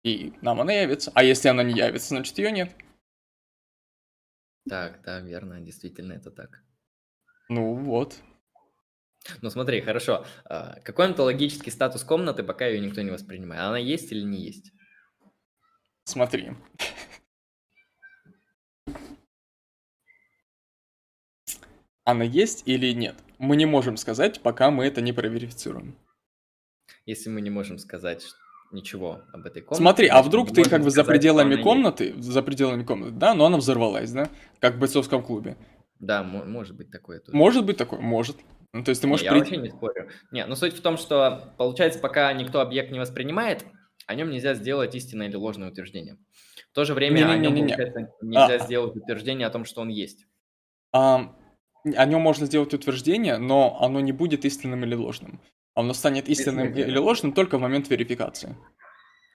И нам она явится. А если она не явится, значит ее нет. Так, да, верно, действительно это так. Ну вот. Ну смотри, хорошо. А, какой онтологический статус комнаты, пока ее никто не воспринимает? Она есть или не есть? Смотри. Она есть или нет? Мы не можем сказать, пока мы это не проверифицируем. Если мы не можем сказать ничего об этой комнате... Смотри, а вдруг ты как бы за пределами комнаты, есть. за пределами комнаты, да, но она взорвалась, да, как в бойцовском клубе. Да, может быть такое. Тоже. Может быть такое, может. Ну, то есть ты можешь... Не, я вообще не спорю. Не, но суть в том, что, получается, пока никто объект не воспринимает, о нем нельзя сделать истинное или ложное утверждение. В то же время не, не, о нем, не, не, получается, нельзя а, сделать утверждение о том, что он есть. А, о нем можно сделать утверждение, но оно не будет истинным или ложным. Оно станет истинным или ложным только в момент верификации.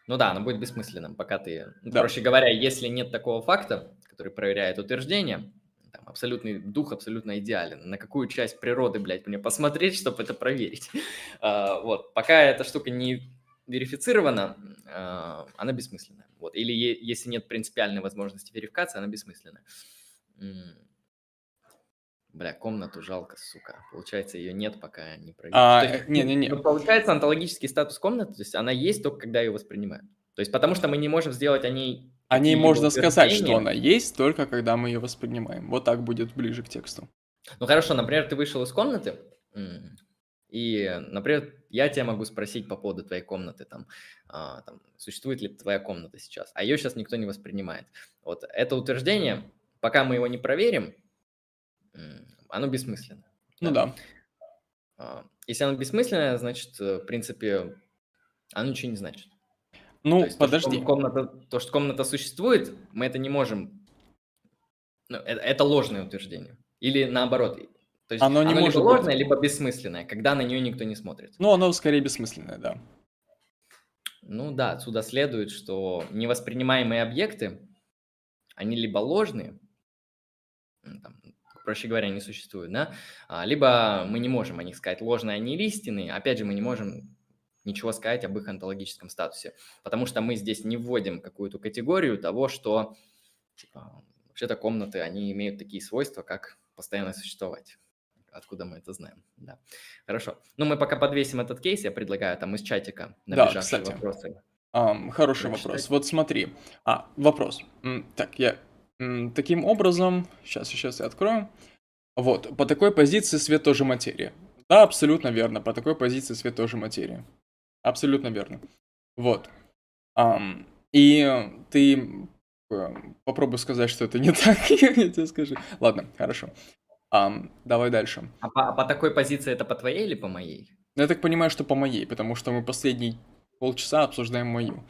Ну да, оно будет бессмысленным, пока ты... Да. Проще говоря, если нет такого факта, который проверяет утверждение, там, абсолютный дух абсолютно идеален. На какую часть природы, блядь, мне посмотреть, чтобы это проверить? А, вот, пока эта штука не верифицирована, а, она бессмысленная. Вот. Или если нет принципиальной возможности верификации, она бессмысленная. Бля, комнату жалко, сука. Получается, ее нет, пока не проверить. А, Не-не-не. Ну, получается, онтологический статус комнаты, то есть она есть только когда ее воспринимают. То есть потому что мы не можем сделать о ней... О ней можно сказать, что она есть, только когда мы ее воспринимаем. Вот так будет ближе к тексту. Ну хорошо, например, ты вышел из комнаты, и, например, я тебя могу спросить по поводу твоей комнаты, там, а, там, существует ли твоя комната сейчас, а ее сейчас никто не воспринимает. Вот это утверждение, пока мы его не проверим, оно бессмысленно. Ну да. да. А, если оно бессмысленное, значит, э, в принципе, оно ничего не значит. Ну, то есть, подожди. То что, комната, то, что комната существует, мы это не можем... Ну, это, это ложное утверждение. Или наоборот. То есть оно, не оно может либо ложное, быть... либо бессмысленное, когда на нее никто не смотрит. Ну, оно скорее бессмысленное, да. Ну да, отсюда следует, что невоспринимаемые объекты, они либо ложные, там, проще говоря, не существуют, да, а, либо мы не можем о них сказать ложные, они истинные, опять же, мы не можем ничего сказать об их онтологическом статусе, потому что мы здесь не вводим какую-то категорию того, что типа, вообще-то комнаты, они имеют такие свойства, как постоянно существовать. Откуда мы это знаем? Да. Хорошо. Ну, мы пока подвесим этот кейс, я предлагаю там из чатика набежавшие да, кстати. вопросы. Um, хороший Прочитать. вопрос. Вот смотри. А, вопрос. Так, я Таким образом, сейчас, сейчас я открою. Вот, по такой позиции свет тоже материя. Да, абсолютно верно, по такой позиции свет тоже материя. Абсолютно верно. Вот. И ты э, попробуй сказать, что это не так, я тебе скажу. Ладно, хорошо. Давай дальше. А по, по такой позиции это по твоей или по моей? Ну, я так понимаю, что по моей, потому что мы последние полчаса обсуждаем мою.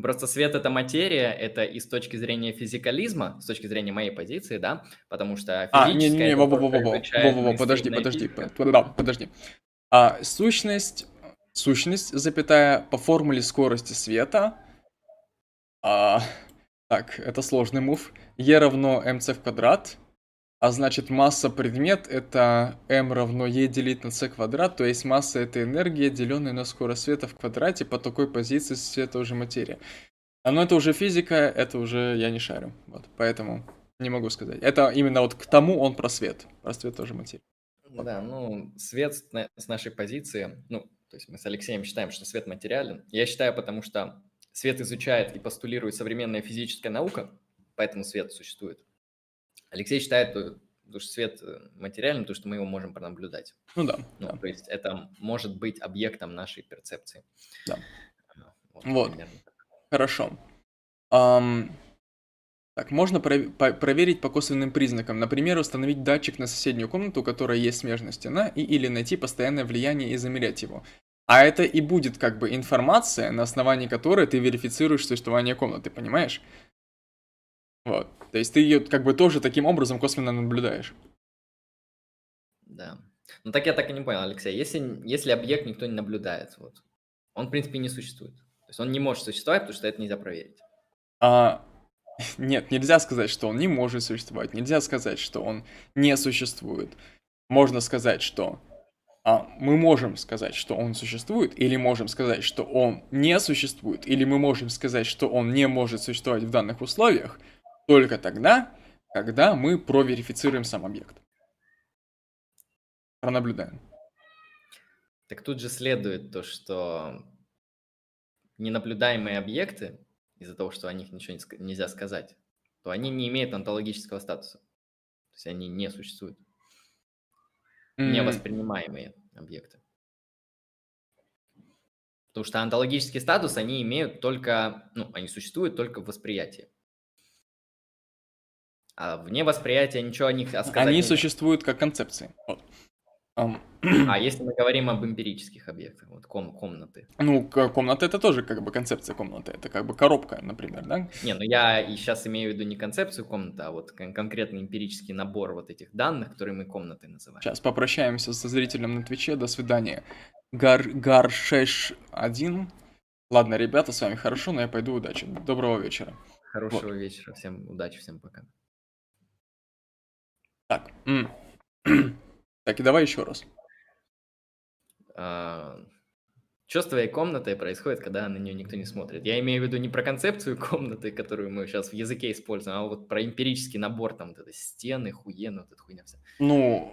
Просто свет – это материя, это и с точки зрения физикализма, с точки зрения моей позиции, да, потому что А, не-не-не, во-во-во-во, подожди, подожди, подожди. А, сущность, сущность, запятая, по формуле скорости света, а, так, это сложный мув, e равно mc в квадрат, а значит, масса предмет это m равно e делить на c квадрат, то есть масса это энергия, деленная на скорость света в квадрате по такой позиции света уже материя. А но это уже физика, это уже я не шарю. Вот, поэтому не могу сказать. Это именно вот к тому он про свет. Про свет тоже материя. Вот. Да, ну, свет с нашей позиции, ну, то есть мы с Алексеем считаем, что свет материален. Я считаю, потому что свет изучает и постулирует современная физическая наука, поэтому свет существует. Алексей считает, что свет э, материальный, то, что мы его можем пронаблюдать. Ну да. Ну, да. То есть это может быть объектом нашей перцепции. Да. Вот. вот. Хорошо. Um, так, можно про- по- проверить по косвенным признакам. Например, установить датчик на соседнюю комнату, у которой есть смежная стена, и или найти постоянное влияние и замерять его. А это и будет как бы информация, на основании которой ты верифицируешь существование комнаты, понимаешь? Вот. То есть ты ее как бы тоже таким образом косвенно наблюдаешь. Да. Ну так я так и не понял, Алексей. Если, если объект никто не наблюдает, вот, он в принципе не существует. То есть он не может существовать, потому что это нельзя проверить. А, нет, нельзя сказать, что он не может существовать. Нельзя сказать, что он не существует. Можно сказать, что а, мы можем сказать, что он существует, или можем сказать, что он не существует, или мы можем сказать, что он не может существовать в данных условиях – только тогда, когда мы проверифицируем сам объект. Пронаблюдаем. Так тут же следует то, что ненаблюдаемые объекты, из-за того, что о них ничего нельзя сказать, то они не имеют онтологического статуса. То есть они не существуют. Mm-hmm. Невоспринимаемые объекты. Потому что онтологический статус они имеют только, ну, они существуют только в восприятии. А вне восприятия ничего о них сказать Они существуют как концепции. Вот. Um. А если мы говорим об эмпирических объектах, вот ком комнаты. Ну, комната это тоже как бы концепция комнаты, это как бы коробка, например, да? Не, ну я и сейчас имею в виду не концепцию комнаты, а вот кон конкретный эмпирический набор вот этих данных, которые мы комнатой называем. Сейчас попрощаемся со зрителем на Твиче, до свидания. Гар Гаршеш 1. Ладно, ребята, с вами хорошо, но я пойду, удачи. Доброго вечера. Хорошего вот. вечера, всем удачи, всем пока. Так. Так, и давай еще раз. А, что с твоей комнатой происходит, когда на нее никто не смотрит? Я имею в виду не про концепцию комнаты, которую мы сейчас в языке используем, а вот про эмпирический набор, там, вот это стены, хуены, вот эта хуйня вся. Ну,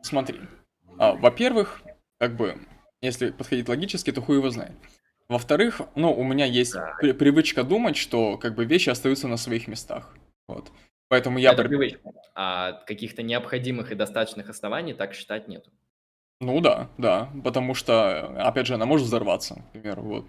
смотри. А, во-первых, как бы, если подходить логически, то хуй его знает. Во-вторых, ну, у меня есть да. при- привычка думать, что как бы вещи остаются на своих местах. Вот. Поэтому я... Это привычка. А каких-то необходимых и достаточных оснований так считать нету. Ну да, да, потому что, опять же, она может взорваться, например, вот.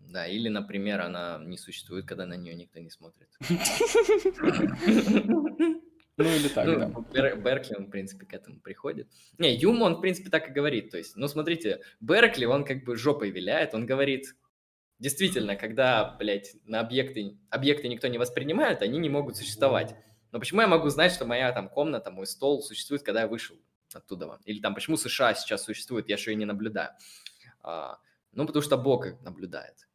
Да, или, например, она не существует, когда на нее никто не смотрит. Ну или так, ну, да. Беркли, он, в принципе, к этому приходит. Не, Юм, он, в принципе, так и говорит. То есть, ну, смотрите, Беркли, он как бы жопой виляет, он говорит, действительно, когда, блядь, на объекты, объекты никто не воспринимает, они не могут существовать. Но почему я могу знать, что моя там комната, мой стол существует, когда я вышел оттуда? Или там, почему США сейчас существует, я же ее не наблюдаю? А, ну, потому что Бог наблюдает.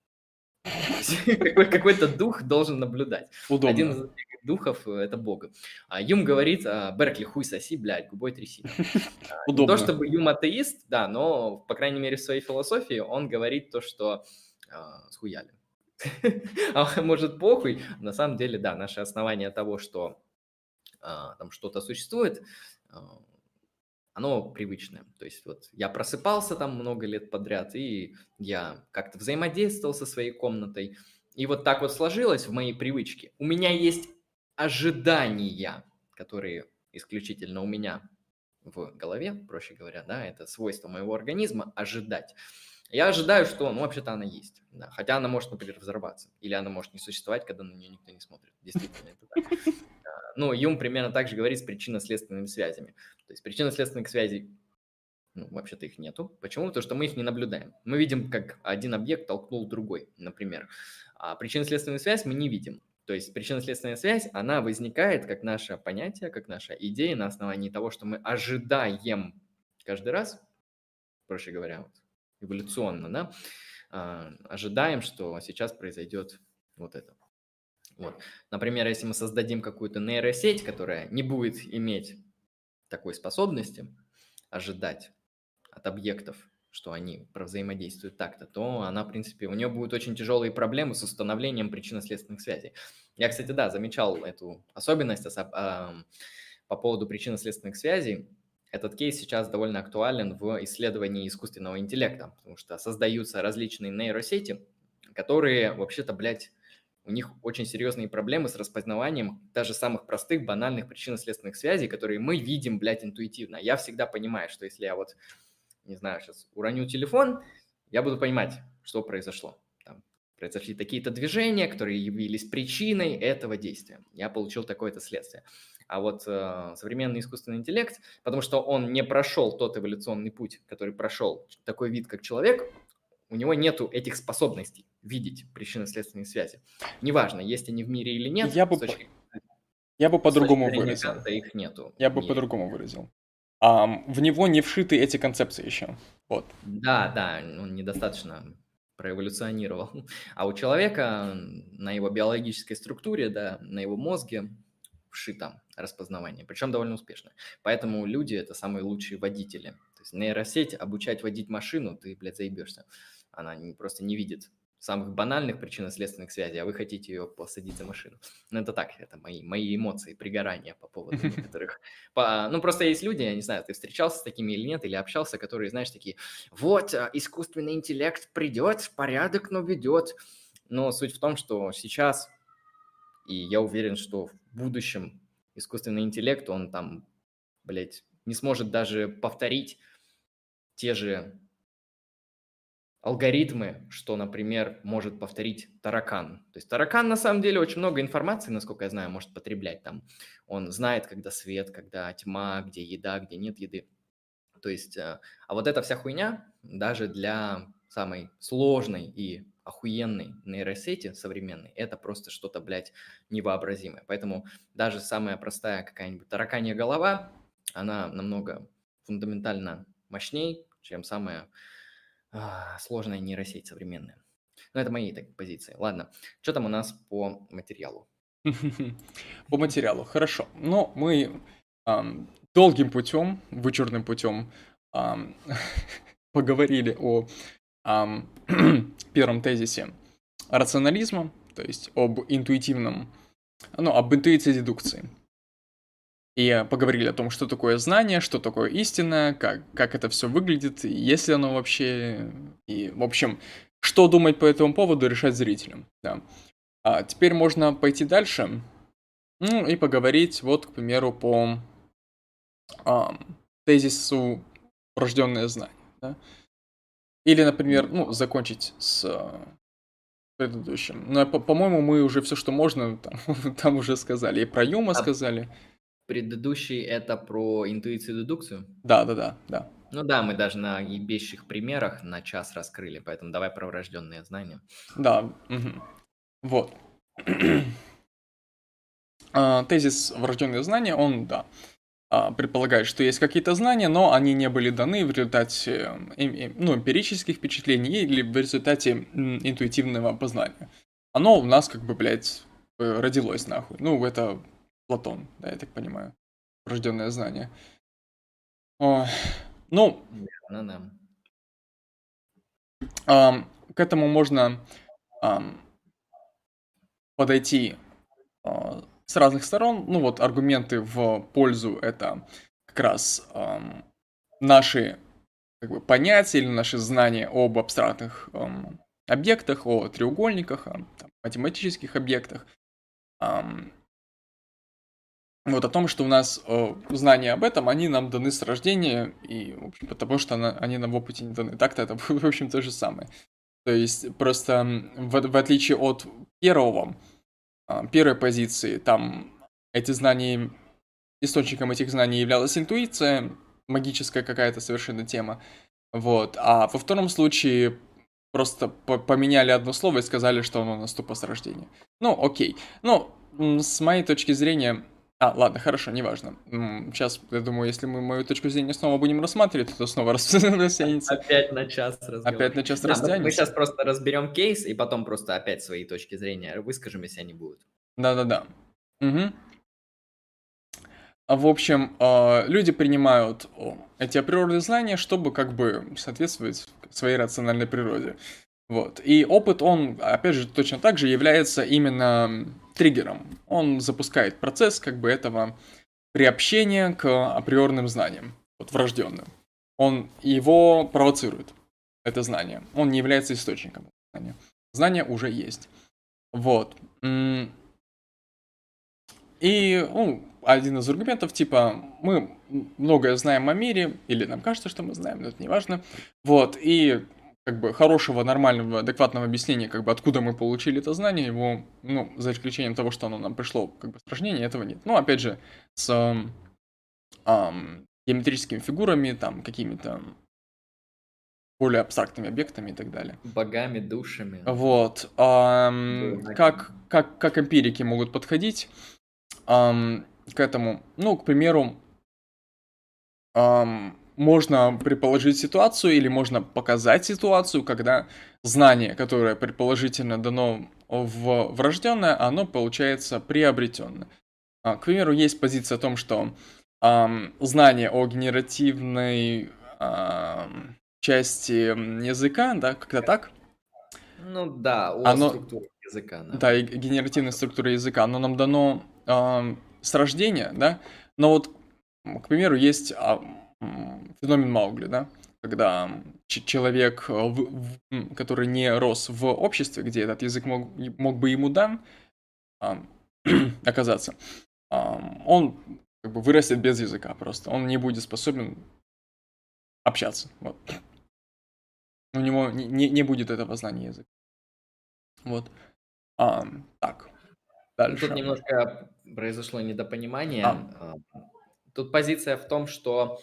Какой-то дух должен наблюдать. Удобно. Один из духов э, – это Бога. А Юм говорит, а, Беркли, хуй соси, блядь, губой тряси. Удобно. Не то, чтобы Юм атеист, да, но, по крайней мере, в своей философии он говорит то, что а, схуяли. а может похуй? На самом деле, да, наше основание того, что а, там что-то существует, а, оно привычное. То есть вот я просыпался там много лет подряд, и я как-то взаимодействовал со своей комнатой, и вот так вот сложилось в моей привычке. У меня есть ожидания, которые исключительно у меня в голове, проще говоря, да, это свойство моего организма ожидать. Я ожидаю, что, ну, вообще-то она есть. Да. Хотя она может, например, взорваться. Или она может не существовать, когда на нее никто не смотрит. Действительно, это так. Ну, Юм примерно так же говорит с причинно-следственными связями. То есть причинно-следственных связей, ну, вообще-то их нету. Почему? Потому что мы их не наблюдаем. Мы видим, как один объект толкнул другой, например. А причинно-следственную связь мы не видим. То есть причинно-следственная связь, она возникает как наше понятие, как наша идея на основании того, что мы ожидаем каждый раз, проще говоря, вот, эволюционно, да, а, ожидаем, что сейчас произойдет вот это. Вот. Например, если мы создадим какую-то нейросеть, которая не будет иметь такой способности ожидать от объектов, что они взаимодействуют так-то, то она, в принципе, у нее будут очень тяжелые проблемы с установлением причинно-следственных связей. Я, кстати, да, замечал эту особенность по поводу причинно-следственных связей этот кейс сейчас довольно актуален в исследовании искусственного интеллекта, потому что создаются различные нейросети, которые вообще-то, блядь, у них очень серьезные проблемы с распознаванием даже самых простых, банальных причинно-следственных связей, которые мы видим, блядь, интуитивно. Я всегда понимаю, что если я вот, не знаю, сейчас уроню телефон, я буду понимать, что произошло. Там произошли такие-то движения, которые явились причиной этого действия. Я получил такое-то следствие. А вот э, современный искусственный интеллект, потому что он не прошел тот эволюционный путь, который прошел такой вид, как человек, у него нету этих способностей видеть причинно-следственные связи. Неважно, есть они в мире или нет. Я бы, точки, я бы по-другому выразил. их нету. Я бы по-другому выразил. А, в него не вшиты эти концепции еще. Вот. Да, да, он недостаточно проэволюционировал. А у человека на его биологической структуре, да, на его мозге вшито распознавание, причем довольно успешно. Поэтому люди – это самые лучшие водители. То есть нейросеть, обучать водить машину, ты, блядь, заебешься. Она не, просто не видит самых банальных причинно-следственных связей, а вы хотите ее посадить за машину. Ну, это так, это мои, мои эмоции, пригорания по поводу некоторых. По, ну, просто есть люди, я не знаю, ты встречался с такими или нет, или общался, которые, знаешь, такие, вот, а, искусственный интеллект придет, порядок наведет. Но суть в том, что сейчас, и я уверен, что в будущем искусственный интеллект, он там, блядь, не сможет даже повторить те же алгоритмы, что, например, может повторить таракан. То есть таракан на самом деле очень много информации, насколько я знаю, может потреблять там. Он знает, когда свет, когда тьма, где еда, где нет еды. То есть, э, а вот эта вся хуйня даже для самой сложной и охуенной нейросети современной, это просто что-то, блядь, невообразимое. Поэтому даже самая простая какая-нибудь тараканья голова, она намного фундаментально мощней, чем самая а, сложная нейросеть современная. Но это мои так, позиции. Ладно, что там у нас по материалу? По материалу, хорошо. Но мы долгим путем, вычурным путем поговорили о первом тезисе рационализма, то есть об интуитивном, ну, об интуиции дедукции. И поговорили о том, что такое знание, что такое истина, как, как это все выглядит, есть ли оно вообще, и, в общем, что думать по этому поводу, решать зрителям. Да. А теперь можно пойти дальше, ну, и поговорить, вот, к примеру, по а, тезису врожденное знание. Да? Или, например, ну, закончить с предыдущим. Но, по-моему, мы уже все, что можно, там, там уже сказали. И про Юма а сказали. Предыдущий это про интуицию и дедукцию? Да, да, да, да. Ну да, мы даже на ебейших примерах на час раскрыли, поэтому давай про врожденные знания. Да, угу. вот. а, тезис врожденные знания, он, да, а, предполагает, что есть какие-то знания, но они не были даны в результате ну, эмпирических впечатлений или в результате интуитивного познания. Оно у нас как бы, блядь, родилось нахуй. Ну, это Платон, да, я так понимаю. Рожденное знание. О, ну, да, да. к этому можно подойти а, с разных сторон. Ну вот аргументы в пользу это как раз эм, наши как бы, понятия или наши знания об абстрактных эм, объектах, о треугольниках, о там, математических объектах. Эм, вот о том, что у нас э, знания об этом, они нам даны с рождения, и, в общем, потому что она, они нам в опыте не даны. Так-то это, в общем, то же самое. То есть, просто в, в отличие от первого, первой позиции, там эти знания, источником этих знаний являлась интуиция, магическая какая-то совершенно тема. Вот. А во втором случае просто поменяли одно слово и сказали, что оно наступа с рождения. Ну, окей. Ну, с моей точки зрения... А, ладно, хорошо, неважно. Сейчас, я думаю, если мы мою точку зрения снова будем рассматривать, то снова растянется. Опять на час разговор. Опять на час да, растянется. Мы сейчас просто разберем кейс, и потом просто опять свои точки зрения выскажем, если они будут. Да-да-да. Угу. В общем, а, люди принимают эти априорные знания, чтобы как бы соответствовать своей рациональной природе. Вот. И опыт, он, опять же, точно так же является именно триггером. Он запускает процесс как бы этого приобщения к априорным знаниям, вот врожденным. Он его провоцирует, это знание. Он не является источником знания. Знание уже есть. Вот. И, ну, один из аргументов, типа, мы многое знаем о мире, или нам кажется, что мы знаем, но это не важно. Вот, и как бы хорошего, нормального, адекватного объяснения, как бы откуда мы получили это знание, его, ну, за исключением того, что оно нам пришло, как бы с рождения, этого нет. Ну, опять же, с эм, геометрическими фигурами, там, какими-то более абстрактными объектами и так далее. Богами, душами. Вот. Эм, как, как, как эмпирики могут подходить эм, к этому? Ну, к примеру, эм, можно предположить ситуацию или можно показать ситуацию, когда знание, которое предположительно дано в врожденное, оно получается приобретенное. А, к примеру, есть позиция о том, что эм, знание о генеративной эм, части языка, да, как-то так? Ну да, о оно, структуре языка. Да. да, и генеративной структуре языка, оно нам дано э, с рождения, да, но вот, к примеру, есть феномен Маугли, да, когда человек, э, в, в, который не рос в обществе, где этот язык мог, мог бы ему дан э, оказаться, э, он как бы вырастет без языка просто, он не будет способен общаться, вот. У него не, не, не будет этого знания языка. Вот. А, так. Дальше. Тут немножко произошло недопонимание. А. Тут позиция в том, что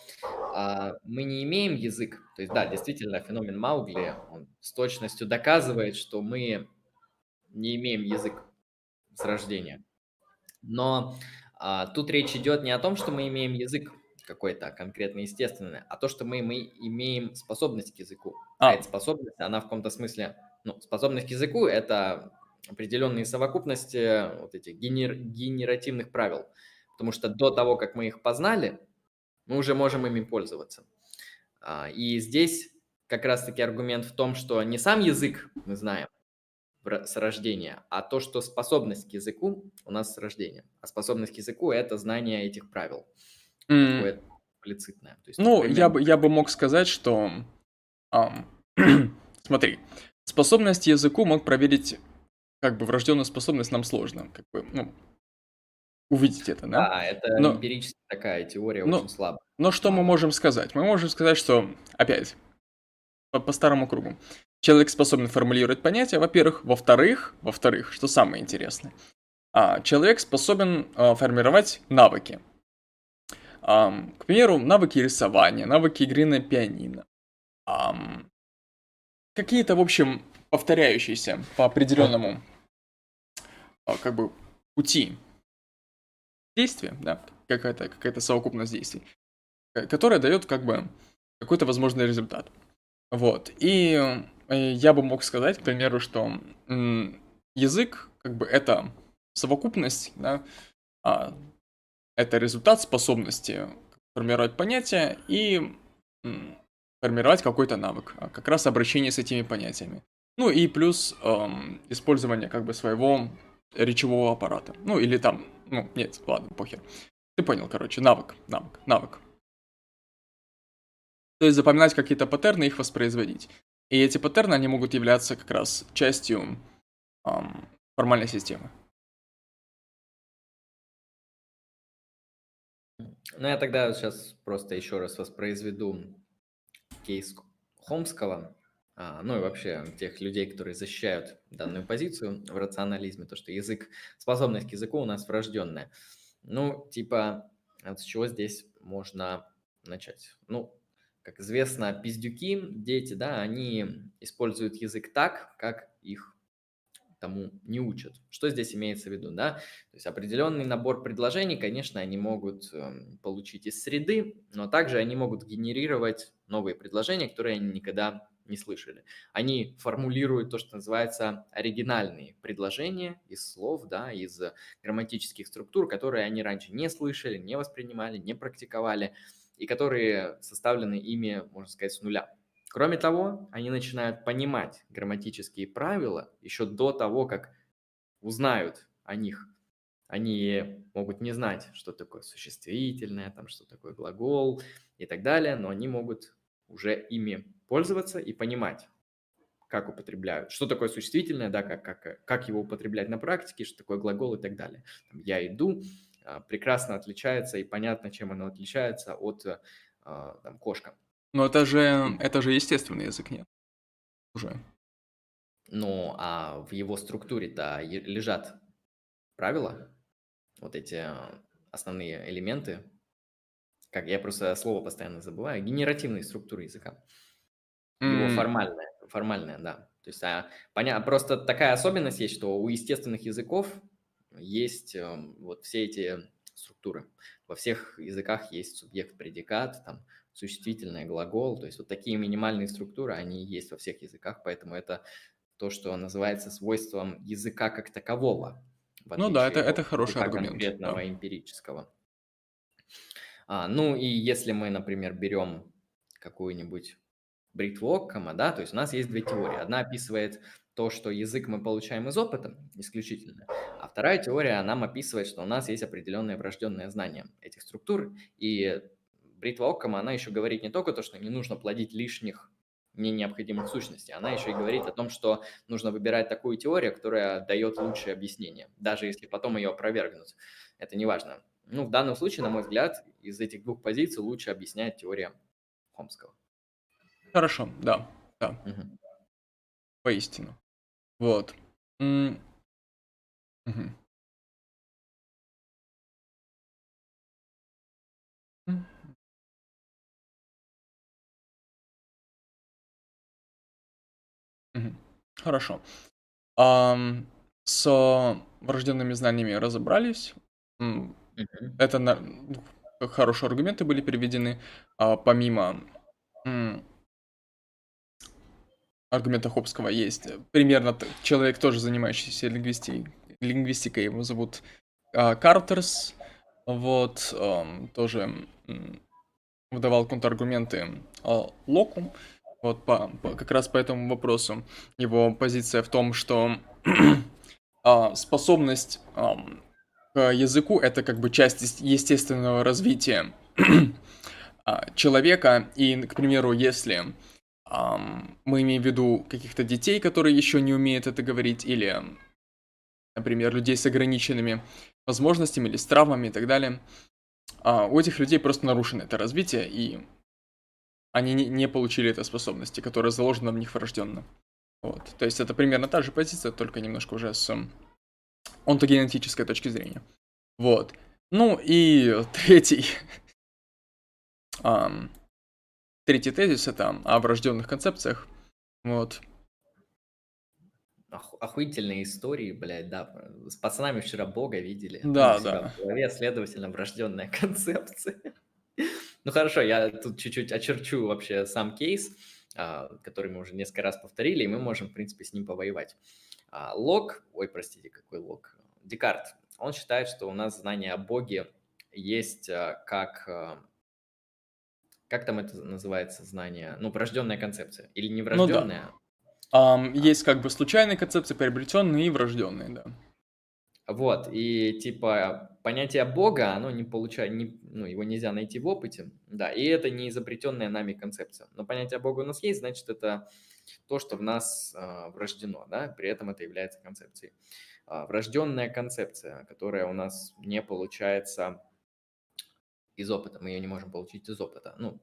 а, мы не имеем язык. То есть, да, действительно, феномен Маугли он с точностью доказывает, что мы не имеем язык с рождения. Но а, тут речь идет не о том, что мы имеем язык какой-то конкретно естественный, а то, что мы, мы имеем способность к языку. А. а эта способность, она в каком-то смысле, ну, способность к языку – это определенные совокупности вот этих генер, генеративных правил. Потому что до того, как мы их познали, мы уже можем ими пользоваться. А, и здесь как раз-таки аргумент в том, что не сам язык мы знаем с рождения, а то, что способность к языку у нас с рождения. А способность к языку – это знание этих правил. Mm. Такое имплицитное. То есть, ну, например... я, бы, я бы мог сказать, что... Um, смотри, способность к языку мог проверить как бы врожденную способность нам сложно. Как бы, ну, увидеть это, да? Да, это но, эмпирически такая теория но, очень слабая. Но что мы можем сказать? Мы можем сказать, что, опять, по, по старому кругу. Человек способен формулировать понятия, во-первых. Во-вторых, во-вторых, что самое интересное, а, человек способен а, формировать навыки. А, к примеру, навыки рисования, навыки игры на пианино. А, какие-то, в общем, повторяющиеся по определенному а, как бы пути действия, да, какая-то какая совокупность действий, которая дает как бы какой-то возможный результат. Вот. И э, я бы мог сказать, к примеру, что язык, как бы, это совокупность, да, а, это результат способности формировать понятия и формировать какой-то навык, а как раз обращение с этими понятиями. Ну и плюс эм, использование как бы своего речевого аппарата. Ну или там, ну нет, ладно, похер. Ты понял, короче, навык, навык, навык. То есть запоминать какие-то паттерны и их воспроизводить. И эти паттерны, они могут являться как раз частью эм, формальной системы. Ну, я тогда сейчас просто еще раз воспроизведу кейс Хомского. А, ну и вообще тех людей, которые защищают данную позицию в рационализме, то, что язык, способность к языку у нас врожденная. Ну, типа, с чего здесь можно начать? Ну, как известно, пиздюки, дети, да, они используют язык так, как их тому не учат. Что здесь имеется в виду, да? То есть определенный набор предложений, конечно, они могут эм, получить из среды, но также они могут генерировать новые предложения, которые они никогда не слышали. Они формулируют то, что называется оригинальные предложения из слов, да, из грамматических структур, которые они раньше не слышали, не воспринимали, не практиковали, и которые составлены ими, можно сказать, с нуля. Кроме того, они начинают понимать грамматические правила еще до того, как узнают о них. Они могут не знать, что такое существительное, там, что такое глагол и так далее, но они могут уже ими пользоваться и понимать, как употребляют, что такое существительное, да, как, как, как его употреблять на практике, что такое глагол и так далее. Там, я иду а, прекрасно отличается и понятно, чем оно отличается от а, там, кошка. Но это же, это же естественный язык, нет? Уже. Ну, а в его структуре-то лежат правила, вот эти а, основные элементы, как я просто слово постоянно забываю, генеративные структуры языка. Его mm. формальная, формальная, да. То есть, а, поня... просто такая особенность есть, что у естественных языков есть э, вот все эти структуры. Во всех языках есть субъект, предикат, там существительное, глагол. То есть вот такие минимальные структуры, они есть во всех языках, поэтому это то, что называется свойством языка как такового. Ну да, это, это хороший аргумент. Конкретного да. эмпирического. А, ну и если мы, например, берем какую-нибудь бритву Оккама, да, то есть у нас есть две теории. Одна описывает то, что язык мы получаем из опыта исключительно, а вторая теория нам описывает, что у нас есть определенное врожденное знание этих структур, и бритва Оккама, она еще говорит не только то, что не нужно плодить лишних не необходимых сущностей. Она еще и говорит о том, что нужно выбирать такую теорию, которая дает лучшее объяснение, даже если потом ее опровергнут. Это не важно. Ну, в данном случае, на мой взгляд, из этих двух позиций лучше объясняет теория Хомского. Хорошо, да, да. Угу. Поистину. Вот. М. Мгм. Хорошо. Ам, с врожденными знаниями разобрались. М, Мгм. Это на... ну, хорошие аргументы были приведены. А, помимо м, аргумента Хопского есть примерно человек, тоже занимающийся лингвистикой, лингвистикой его зовут а, Картерс. вот, эм, тоже выдавал контраргументы э, Локу, вот по, по, как раз по этому вопросу. Его позиция в том, что э, способность э, к языку это как бы часть естественного развития человека. И, к примеру, если мы имеем в виду каких-то детей, которые еще не умеют это говорить, или, например, людей с ограниченными возможностями или с травмами и так далее, а у этих людей просто нарушено это развитие, и они не получили этой способности, которая заложена в них врожденно. Вот. То есть это примерно та же позиция, только немножко уже с онтогенетической точки зрения. Вот. Ну и третий Третий тезис это о врожденных концепциях. Вот. Оху- охуительные истории, блядь, да. С пацанами вчера Бога видели. Да, да. В голове, следовательно, врожденная концепция. Ну хорошо, я тут чуть-чуть очерчу вообще сам кейс, а, который мы уже несколько раз повторили, и мы можем, в принципе, с ним повоевать. А, Лок, ой, простите, какой Лок? Декарт, он считает, что у нас знание о Боге есть а, как как там это называется знание? Ну, врожденная концепция. Или не врожденная? Ну, да. um, есть как бы случайные концепции, приобретенные и врожденные, да. Вот, и типа понятие Бога, оно не получает, не, ну, его нельзя найти в опыте, да, и это не изобретенная нами концепция. Но понятие Бога у нас есть, значит, это то, что в нас э, врождено, да, при этом это является концепцией. Э, врожденная концепция, которая у нас не получается из опыта, мы ее не можем получить из опыта. Ну,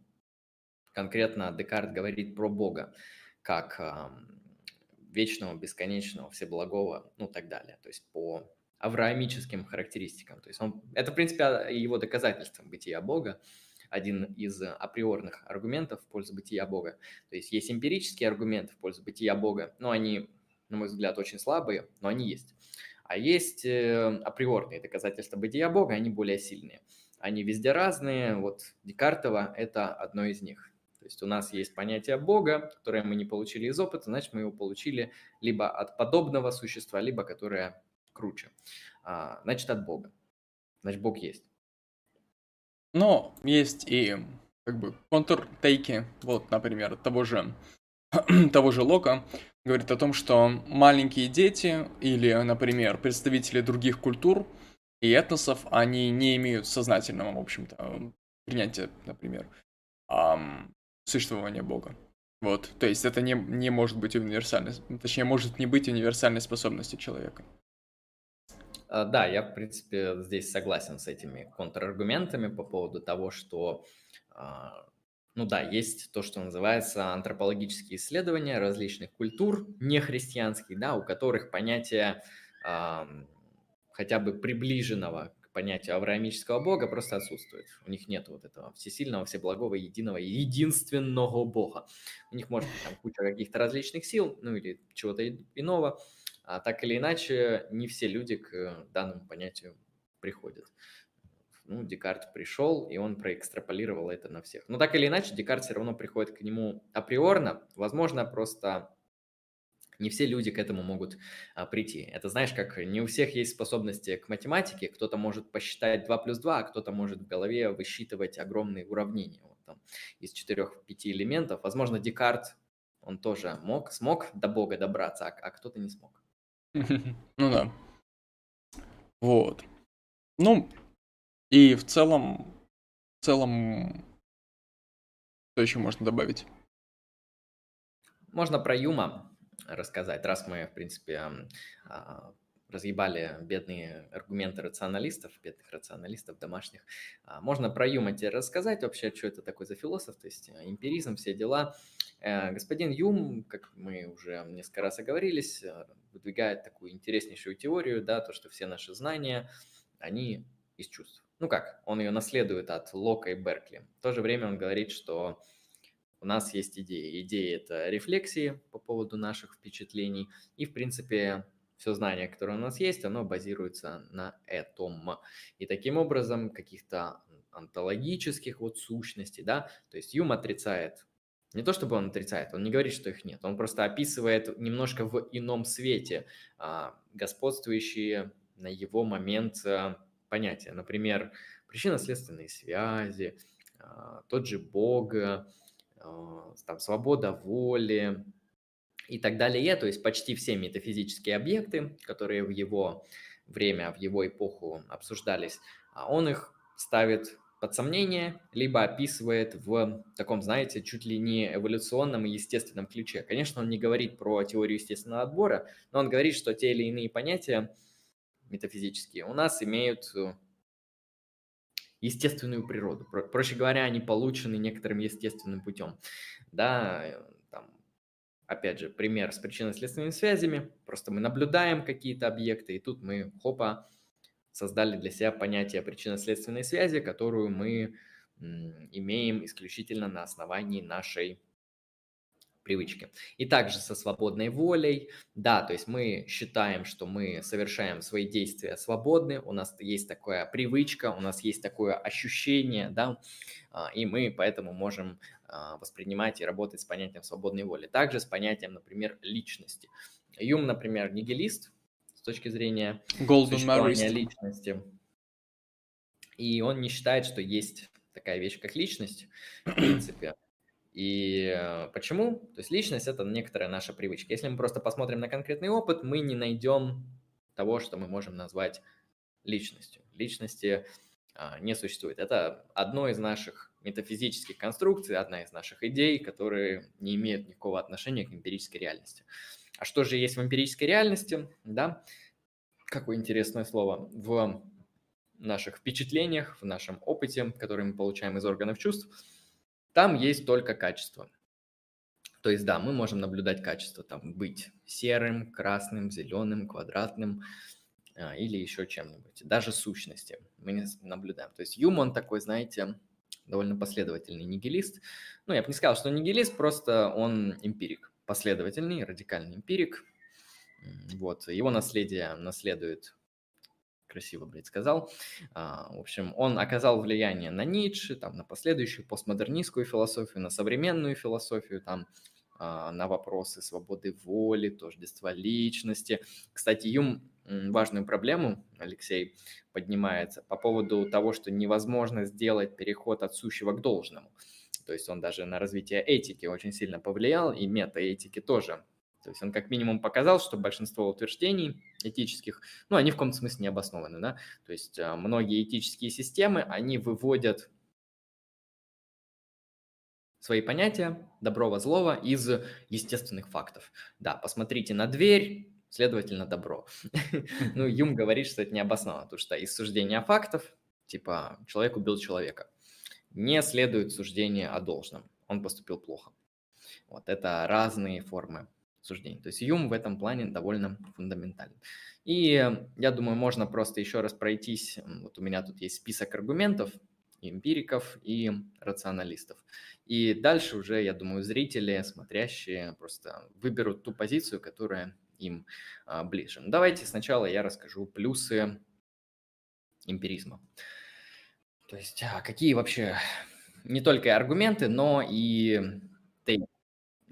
конкретно Декарт говорит про Бога как э, вечного, бесконечного, всеблагого, ну, так далее. То есть по авраамическим характеристикам. То есть он, это, в принципе, его доказательство бытия Бога, один из априорных аргументов в пользу бытия Бога. То есть есть эмпирические аргументы в пользу бытия Бога, но они, на мой взгляд, очень слабые, но они есть. А есть э, априорные доказательства бытия Бога, они более сильные. Они везде разные, вот Декартова – это одно из них. То есть у нас есть понятие Бога, которое мы не получили из опыта, значит, мы его получили либо от подобного существа, либо которое круче. А, значит, от Бога. Значит, Бог есть. Но есть и как бы контртейки, вот, например, того же, того же Лока, говорит о том, что маленькие дети или, например, представители других культур – и этносов, они не имеют сознательного, в общем-то, принятия, например, эм, существования Бога. Вот, то есть это не, не может быть универсальной, точнее, может не быть универсальной способностью человека. А, да, я, в принципе, здесь согласен с этими контраргументами по поводу того, что, а, ну да, есть то, что называется антропологические исследования различных культур, нехристианских, да, у которых понятие хотя бы приближенного к понятию авраамического бога просто отсутствует. У них нет вот этого всесильного, всеблагого, единого, единственного бога. У них может быть там куча каких-то различных сил, ну или чего-то иного, а так или иначе не все люди к данному понятию приходят. Ну, Декарт пришел, и он проэкстраполировал это на всех. Но так или иначе, Декарт все равно приходит к нему априорно. Возможно, просто не все люди к этому могут а, прийти. Это знаешь, как не у всех есть способности к математике, кто-то может посчитать 2 плюс 2, а кто-то может в голове высчитывать огромные уравнения вот там, из 4-5 элементов. Возможно, Декарт, он тоже мог, смог до Бога добраться, а, а кто-то не смог. Ну да. Вот. Ну, и в целом, в целом, что еще можно добавить? Можно про Юма рассказать, раз мы, в принципе, а, разъебали бедные аргументы рационалистов, бедных рационалистов домашних. А, можно про Юма тебе рассказать вообще, что это такой за философ, то есть э, эмпиризм, все дела. Э, господин Юм, как мы уже несколько раз оговорились, э, выдвигает такую интереснейшую теорию, да, то, что все наши знания, они из чувств. Ну как, он ее наследует от Лока и Беркли. В то же время он говорит, что у нас есть идеи. Идеи – это рефлексии по поводу наших впечатлений. И, в принципе, все знание, которое у нас есть, оно базируется на этом. И таким образом каких-то онтологических вот сущностей, да, то есть Юм отрицает не то чтобы он отрицает, он не говорит, что их нет, он просто описывает немножко в ином свете а, господствующие на его момент а, понятия. Например, причинно-следственные связи, а, тот же Бог, а, там, свобода воли и так далее. То есть почти все метафизические объекты, которые в его время, в его эпоху обсуждались, он их ставит под сомнение, либо описывает в таком, знаете, чуть ли не эволюционном и естественном ключе. Конечно, он не говорит про теорию естественного отбора, но он говорит, что те или иные понятия метафизические у нас имеют э, естественную природу. Проще говоря, они получены некоторым естественным путем. Да, э, там, опять же, пример с причинно-следственными связями. Просто мы наблюдаем какие-то объекты, и тут мы, хопа, создали для себя понятие причинно-следственной связи, которую мы имеем исключительно на основании нашей привычки. И также со свободной волей, да, то есть мы считаем, что мы совершаем свои действия свободны, у нас есть такая привычка, у нас есть такое ощущение, да, а, и мы поэтому можем а, воспринимать и работать с понятием свободной воли. Также с понятием, например, личности. Юм, например, нигилист с точки зрения Golden существования личности. И он не считает, что есть такая вещь, как личность, в принципе. И э, почему? То есть личность – это некоторая наша привычка. Если мы просто посмотрим на конкретный опыт, мы не найдем того, что мы можем назвать личностью. Личности а, не существует. Это одно из наших метафизических конструкций, одна из наших идей, которые не имеют никакого отношения к эмпирической реальности. А что же есть в эмпирической реальности? Да? Какое интересное слово. В наших впечатлениях, в нашем опыте, который мы получаем из органов чувств – там есть только качество. То есть, да, мы можем наблюдать качество, там, быть серым, красным, зеленым, квадратным а, или еще чем-нибудь. Даже сущности мы не наблюдаем. То есть Юм, он такой, знаете, довольно последовательный нигилист. Ну, я бы не сказал, что нигилист, просто он эмпирик, последовательный, радикальный эмпирик. Вот, его наследие наследует красиво, блядь, сказал. А, в общем, он оказал влияние на Ницше, там, на последующую постмодернистскую философию, на современную философию, там, а, на вопросы свободы воли, тождества личности. Кстати, Юм важную проблему, Алексей, поднимается по поводу того, что невозможно сделать переход от сущего к должному. То есть он даже на развитие этики очень сильно повлиял, и метаэтики тоже то есть он как минимум показал, что большинство утверждений этических, ну, они в каком-то смысле не обоснованы, да. То есть а, многие этические системы, они выводят свои понятия доброго, злого из естественных фактов. Да, посмотрите на дверь, следовательно, добро. Ну, Юм говорит, что это не обосновано, потому что из суждения фактов, типа, человек убил человека, не следует суждение о должном. Он поступил плохо. Вот это разные формы суждений. То есть Юм в этом плане довольно фундаментален. И я думаю, можно просто еще раз пройтись. Вот у меня тут есть список аргументов, эмпириков и рационалистов. И дальше уже, я думаю, зрители, смотрящие, просто выберут ту позицию, которая им а, ближе. Но ну, давайте сначала я расскажу плюсы эмпиризма. То есть а, какие вообще не только аргументы, но и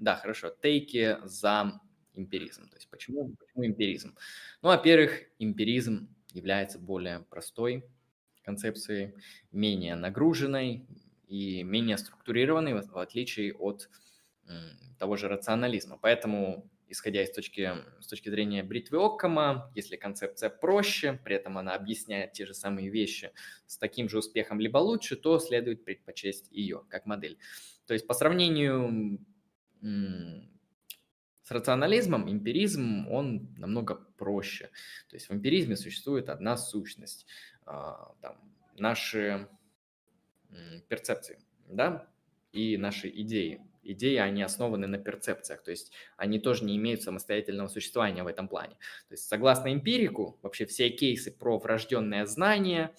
да, хорошо. Тейки за эмпиризм. То есть почему, почему эмпиризм? Ну, во-первых, эмпиризм является более простой концепцией, менее нагруженной и менее структурированной, в отличие от того же рационализма. Поэтому, исходя из точки, с точки зрения бритвы Оккама, если концепция проще, при этом она объясняет те же самые вещи с таким же успехом либо лучше, то следует предпочесть ее как модель. То есть по сравнению с рационализмом эмпиризм, он намного проще. То есть в эмпиризме существует одна сущность, а, там, наши перцепции, да, и наши идеи. Идеи, они основаны на перцепциях, то есть они тоже не имеют самостоятельного существования в этом плане. То есть согласно эмпирику, вообще все кейсы про врожденное знание,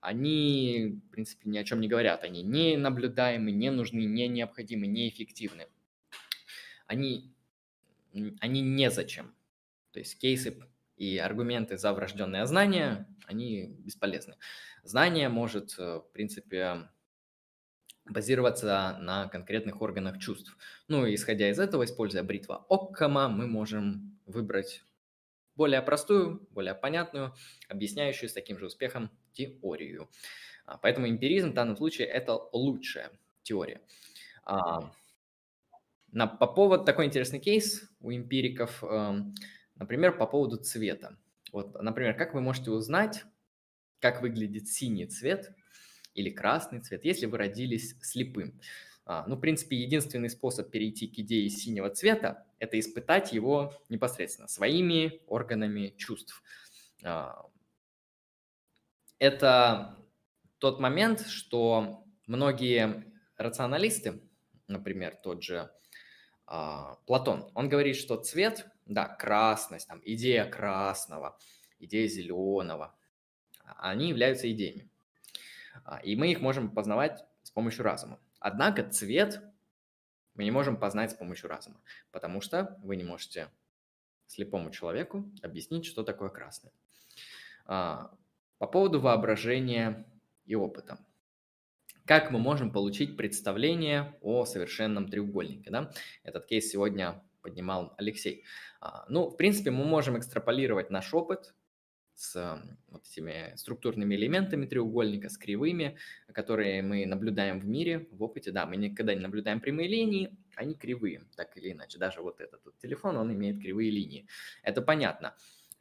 они, в принципе, ни о чем не говорят. Они не наблюдаемы, не нужны, не необходимы, неэффективны они, они незачем. То есть кейсы и аргументы за врожденное знание, они бесполезны. Знание может, э, в принципе, базироваться на конкретных органах чувств. Ну, исходя из этого, используя бритва Оккама, мы можем выбрать более простую, более понятную, объясняющую с таким же успехом теорию. А, поэтому эмпиризм в данном случае это лучшая теория. А, на, по поводу такой интересный кейс у эмпириков, эм, например, по поводу цвета. Вот, например, как вы можете узнать, как выглядит синий цвет или красный цвет, если вы родились слепым? А, ну, в принципе, единственный способ перейти к идее синего цвета – это испытать его непосредственно своими органами чувств. А, это тот момент, что многие рационалисты, например, тот же а, Платон, он говорит, что цвет, да, красность, там, идея красного, идея зеленого, они являются идеями. А, и мы их можем познавать с помощью разума. Однако цвет мы не можем познать с помощью разума, потому что вы не можете слепому человеку объяснить, что такое красное. А, по поводу воображения и опыта. Как мы можем получить представление о совершенном треугольнике? Да? Этот кейс сегодня поднимал Алексей. А, ну, в принципе, мы можем экстраполировать наш опыт с вот этими структурными элементами треугольника, с кривыми, которые мы наблюдаем в мире, в опыте. Да, мы никогда не наблюдаем прямые линии, они кривые, так или иначе. Даже вот этот вот телефон, он имеет кривые линии. Это понятно.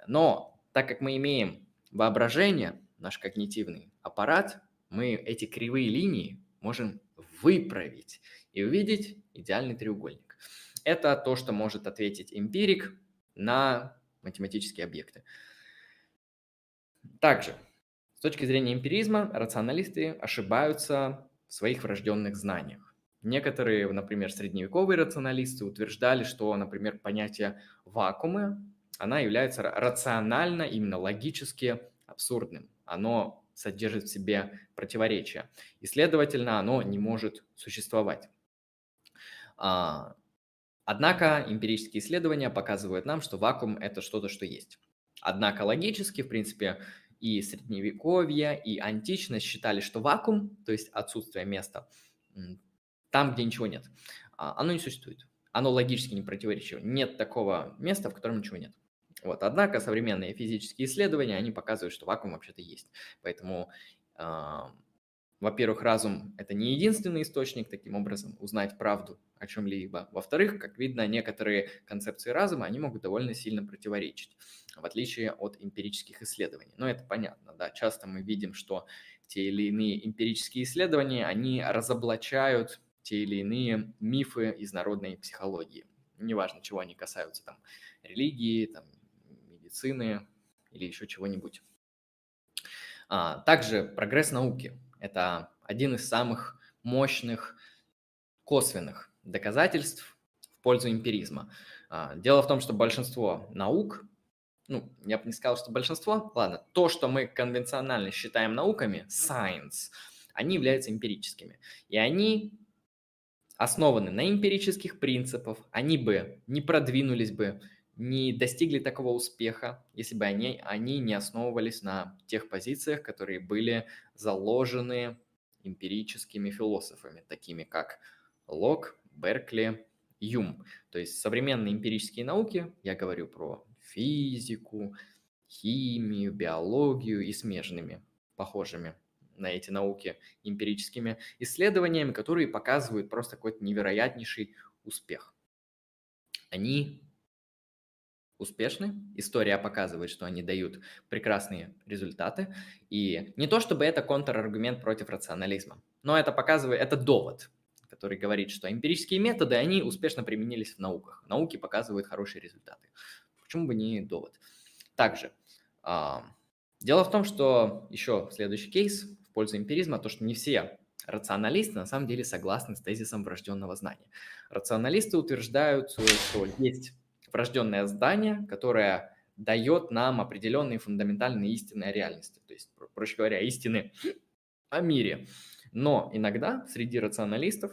Но так как мы имеем воображение, наш когнитивный аппарат, мы эти кривые линии можем выправить и увидеть идеальный треугольник. Это то, что может ответить эмпирик на математические объекты. Также, с точки зрения эмпиризма, рационалисты ошибаются в своих врожденных знаниях. Некоторые, например, средневековые рационалисты утверждали, что, например, понятие вакуума, она является рационально, именно логически абсурдным. Оно содержит в себе противоречия. И, следовательно, оно не может существовать. А, однако эмпирические исследования показывают нам, что вакуум – это что-то, что есть. Однако логически, в принципе, и средневековье, и античность считали, что вакуум, то есть отсутствие места, там, где ничего нет, а, оно не существует. Оно логически не противоречиво. Нет такого места, в котором ничего нет. Вот. Однако современные физические исследования, они показывают, что вакуум вообще-то есть. Поэтому, э, во-первых, разум – это не единственный источник, таким образом, узнать правду о чем-либо. Во-вторых, как видно, некоторые концепции разума, они могут довольно сильно противоречить, в отличие от эмпирических исследований. Но это понятно, да. Часто мы видим, что те или иные эмпирические исследования, они разоблачают те или иные мифы из народной психологии. Неважно, чего они касаются, там, религии, там, медицины или еще чего-нибудь. А, также прогресс науки – это один из самых мощных косвенных доказательств в пользу эмпиризма. А, дело в том, что большинство наук, ну, я бы не сказал, что большинство, ладно, то, что мы конвенционально считаем науками, science, они являются эмпирическими. И они основаны на эмпирических принципах, они бы не продвинулись бы не достигли такого успеха, если бы они, они не основывались на тех позициях, которые были заложены эмпирическими философами, такими как Лок, Беркли, Юм. То есть современные эмпирические науки, я говорю про физику, химию, биологию и смежными, похожими на эти науки эмпирическими исследованиями, которые показывают просто какой-то невероятнейший успех. Они успешны. История показывает, что они дают прекрасные результаты. И не то, чтобы это контраргумент против рационализма, но это показывает, это довод, который говорит, что эмпирические методы, они успешно применились в науках. Науки показывают хорошие результаты. Почему бы не довод? Также, э, дело в том, что еще следующий кейс в пользу эмпиризма, то, что не все рационалисты на самом деле согласны с тезисом врожденного знания. Рационалисты утверждают, что есть врожденное здание, которое дает нам определенные фундаментальные истины о реальности, то есть, проще говоря, истины о мире. Но иногда среди рационалистов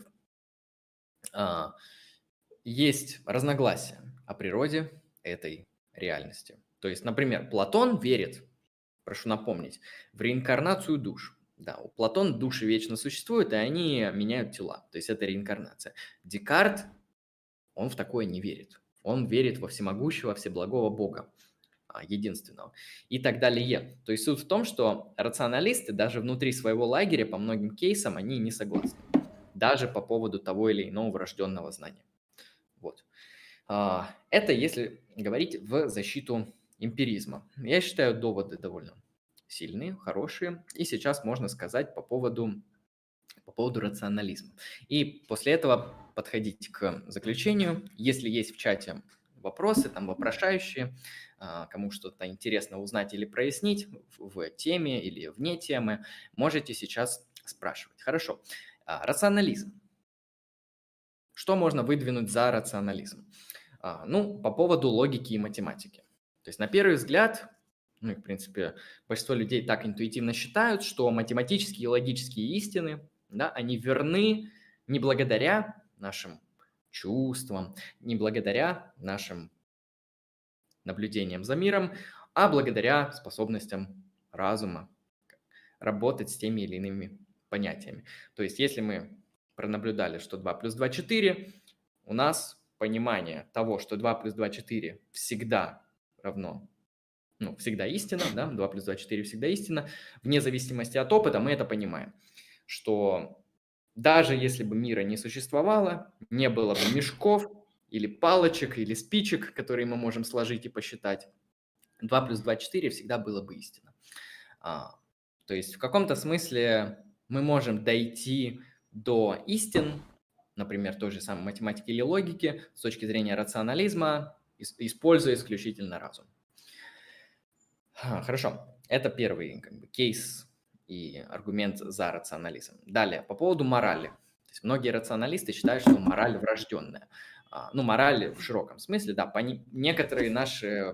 а, есть разногласия о природе этой реальности. То есть, например, Платон верит, прошу напомнить, в реинкарнацию душ. Да, у Платона души вечно существуют, и они меняют тела. То есть это реинкарнация. Декарт, он в такое не верит. Он верит во всемогущего, всеблагого Бога. а, единственного и так далее. То есть суть в том, что рационалисты даже внутри своего лагеря по многим кейсам они не согласны, даже по поводу того или иного врожденного знания. Вот. А, это если говорить в защиту эмпиризма. Я считаю доводы довольно сильные, хорошие. И сейчас можно сказать по поводу, по поводу рационализма. И после этого подходить к заключению. Если есть в чате вопросы, там вопрошающие, а, кому что-то интересно узнать или прояснить в теме или вне темы, можете сейчас спрашивать. Хорошо. А, рационализм. Что можно выдвинуть за рационализм? А, ну, по поводу логики и математики. То есть на первый взгляд, ну и в принципе большинство людей так интуитивно считают, что математические и логические истины, да, они верны не благодаря нашим чувствам, не благодаря нашим наблюдениям за миром, а благодаря способностям разума работать с теми или иными понятиями. То есть если мы пронаблюдали, что 2 плюс 2 – 4, у нас понимание того, что 2 плюс 2 – 4 всегда равно, ну, всегда истина, да, 2 плюс 2 – 4 всегда истина, вне зависимости от опыта мы это понимаем, что даже если бы мира не существовало, не было бы мешков или палочек, или спичек, которые мы можем сложить и посчитать, 2 плюс 2 – 4 всегда было бы истина. А, то есть в каком-то смысле мы можем дойти до истин, например, той же самой математики или логики, с точки зрения рационализма, используя исключительно разум. Хорошо, это первый как бы, кейс и аргумент за рационализм. Далее, по поводу морали. То есть многие рационалисты считают, что мораль врожденная. А, ну, мораль в широком смысле, да, пони... некоторые наши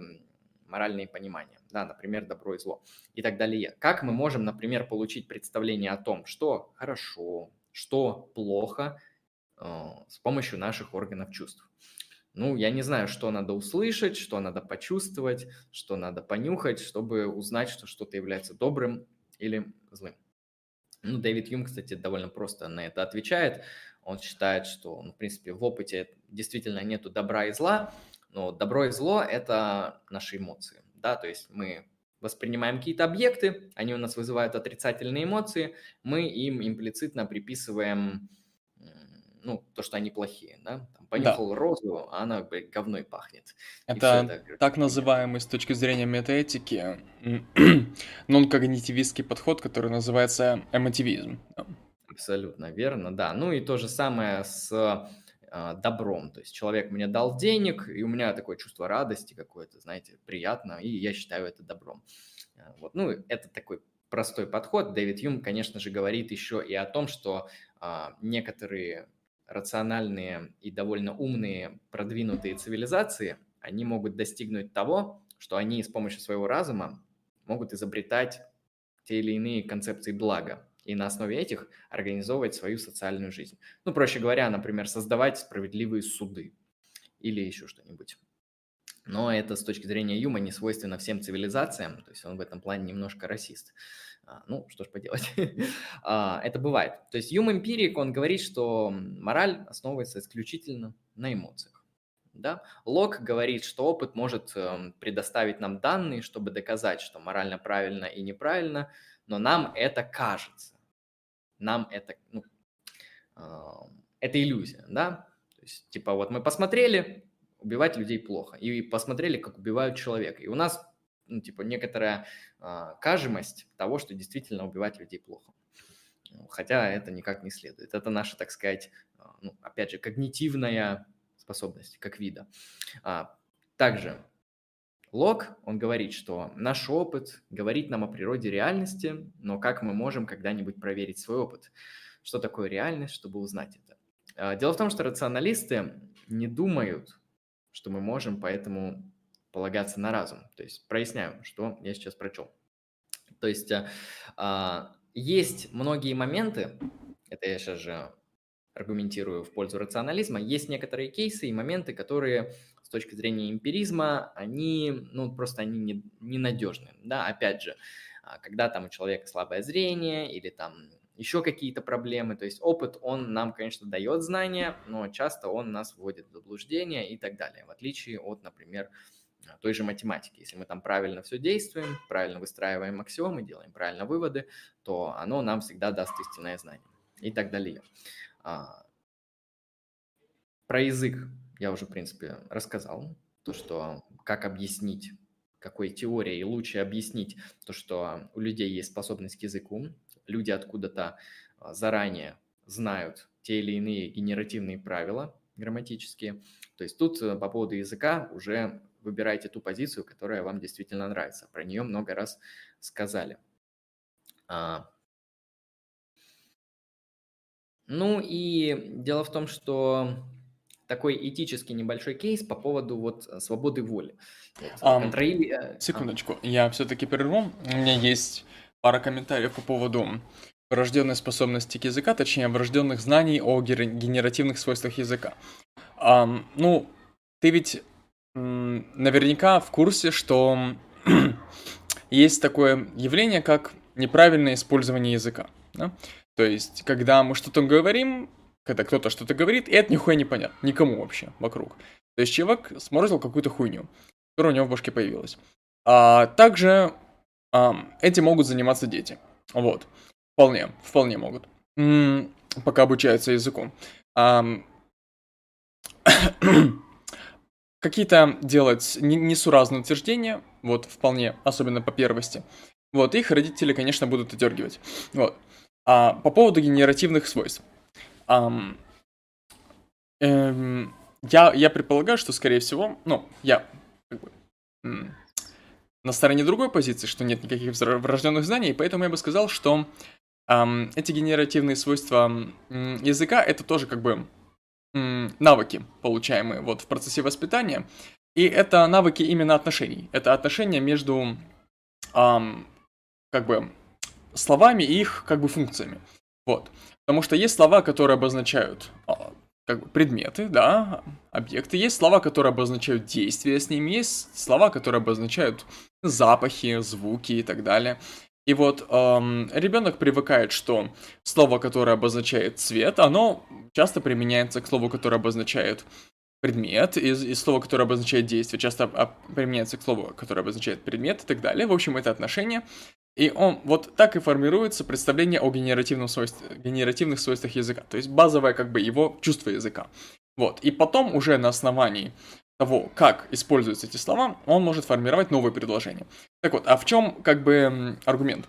моральные понимания, да, например, добро и зло и так далее. Как мы можем, например, получить представление о том, что хорошо, что плохо э, с помощью наших органов чувств. Ну, я не знаю, что надо услышать, что надо почувствовать, что надо понюхать, чтобы узнать, что что-то является добрым или злым. Ну, Дэвид Юм, кстати, довольно просто на это отвечает. Он считает, что, ну, в принципе, в опыте действительно нету добра и зла, но добро и зло – это наши эмоции, да, то есть мы воспринимаем какие-то объекты, они у нас вызывают отрицательные эмоции, мы им имплицитно приписываем ну, то, что они плохие, да? Там, понюхал да. розу, а она, блядь, говной пахнет. Это, это так называемый с точки зрения метаэтики нон-когнитивистский подход, который называется эмотивизм. Абсолютно верно, да. Ну и то же самое с э, добром. То есть человек мне дал денег, и у меня такое чувство радости какое-то, знаете, приятно, и я считаю это добром. А, вот. Ну, это такой простой подход. Дэвид Юм, конечно же, говорит еще и о том, что э, некоторые рациональные и довольно умные продвинутые цивилизации, они могут достигнуть того, что они с помощью своего разума могут изобретать те или иные концепции блага и на основе этих организовывать свою социальную жизнь. Ну, проще говоря, например, создавать справедливые суды или еще что-нибудь. Но это с точки зрения Юма не свойственно всем цивилизациям, то есть он в этом плане немножко расист. А, ну, что ж поделать. А, это бывает. То есть Юм Эмпирик, он говорит, что мораль основывается исключительно на эмоциях. Да? Лок говорит, что опыт может эм, предоставить нам данные, чтобы доказать, что морально правильно и неправильно, но нам это кажется. Нам это, ну, это иллюзия, да? То есть, типа, вот мы посмотрели, убивать людей плохо, и посмотрели, как убивают человека. И у нас ну, типа, некоторая э, кажемость того, что действительно убивать людей плохо. Хотя это никак не следует. Это наша, так сказать, э, ну, опять же, когнитивная способность, как вида. А, также Лок, он говорит, что наш опыт говорит нам о природе реальности, но как мы можем когда-нибудь проверить свой опыт? Что такое реальность, чтобы узнать это? А, дело в том, что рационалисты не думают, что мы можем поэтому полагаться на разум. То есть проясняю, что я сейчас прочел. То есть а, а, есть многие моменты, это я сейчас же аргументирую в пользу рационализма, есть некоторые кейсы и моменты, которые с точки зрения эмпиризма, они, ну, просто они не, ненадежны. Да, опять же, а, когда там у человека слабое зрение или там еще какие-то проблемы. То есть опыт, он нам, конечно, дает знания, но часто он нас вводит в заблуждение и так далее, в отличие от, например, той же математики. Если мы там правильно все действуем, правильно выстраиваем аксиомы, делаем правильно выводы, то оно нам всегда даст истинное знание и так далее. А, про язык я уже, в принципе, рассказал. То, что как объяснить, какой теорией лучше объяснить то, что у людей есть способность к языку. Люди откуда-то а, заранее знают те или иные генеративные правила грамматические. То есть тут э, по поводу языка уже выбирайте ту позицию, которая вам действительно нравится. Про нее много раз сказали. А. Ну и дело в том, что такой этический небольшой кейс по поводу вот свободы воли. Вот, um, контроли... Секундочку, а. я все-таки прерву. У меня есть пара комментариев по поводу врожденной способности к языка, точнее, врожденных знаний о генеративных свойствах языка. Um, ну, ты ведь наверняка в курсе, что есть такое явление, как неправильное использование языка. Да? То есть, когда мы что-то говорим, когда кто-то что-то говорит, и это нихуя не понятно, никому вообще вокруг. То есть человек сморозил какую-то хуйню, которая у него в башке появилась. А также этим могут заниматься дети. Вот. Вполне, вполне могут. Пока обучаются языку. Какие-то делать несуразные утверждения, вот, вполне, особенно по первости. Вот, их родители, конечно, будут отдергивать. Вот. А по поводу генеративных свойств. Ам, эм, я, я предполагаю, что, скорее всего, ну, я как бы, на стороне другой позиции, что нет никаких врожденных знаний, поэтому я бы сказал, что ам, эти генеративные свойства языка это тоже как бы навыки, получаемые вот в процессе воспитания. И это навыки именно отношений. Это отношения между эм, как бы словами и их как бы функциями. Вот. Потому что есть слова, которые обозначают а, как бы предметы, да, объекты. Есть слова, которые обозначают действия с ними. Есть слова, которые обозначают запахи, звуки и так далее. И вот эм, ребенок привыкает, что слово, которое обозначает цвет, оно часто применяется к слову, которое обозначает предмет, и, и слово, которое обозначает действие, часто об, применяется к слову, которое обозначает предмет и так далее. В общем, это отношение. И он вот так и формируется представление о генеративном свойстве, генеративных свойствах языка, то есть базовое как бы его чувство языка. Вот, и потом уже на основании того, как используются эти слова, он может формировать новые предложения. Так вот, а в чем как бы аргумент?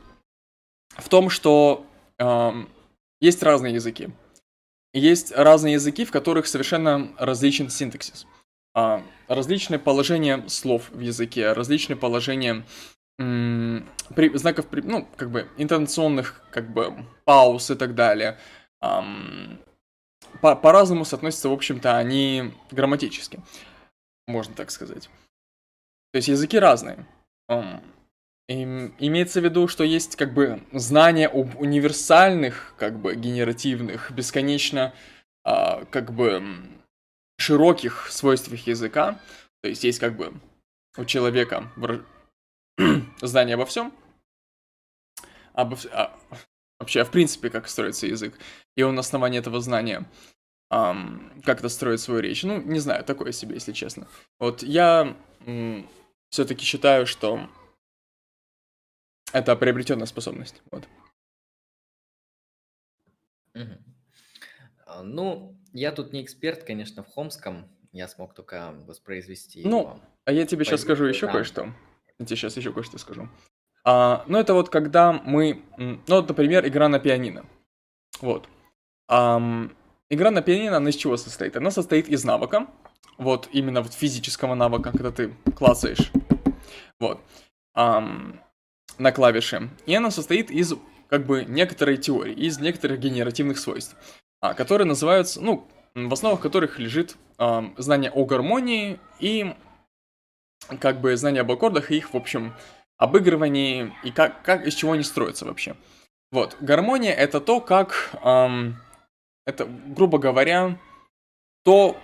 В том, что э, есть разные языки. Есть разные языки, в которых совершенно различен синтаксис. Э, различные положения слов в языке, различные положения м, при, знаков, при, ну, как бы, интонационных, как бы, пауз и так далее. Эм, по- по-разному соотносятся, в общем-то, они грамматически можно так сказать. То есть языки разные. имеется в виду, что есть как бы знания об универсальных, как бы генеративных, бесконечно а, как бы широких свойствах языка. То есть есть как бы у человека знание обо всем, обо, а, вообще, в принципе, как строится язык. И он на основании этого знания um, как-то строить свою речь. Ну, не знаю, такое себе, если честно. Вот я все-таки считаю, что это приобретенная способность. Вот. Угу. Ну, я тут не эксперт, конечно, в Хомском. Я смог только воспроизвести. Ну, его. а я тебе сейчас скажу еще да. кое-что. Я тебе сейчас еще кое-что скажу. А, ну, это вот когда мы... Ну, вот, например, игра на пианино. Вот. Um, Игра на пианино, она из чего состоит? Она состоит из навыка, вот, именно вот физического навыка, когда ты клацаешь, вот, эм, на клавиши. И она состоит из, как бы, некоторой теории, из некоторых генеративных свойств, а, которые называются, ну, в основах которых лежит э, знание о гармонии и, как бы, знание об аккордах и их, в общем, обыгрывании и как, как из чего они строятся вообще. Вот, гармония это то, как... Эм, это, грубо говоря, то,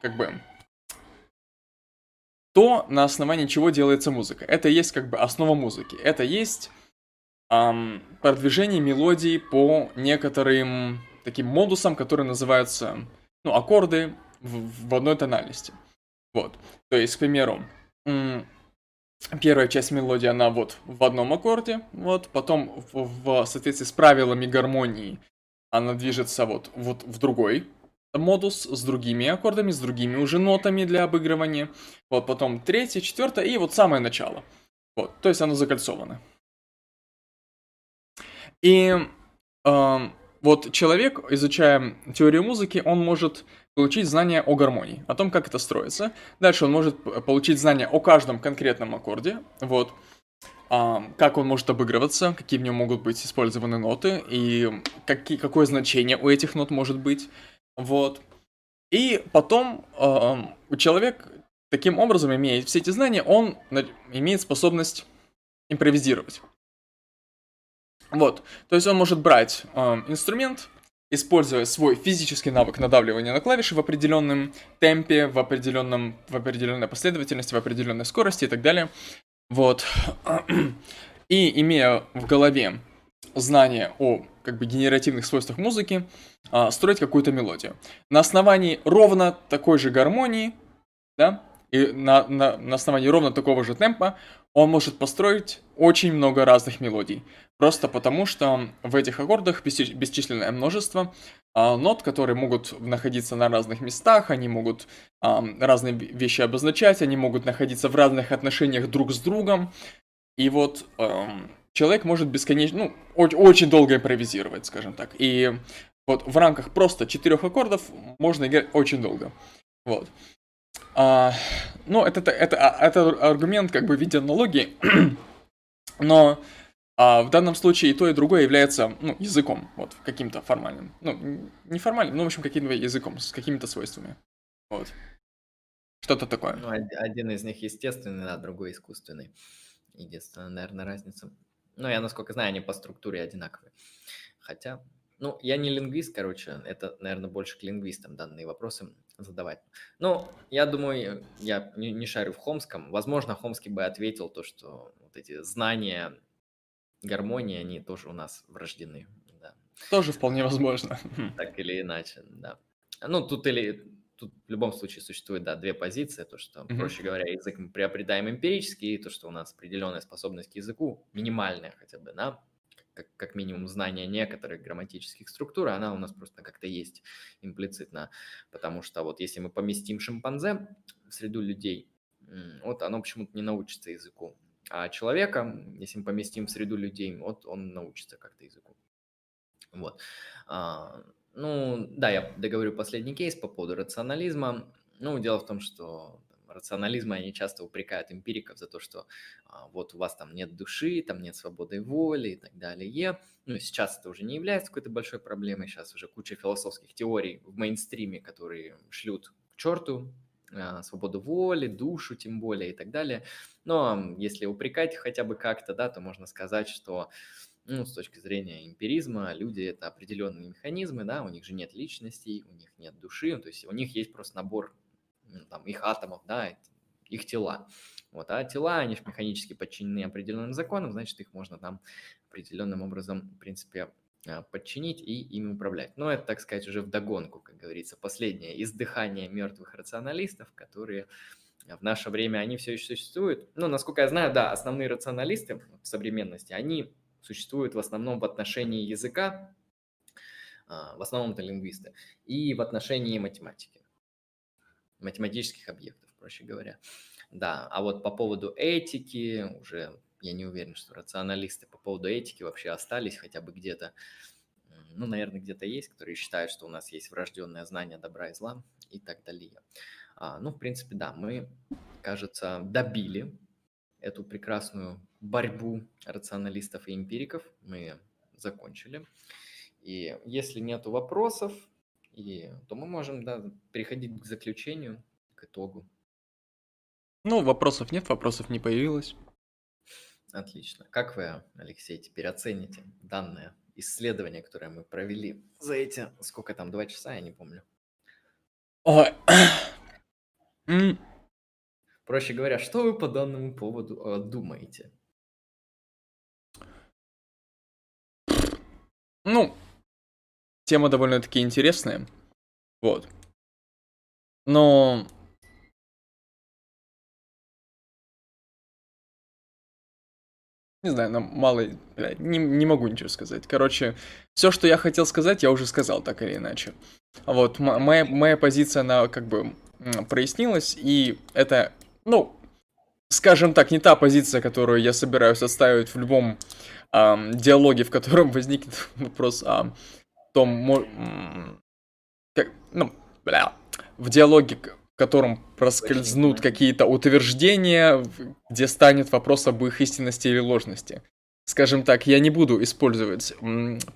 как бы, то, на основании чего делается музыка. Это есть как бы основа музыки. Это есть эм, продвижение мелодии по некоторым таким модусам, которые называются, ну, аккорды в, в одной тональности. Вот. То есть, к примеру, первая часть мелодии, она вот в одном аккорде, вот, потом в, в соответствии с правилами гармонии она движется вот, вот в другой модус с другими аккордами, с другими уже нотами для обыгрывания. Вот, потом третья, четвертая и вот самое начало. Вот, то есть оно закольцовано. И э, вот человек, изучая теорию музыки, он может получить знания о гармонии, о том, как это строится. Дальше он может получить знания о каждом конкретном аккорде, вот, как он может обыгрываться, какие в нем могут быть использованы ноты и какие, какое значение у этих нот может быть, вот. И потом э, человек таким образом, имея все эти знания, он имеет способность импровизировать. Вот, то есть он может брать э, инструмент, используя свой физический навык надавливания на клавиши в определенном темпе, в, определенном, в определенной последовательности, в определенной скорости и так далее. Вот. И имея в голове знание о как бы генеративных свойствах музыки, а, строить какую-то мелодию. На основании ровно такой же гармонии, да, и на, на, на основании ровно такого же темпа он может построить очень много разных мелодий. Просто потому, что в этих аккордах бесчисленное множество а, нот, которые могут находиться на разных местах, они могут а, разные вещи обозначать, они могут находиться в разных отношениях друг с другом. И вот а, человек может бесконечно, ну, очень, очень долго импровизировать, скажем так. И вот в рамках просто четырех аккордов можно играть очень долго. Вот. А, ну, это, это, это, это аргумент как бы в виде аналогии, но а в данном случае и то, и другое является ну, языком, вот, каким-то формальным. Ну, не формальным, но, в общем, каким-то языком, с какими-то свойствами. Вот. Что-то такое. Ну, один из них естественный, а другой искусственный. Единственная, наверное, разница. Ну, я, насколько знаю, они по структуре одинаковые. Хотя, ну, я не лингвист, короче, это, наверное, больше к лингвистам данные вопросы задавать. Ну, я думаю, я не, не шарю в Хомском. Возможно, Хомский бы ответил то, что вот эти знания гармонии, они тоже у нас врождены. Да. Тоже вполне возможно. Так или иначе, да. Ну, тут или тут в любом случае существует, да, две позиции. То, что, mm-hmm. проще говоря, язык мы приобретаем эмпирически, и то, что у нас определенная способность к языку, минимальная хотя бы, да, как, как минимум знание некоторых грамматических структур, она у нас просто как-то есть имплицитно. Потому что вот если мы поместим шимпанзе в среду людей, вот оно почему-то не научится языку. А человека, если мы поместим в среду людей, вот он научится как-то языку. Вот. А, ну, да, я договорю последний кейс по поводу рационализма. Ну, дело в том, что рационализм они часто упрекают эмпириков за то, что а, вот у вас там нет души, там нет свободы воли и так далее. Ну, сейчас это уже не является какой-то большой проблемой, сейчас уже куча философских теорий в мейнстриме, которые шлют к черту а, свободу воли, душу тем более и так далее. Но если упрекать хотя бы как-то, да, то можно сказать, что ну, с точки зрения эмпиризма, люди – это определенные механизмы, да, у них же нет личностей, у них нет души, то есть у них есть просто набор там, их атомов, да, их тела. Вот, а тела, они же механически подчинены определенным законам, значит, их можно там определенным образом, в принципе, а, подчинить и ими управлять. Но это, так сказать, уже в догонку, как говорится, последнее издыхание мертвых рационалистов, которые в наше время, они все еще существуют. Ну, насколько я знаю, да, основные рационалисты в современности, они существуют в основном в отношении языка, а, в основном это лингвисты, и в отношении математики, математических объектов, проще говоря. Да, а вот по поводу этики уже я не уверен, что рационалисты по поводу этики вообще остались хотя бы где-то. Ну, наверное, где-то есть, которые считают, что у нас есть врожденное знание добра и зла и так далее. А, ну, в принципе, да, мы, кажется, добили эту прекрасную борьбу рационалистов и эмпириков. Мы закончили. И если нет вопросов, и, то мы можем да, переходить к заключению, к итогу. Ну, вопросов нет, вопросов не появилось. Отлично. Как вы, Алексей, теперь оцените данное исследование, которое мы провели за эти, сколько там, два часа, я не помню. Ой. Проще говоря, что вы по данному поводу э, думаете? Ну, Тема довольно-таки интересная. Вот. Но... Не знаю, нам мало... Блядь, не, не могу ничего сказать. Короче, все, что я хотел сказать, я уже сказал, так или иначе. Вот, моя, моя позиция, она как бы прояснилась, и это, ну, скажем так, не та позиция, которую я собираюсь отстаивать в любом эм, диалоге, в котором возникнет вопрос о том, как, ну, бля, в диалоге, в котором проскользнут какие-то утверждения, где станет вопрос об их истинности или ложности. Скажем так, я не буду использовать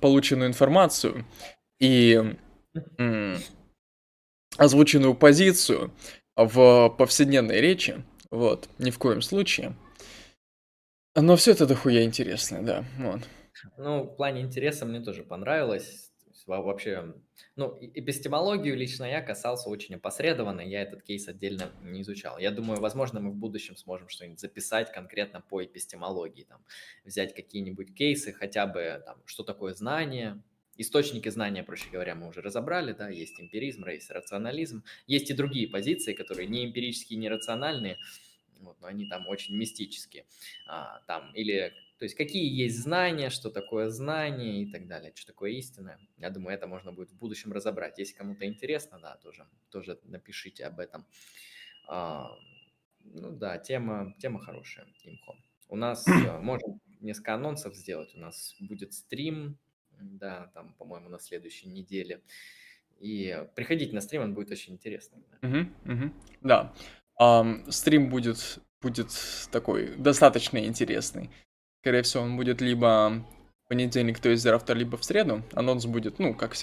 полученную информацию и озвученную позицию в повседневной речи, вот, ни в коем случае. Но все это дохуя интересно, да, вот. Ну, в плане интереса мне тоже понравилось вообще, ну, эпистемологию лично я касался очень опосредованно, я этот кейс отдельно не изучал. Я думаю, возможно, мы в будущем сможем что-нибудь записать конкретно по эпистемологии, там, взять какие-нибудь кейсы, хотя бы, там, что такое знание, источники знания, проще говоря, мы уже разобрали, да, есть эмпиризм, есть рационализм, есть и другие позиции, которые не эмпирические, не рациональные, вот, но они там очень мистические, а, там, или то есть какие есть знания, что такое знание и так далее, что такое истина. Я думаю, это можно будет в будущем разобрать. Если кому-то интересно, да, тоже, тоже напишите об этом. А, ну да, тема, тема хорошая, имхо. У нас, э, можем несколько анонсов сделать. У нас будет стрим, да, там, по-моему, на следующей неделе. И приходите на стрим, он будет очень интересный. Да. Угу, угу. да. Um, стрим будет, будет такой достаточно интересный. Скорее всего, он будет либо в понедельник, то есть завтра, либо в среду. Анонс будет, ну, как всегда.